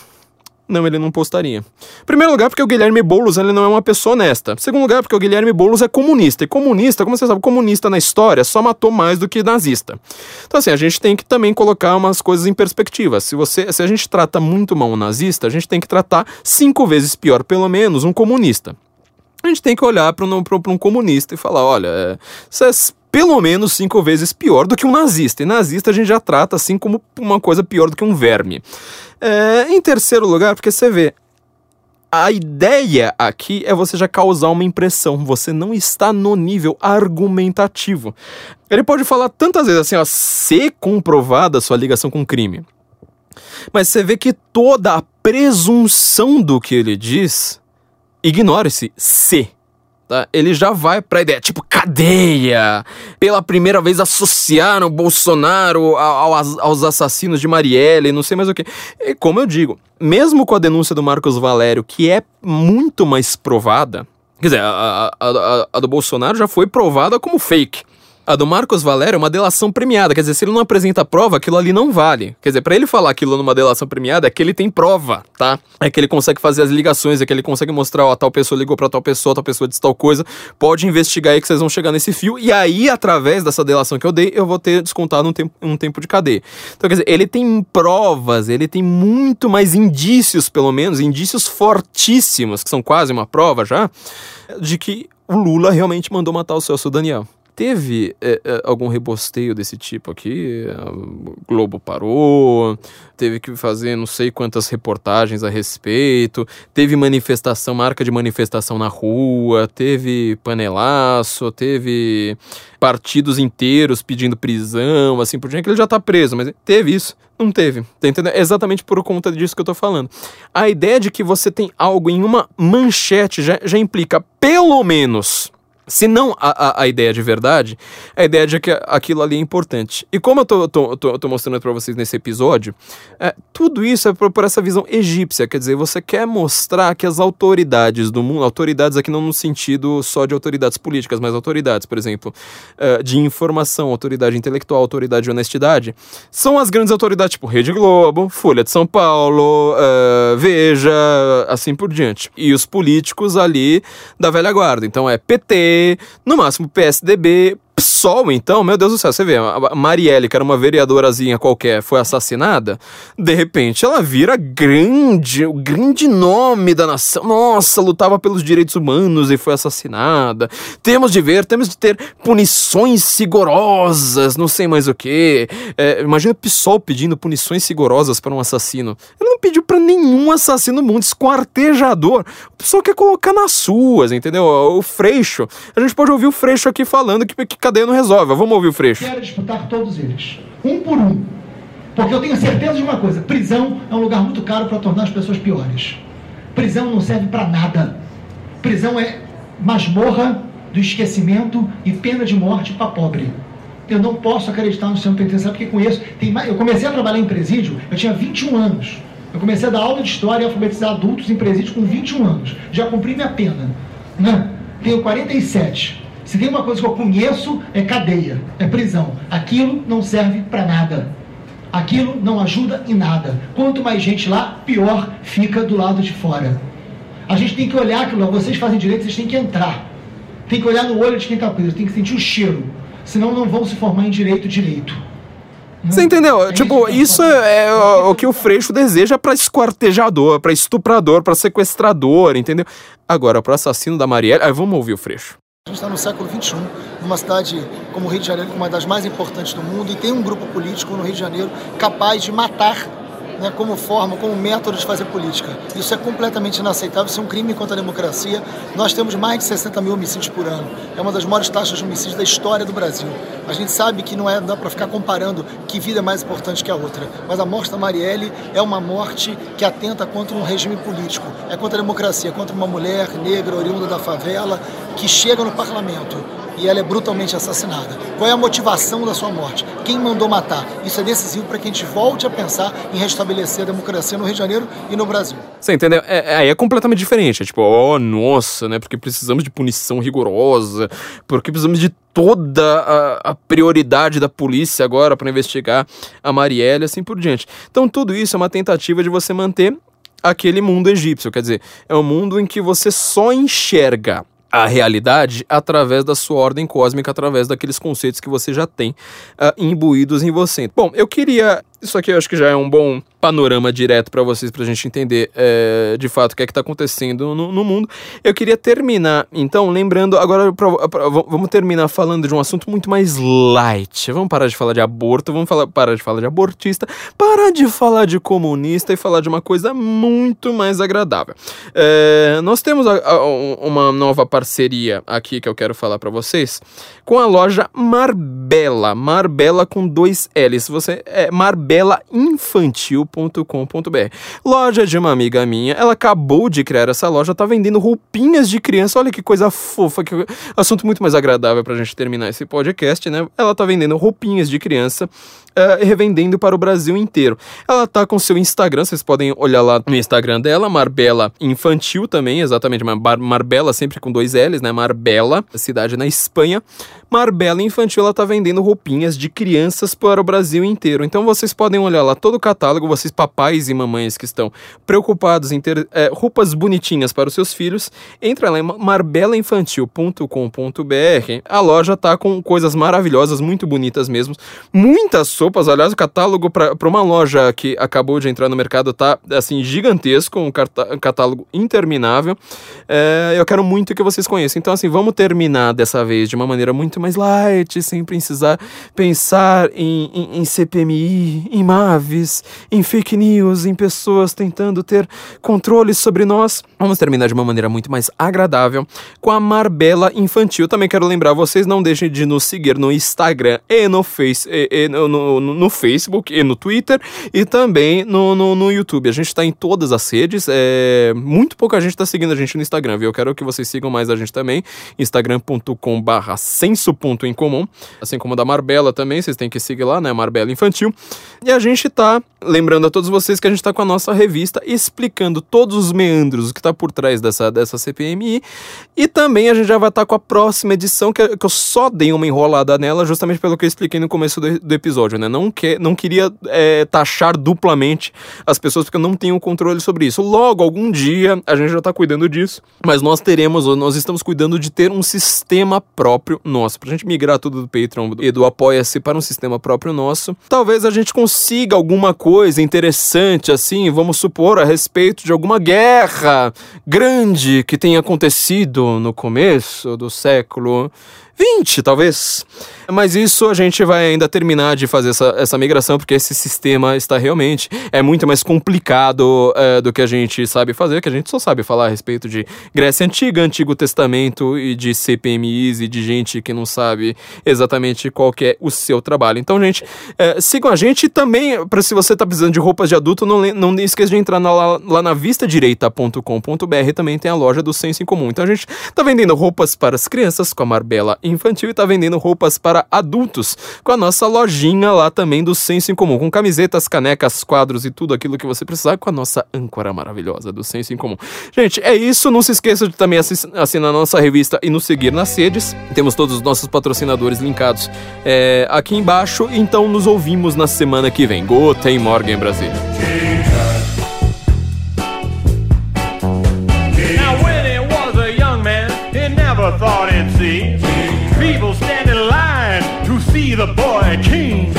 Não, ele não postaria. Primeiro lugar, porque o Guilherme Boulos ele não é uma pessoa honesta. Segundo lugar, porque o Guilherme Boulos é comunista. E comunista, como você sabe, comunista na história só matou mais do que nazista. Então, assim, a gente tem que também colocar umas coisas em perspectiva. Se, você, se a gente trata muito mal um nazista, a gente tem que tratar cinco vezes pior, pelo menos, um comunista. A gente tem que olhar para um, um comunista e falar: olha, é, vocês pelo menos cinco vezes pior do que um nazista. E nazista a gente já trata assim como uma coisa pior do que um verme. É, em terceiro lugar, porque você vê, a ideia aqui é você já causar uma impressão. Você não está no nível argumentativo. Ele pode falar tantas vezes assim, ó, ser comprovada a sua ligação com crime. Mas você vê que toda a presunção do que ele diz ignora-se se tá? ele já vai pra ideia, tipo, cadeia! Pela primeira vez associaram Bolsonaro aos, assassinos de Marielle, não sei mais o que. E como eu digo, mesmo com a denúncia do Marcos Valério, que é muito mais provada, quer dizer, a, a, a, a do Bolsonaro já foi provada como fake. A do Marcos Valério é uma delação premiada, quer dizer, se ele não apresenta prova, aquilo ali não vale. Quer dizer, para ele falar aquilo numa delação premiada, é que ele tem prova, tá? É que ele consegue fazer as ligações, é que ele consegue mostrar, ó, tal pessoa ligou para tal pessoa, tal pessoa disse tal coisa, pode investigar aí que vocês vão chegar nesse fio, e aí, através dessa delação que eu dei, eu vou ter descontado um tempo, um tempo de cadeia. Então, quer dizer, ele tem provas, ele tem muito mais indícios, pelo menos, indícios fortíssimos, que são quase uma prova já, de que o Lula realmente mandou matar o Celso Daniel. Teve é, é, algum rebosteio desse tipo aqui. O Globo parou, teve que fazer não sei quantas reportagens a respeito, teve manifestação, marca de manifestação na rua, teve panelaço, teve partidos inteiros pedindo prisão, assim por diante, que ele já tá preso, mas teve isso. Não teve, tá entendendo? É exatamente por conta disso que eu tô falando. A ideia de que você tem algo em uma manchete já, já implica, pelo menos, se não a, a, a, ideia de verdade, a ideia de que aquilo ali é importante. E como eu tô, tô, tô, tô mostrando para vocês nesse episódio, é, tudo isso é por, por, essa visão egípcia. Quer dizer, você quer mostrar que as autoridades do mundo, autoridades aqui não no sentido só de autoridades políticas, mas autoridades, por exemplo, é, de informação, autoridade intelectual, autoridade de honestidade, são as grandes autoridades, tipo Rede Globo, Folha de São Paulo, é, Veja, assim por diante. E os políticos ali da velha guarda. Então é PT, no máximo PSDB, PSOL, então, meu Deus do céu, você vê, a Marielle, que era uma vereadorazinha qualquer, foi assassinada, de repente ela vira grande, o grande nome da nação. Nossa, lutava pelos direitos humanos e foi assassinada. Temos de ver, temos de ter punições rigorosas, não sei mais o que. É, imagina o PSOL pedindo punições rigorosas para um assassino. Ele não pediu para nenhum assassino no mundo, esquartejador. O PSOL quer colocar nas suas, entendeu? O Freixo. A gente pode ouvir o Freixo aqui falando que, que cadeia não resolve. Vamos ouvir o Freixo. Quero disputar todos eles, um por um. Porque eu tenho certeza de uma coisa: prisão é um lugar muito caro para tornar as pessoas piores. Prisão não serve para nada. Prisão é masmorra do esquecimento e pena de morte para pobre. Eu não posso acreditar no sistema penitenciário porque conheço. Tem eu comecei a trabalhar em presídio, eu tinha 21 anos. Eu comecei a dar aula de história e alfabetizar adultos em presídio com 21 anos. Já cumpri minha pena. Né? Tenho 47. Se tem uma coisa que eu conheço, é cadeia, é prisão. Aquilo não serve para nada. Aquilo não ajuda em nada. Quanto mais gente lá, pior fica do lado de fora. A gente tem que olhar aquilo lá. Vocês fazem direito, vocês têm que entrar. Tem que olhar no olho de quem está preso, tem que sentir o cheiro. Senão não vão se formar em direito direito. Você entendeu? É tipo, isso é, é o, que o Freixo deseja para esquartejador, para estuprador, para sequestrador, entendeu? Agora, para assassino da Marielle, aí vamos ouvir o Freixo. A gente está no século XXI, numa cidade como o Rio de Janeiro, uma das mais importantes do mundo, e tem um grupo político no Rio de Janeiro capaz de matar né, como forma, como método de fazer política. Isso é completamente inaceitável, isso é um crime contra a democracia. Nós temos mais de 60 mil homicídios por ano. É uma das maiores taxas de homicídio da história do Brasil. A gente sabe que não é dá para ficar comparando que vida é mais importante que a outra, mas a morte da Marielle é uma morte que atenta contra um regime político, é contra a democracia, contra uma mulher negra oriunda da favela que chega no parlamento e ela é brutalmente assassinada. Qual é a motivação da sua morte? Quem mandou matar? Isso é decisivo para que a gente volte a pensar em restabelecer a democracia no Rio de Janeiro e no Brasil. Você entendeu? É, é, é completamente diferente. É tipo, oh, nossa, né? Porque precisamos de punição rigorosa, porque precisamos de toda a, a prioridade da polícia agora para investigar a Marielle e assim por diante. Então, tudo isso é uma tentativa de você manter aquele mundo egípcio. Quer dizer, é um mundo em que você só enxerga a realidade através da sua ordem cósmica, através daqueles conceitos que você já tem uh, imbuídos em você. Bom, eu queria. Isso aqui eu acho que já é um bom panorama direto para vocês, para a gente entender é, de fato o que é que está acontecendo no, no, mundo. Eu queria terminar, então, lembrando. Agora, pra, pra, vamos terminar falando de um assunto muito mais light. Vamos parar de falar de aborto, vamos falar, parar de falar de abortista, parar de falar de comunista e falar de uma coisa muito mais agradável. É, nós temos a, a, uma nova parceria aqui que eu quero falar para vocês com a loja Marbella. Marbella com dois L's. Você é marbelainfantil.com loja.com.br. Loja de uma amiga minha, ela acabou de criar essa loja, tá vendendo roupinhas de criança. Olha que coisa fofa, que assunto muito mais agradável pra gente terminar esse podcast, né? Ela tá vendendo roupinhas de criança uh, revendendo para o Brasil inteiro. Ela tá com seu Instagram, vocês podem olhar lá no Instagram dela, Marbella Infantil também, exatamente, Mar Marbella sempre com dois L's, né? Marbella, cidade na Espanha. Marbella Infantil, ela tá vendendo roupinhas de crianças para o Brasil inteiro. Então vocês podem olhar lá todo o catálogo, vocês papais e mamães que estão preocupados em ter é, roupas bonitinhas para os seus filhos, entra lá em marbelainfantil.com.br. A loja tá com coisas maravilhosas, muito bonitas mesmo. Muitas sopas, aliás, o catálogo para uma loja que acabou de entrar no mercado tá assim gigantesco, um catálogo interminável. É, eu quero muito que vocês conheçam. Então, assim, vamos terminar dessa vez de uma maneira muito mais light, sem precisar pensar em, em, em CPMI, em MAVs, em fake news, em pessoas tentando ter controle sobre nós. Vamos terminar de uma maneira muito mais agradável com a Marbella Infantil. Também quero lembrar vocês, não deixem de nos seguir no Instagram e no, face, e, e no, no, no Facebook e no Twitter e também no, no, no YouTube. A gente tá em todas as redes. É, muito pouca gente tá seguindo a gente no Instagram, viu? Eu quero que vocês sigam mais a gente também. instagram.com barra senso.incomum. Assim como da Marbella também, vocês têm que seguir lá, né? Marbella Infantil. E a gente tá, lembrando a todos vocês que a gente tá com a nossa revista explicando todos os meandros, que tá por trás dessa, dessa CPMI. E também a gente já vai estar com a próxima edição, que, que eu só dei uma enrolada nela, justamente pelo que eu expliquei no começo do, do episódio, né? Não, que, não queria é, taxar duplamente as pessoas, porque eu não tenho controle sobre isso. Logo, algum dia, a gente já tá cuidando disso, mas nós teremos, nós estamos cuidando de ter um sistema próprio nosso, pra gente migrar tudo do Patreon e do Apoia-se para um sistema próprio nosso. Talvez a gente consiga alguma coisa interessante, assim, vamos supor, a respeito de alguma guerra grande que tenha acontecido no começo do século 20, talvez. Mas isso a gente vai ainda terminar de fazer essa, essa migração, porque esse sistema está realmente é muito mais complicado é, do que a gente sabe fazer, que a gente só sabe falar a respeito de Grécia Antiga, Antigo Testamento e de CPMIs e de gente que não sabe exatamente qual que é o seu trabalho. Então, gente, é, sigam a gente também, para se você está precisando de roupas de adulto, não, não esqueça de entrar na- lá, lá na vistadireita.com.br, também tem a loja do Senso em Comum. Então a gente tá vendendo roupas para as crianças com a Marbella Infantil e tá vendendo roupas para adultos com a nossa lojinha lá também do Senso em Comum, com camisetas, canecas, quadros e tudo aquilo que você precisar com a nossa âncora maravilhosa do Senso em Comum. Gente, é isso. Não se esqueça de também assinar a nossa revista e nos seguir nas redes. Temos todos os nossos patrocinadores linkados é, aqui embaixo. Então nos ouvimos na semana que vem. Guten Morgen, Brasília. The boy king.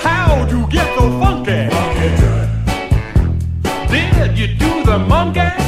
How'd you get so funky? Did you do the monkey?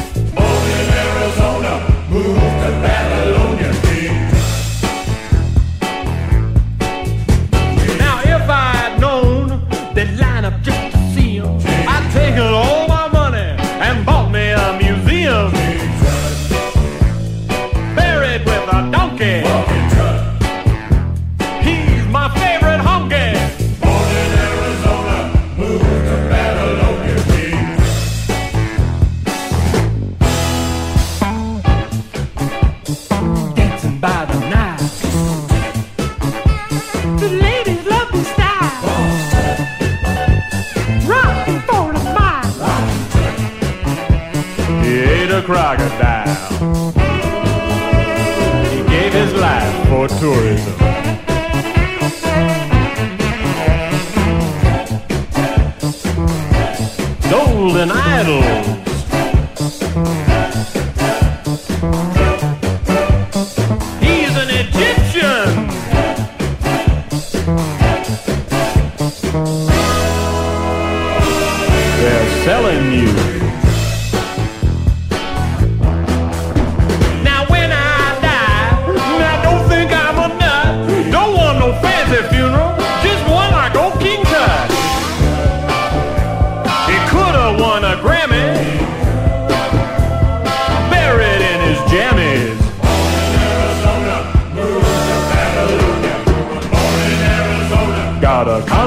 Crocodile. He gave his life for tourism. Golden idols. He's an Egyptian. They're selling you.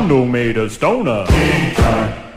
Hondo made a stoner.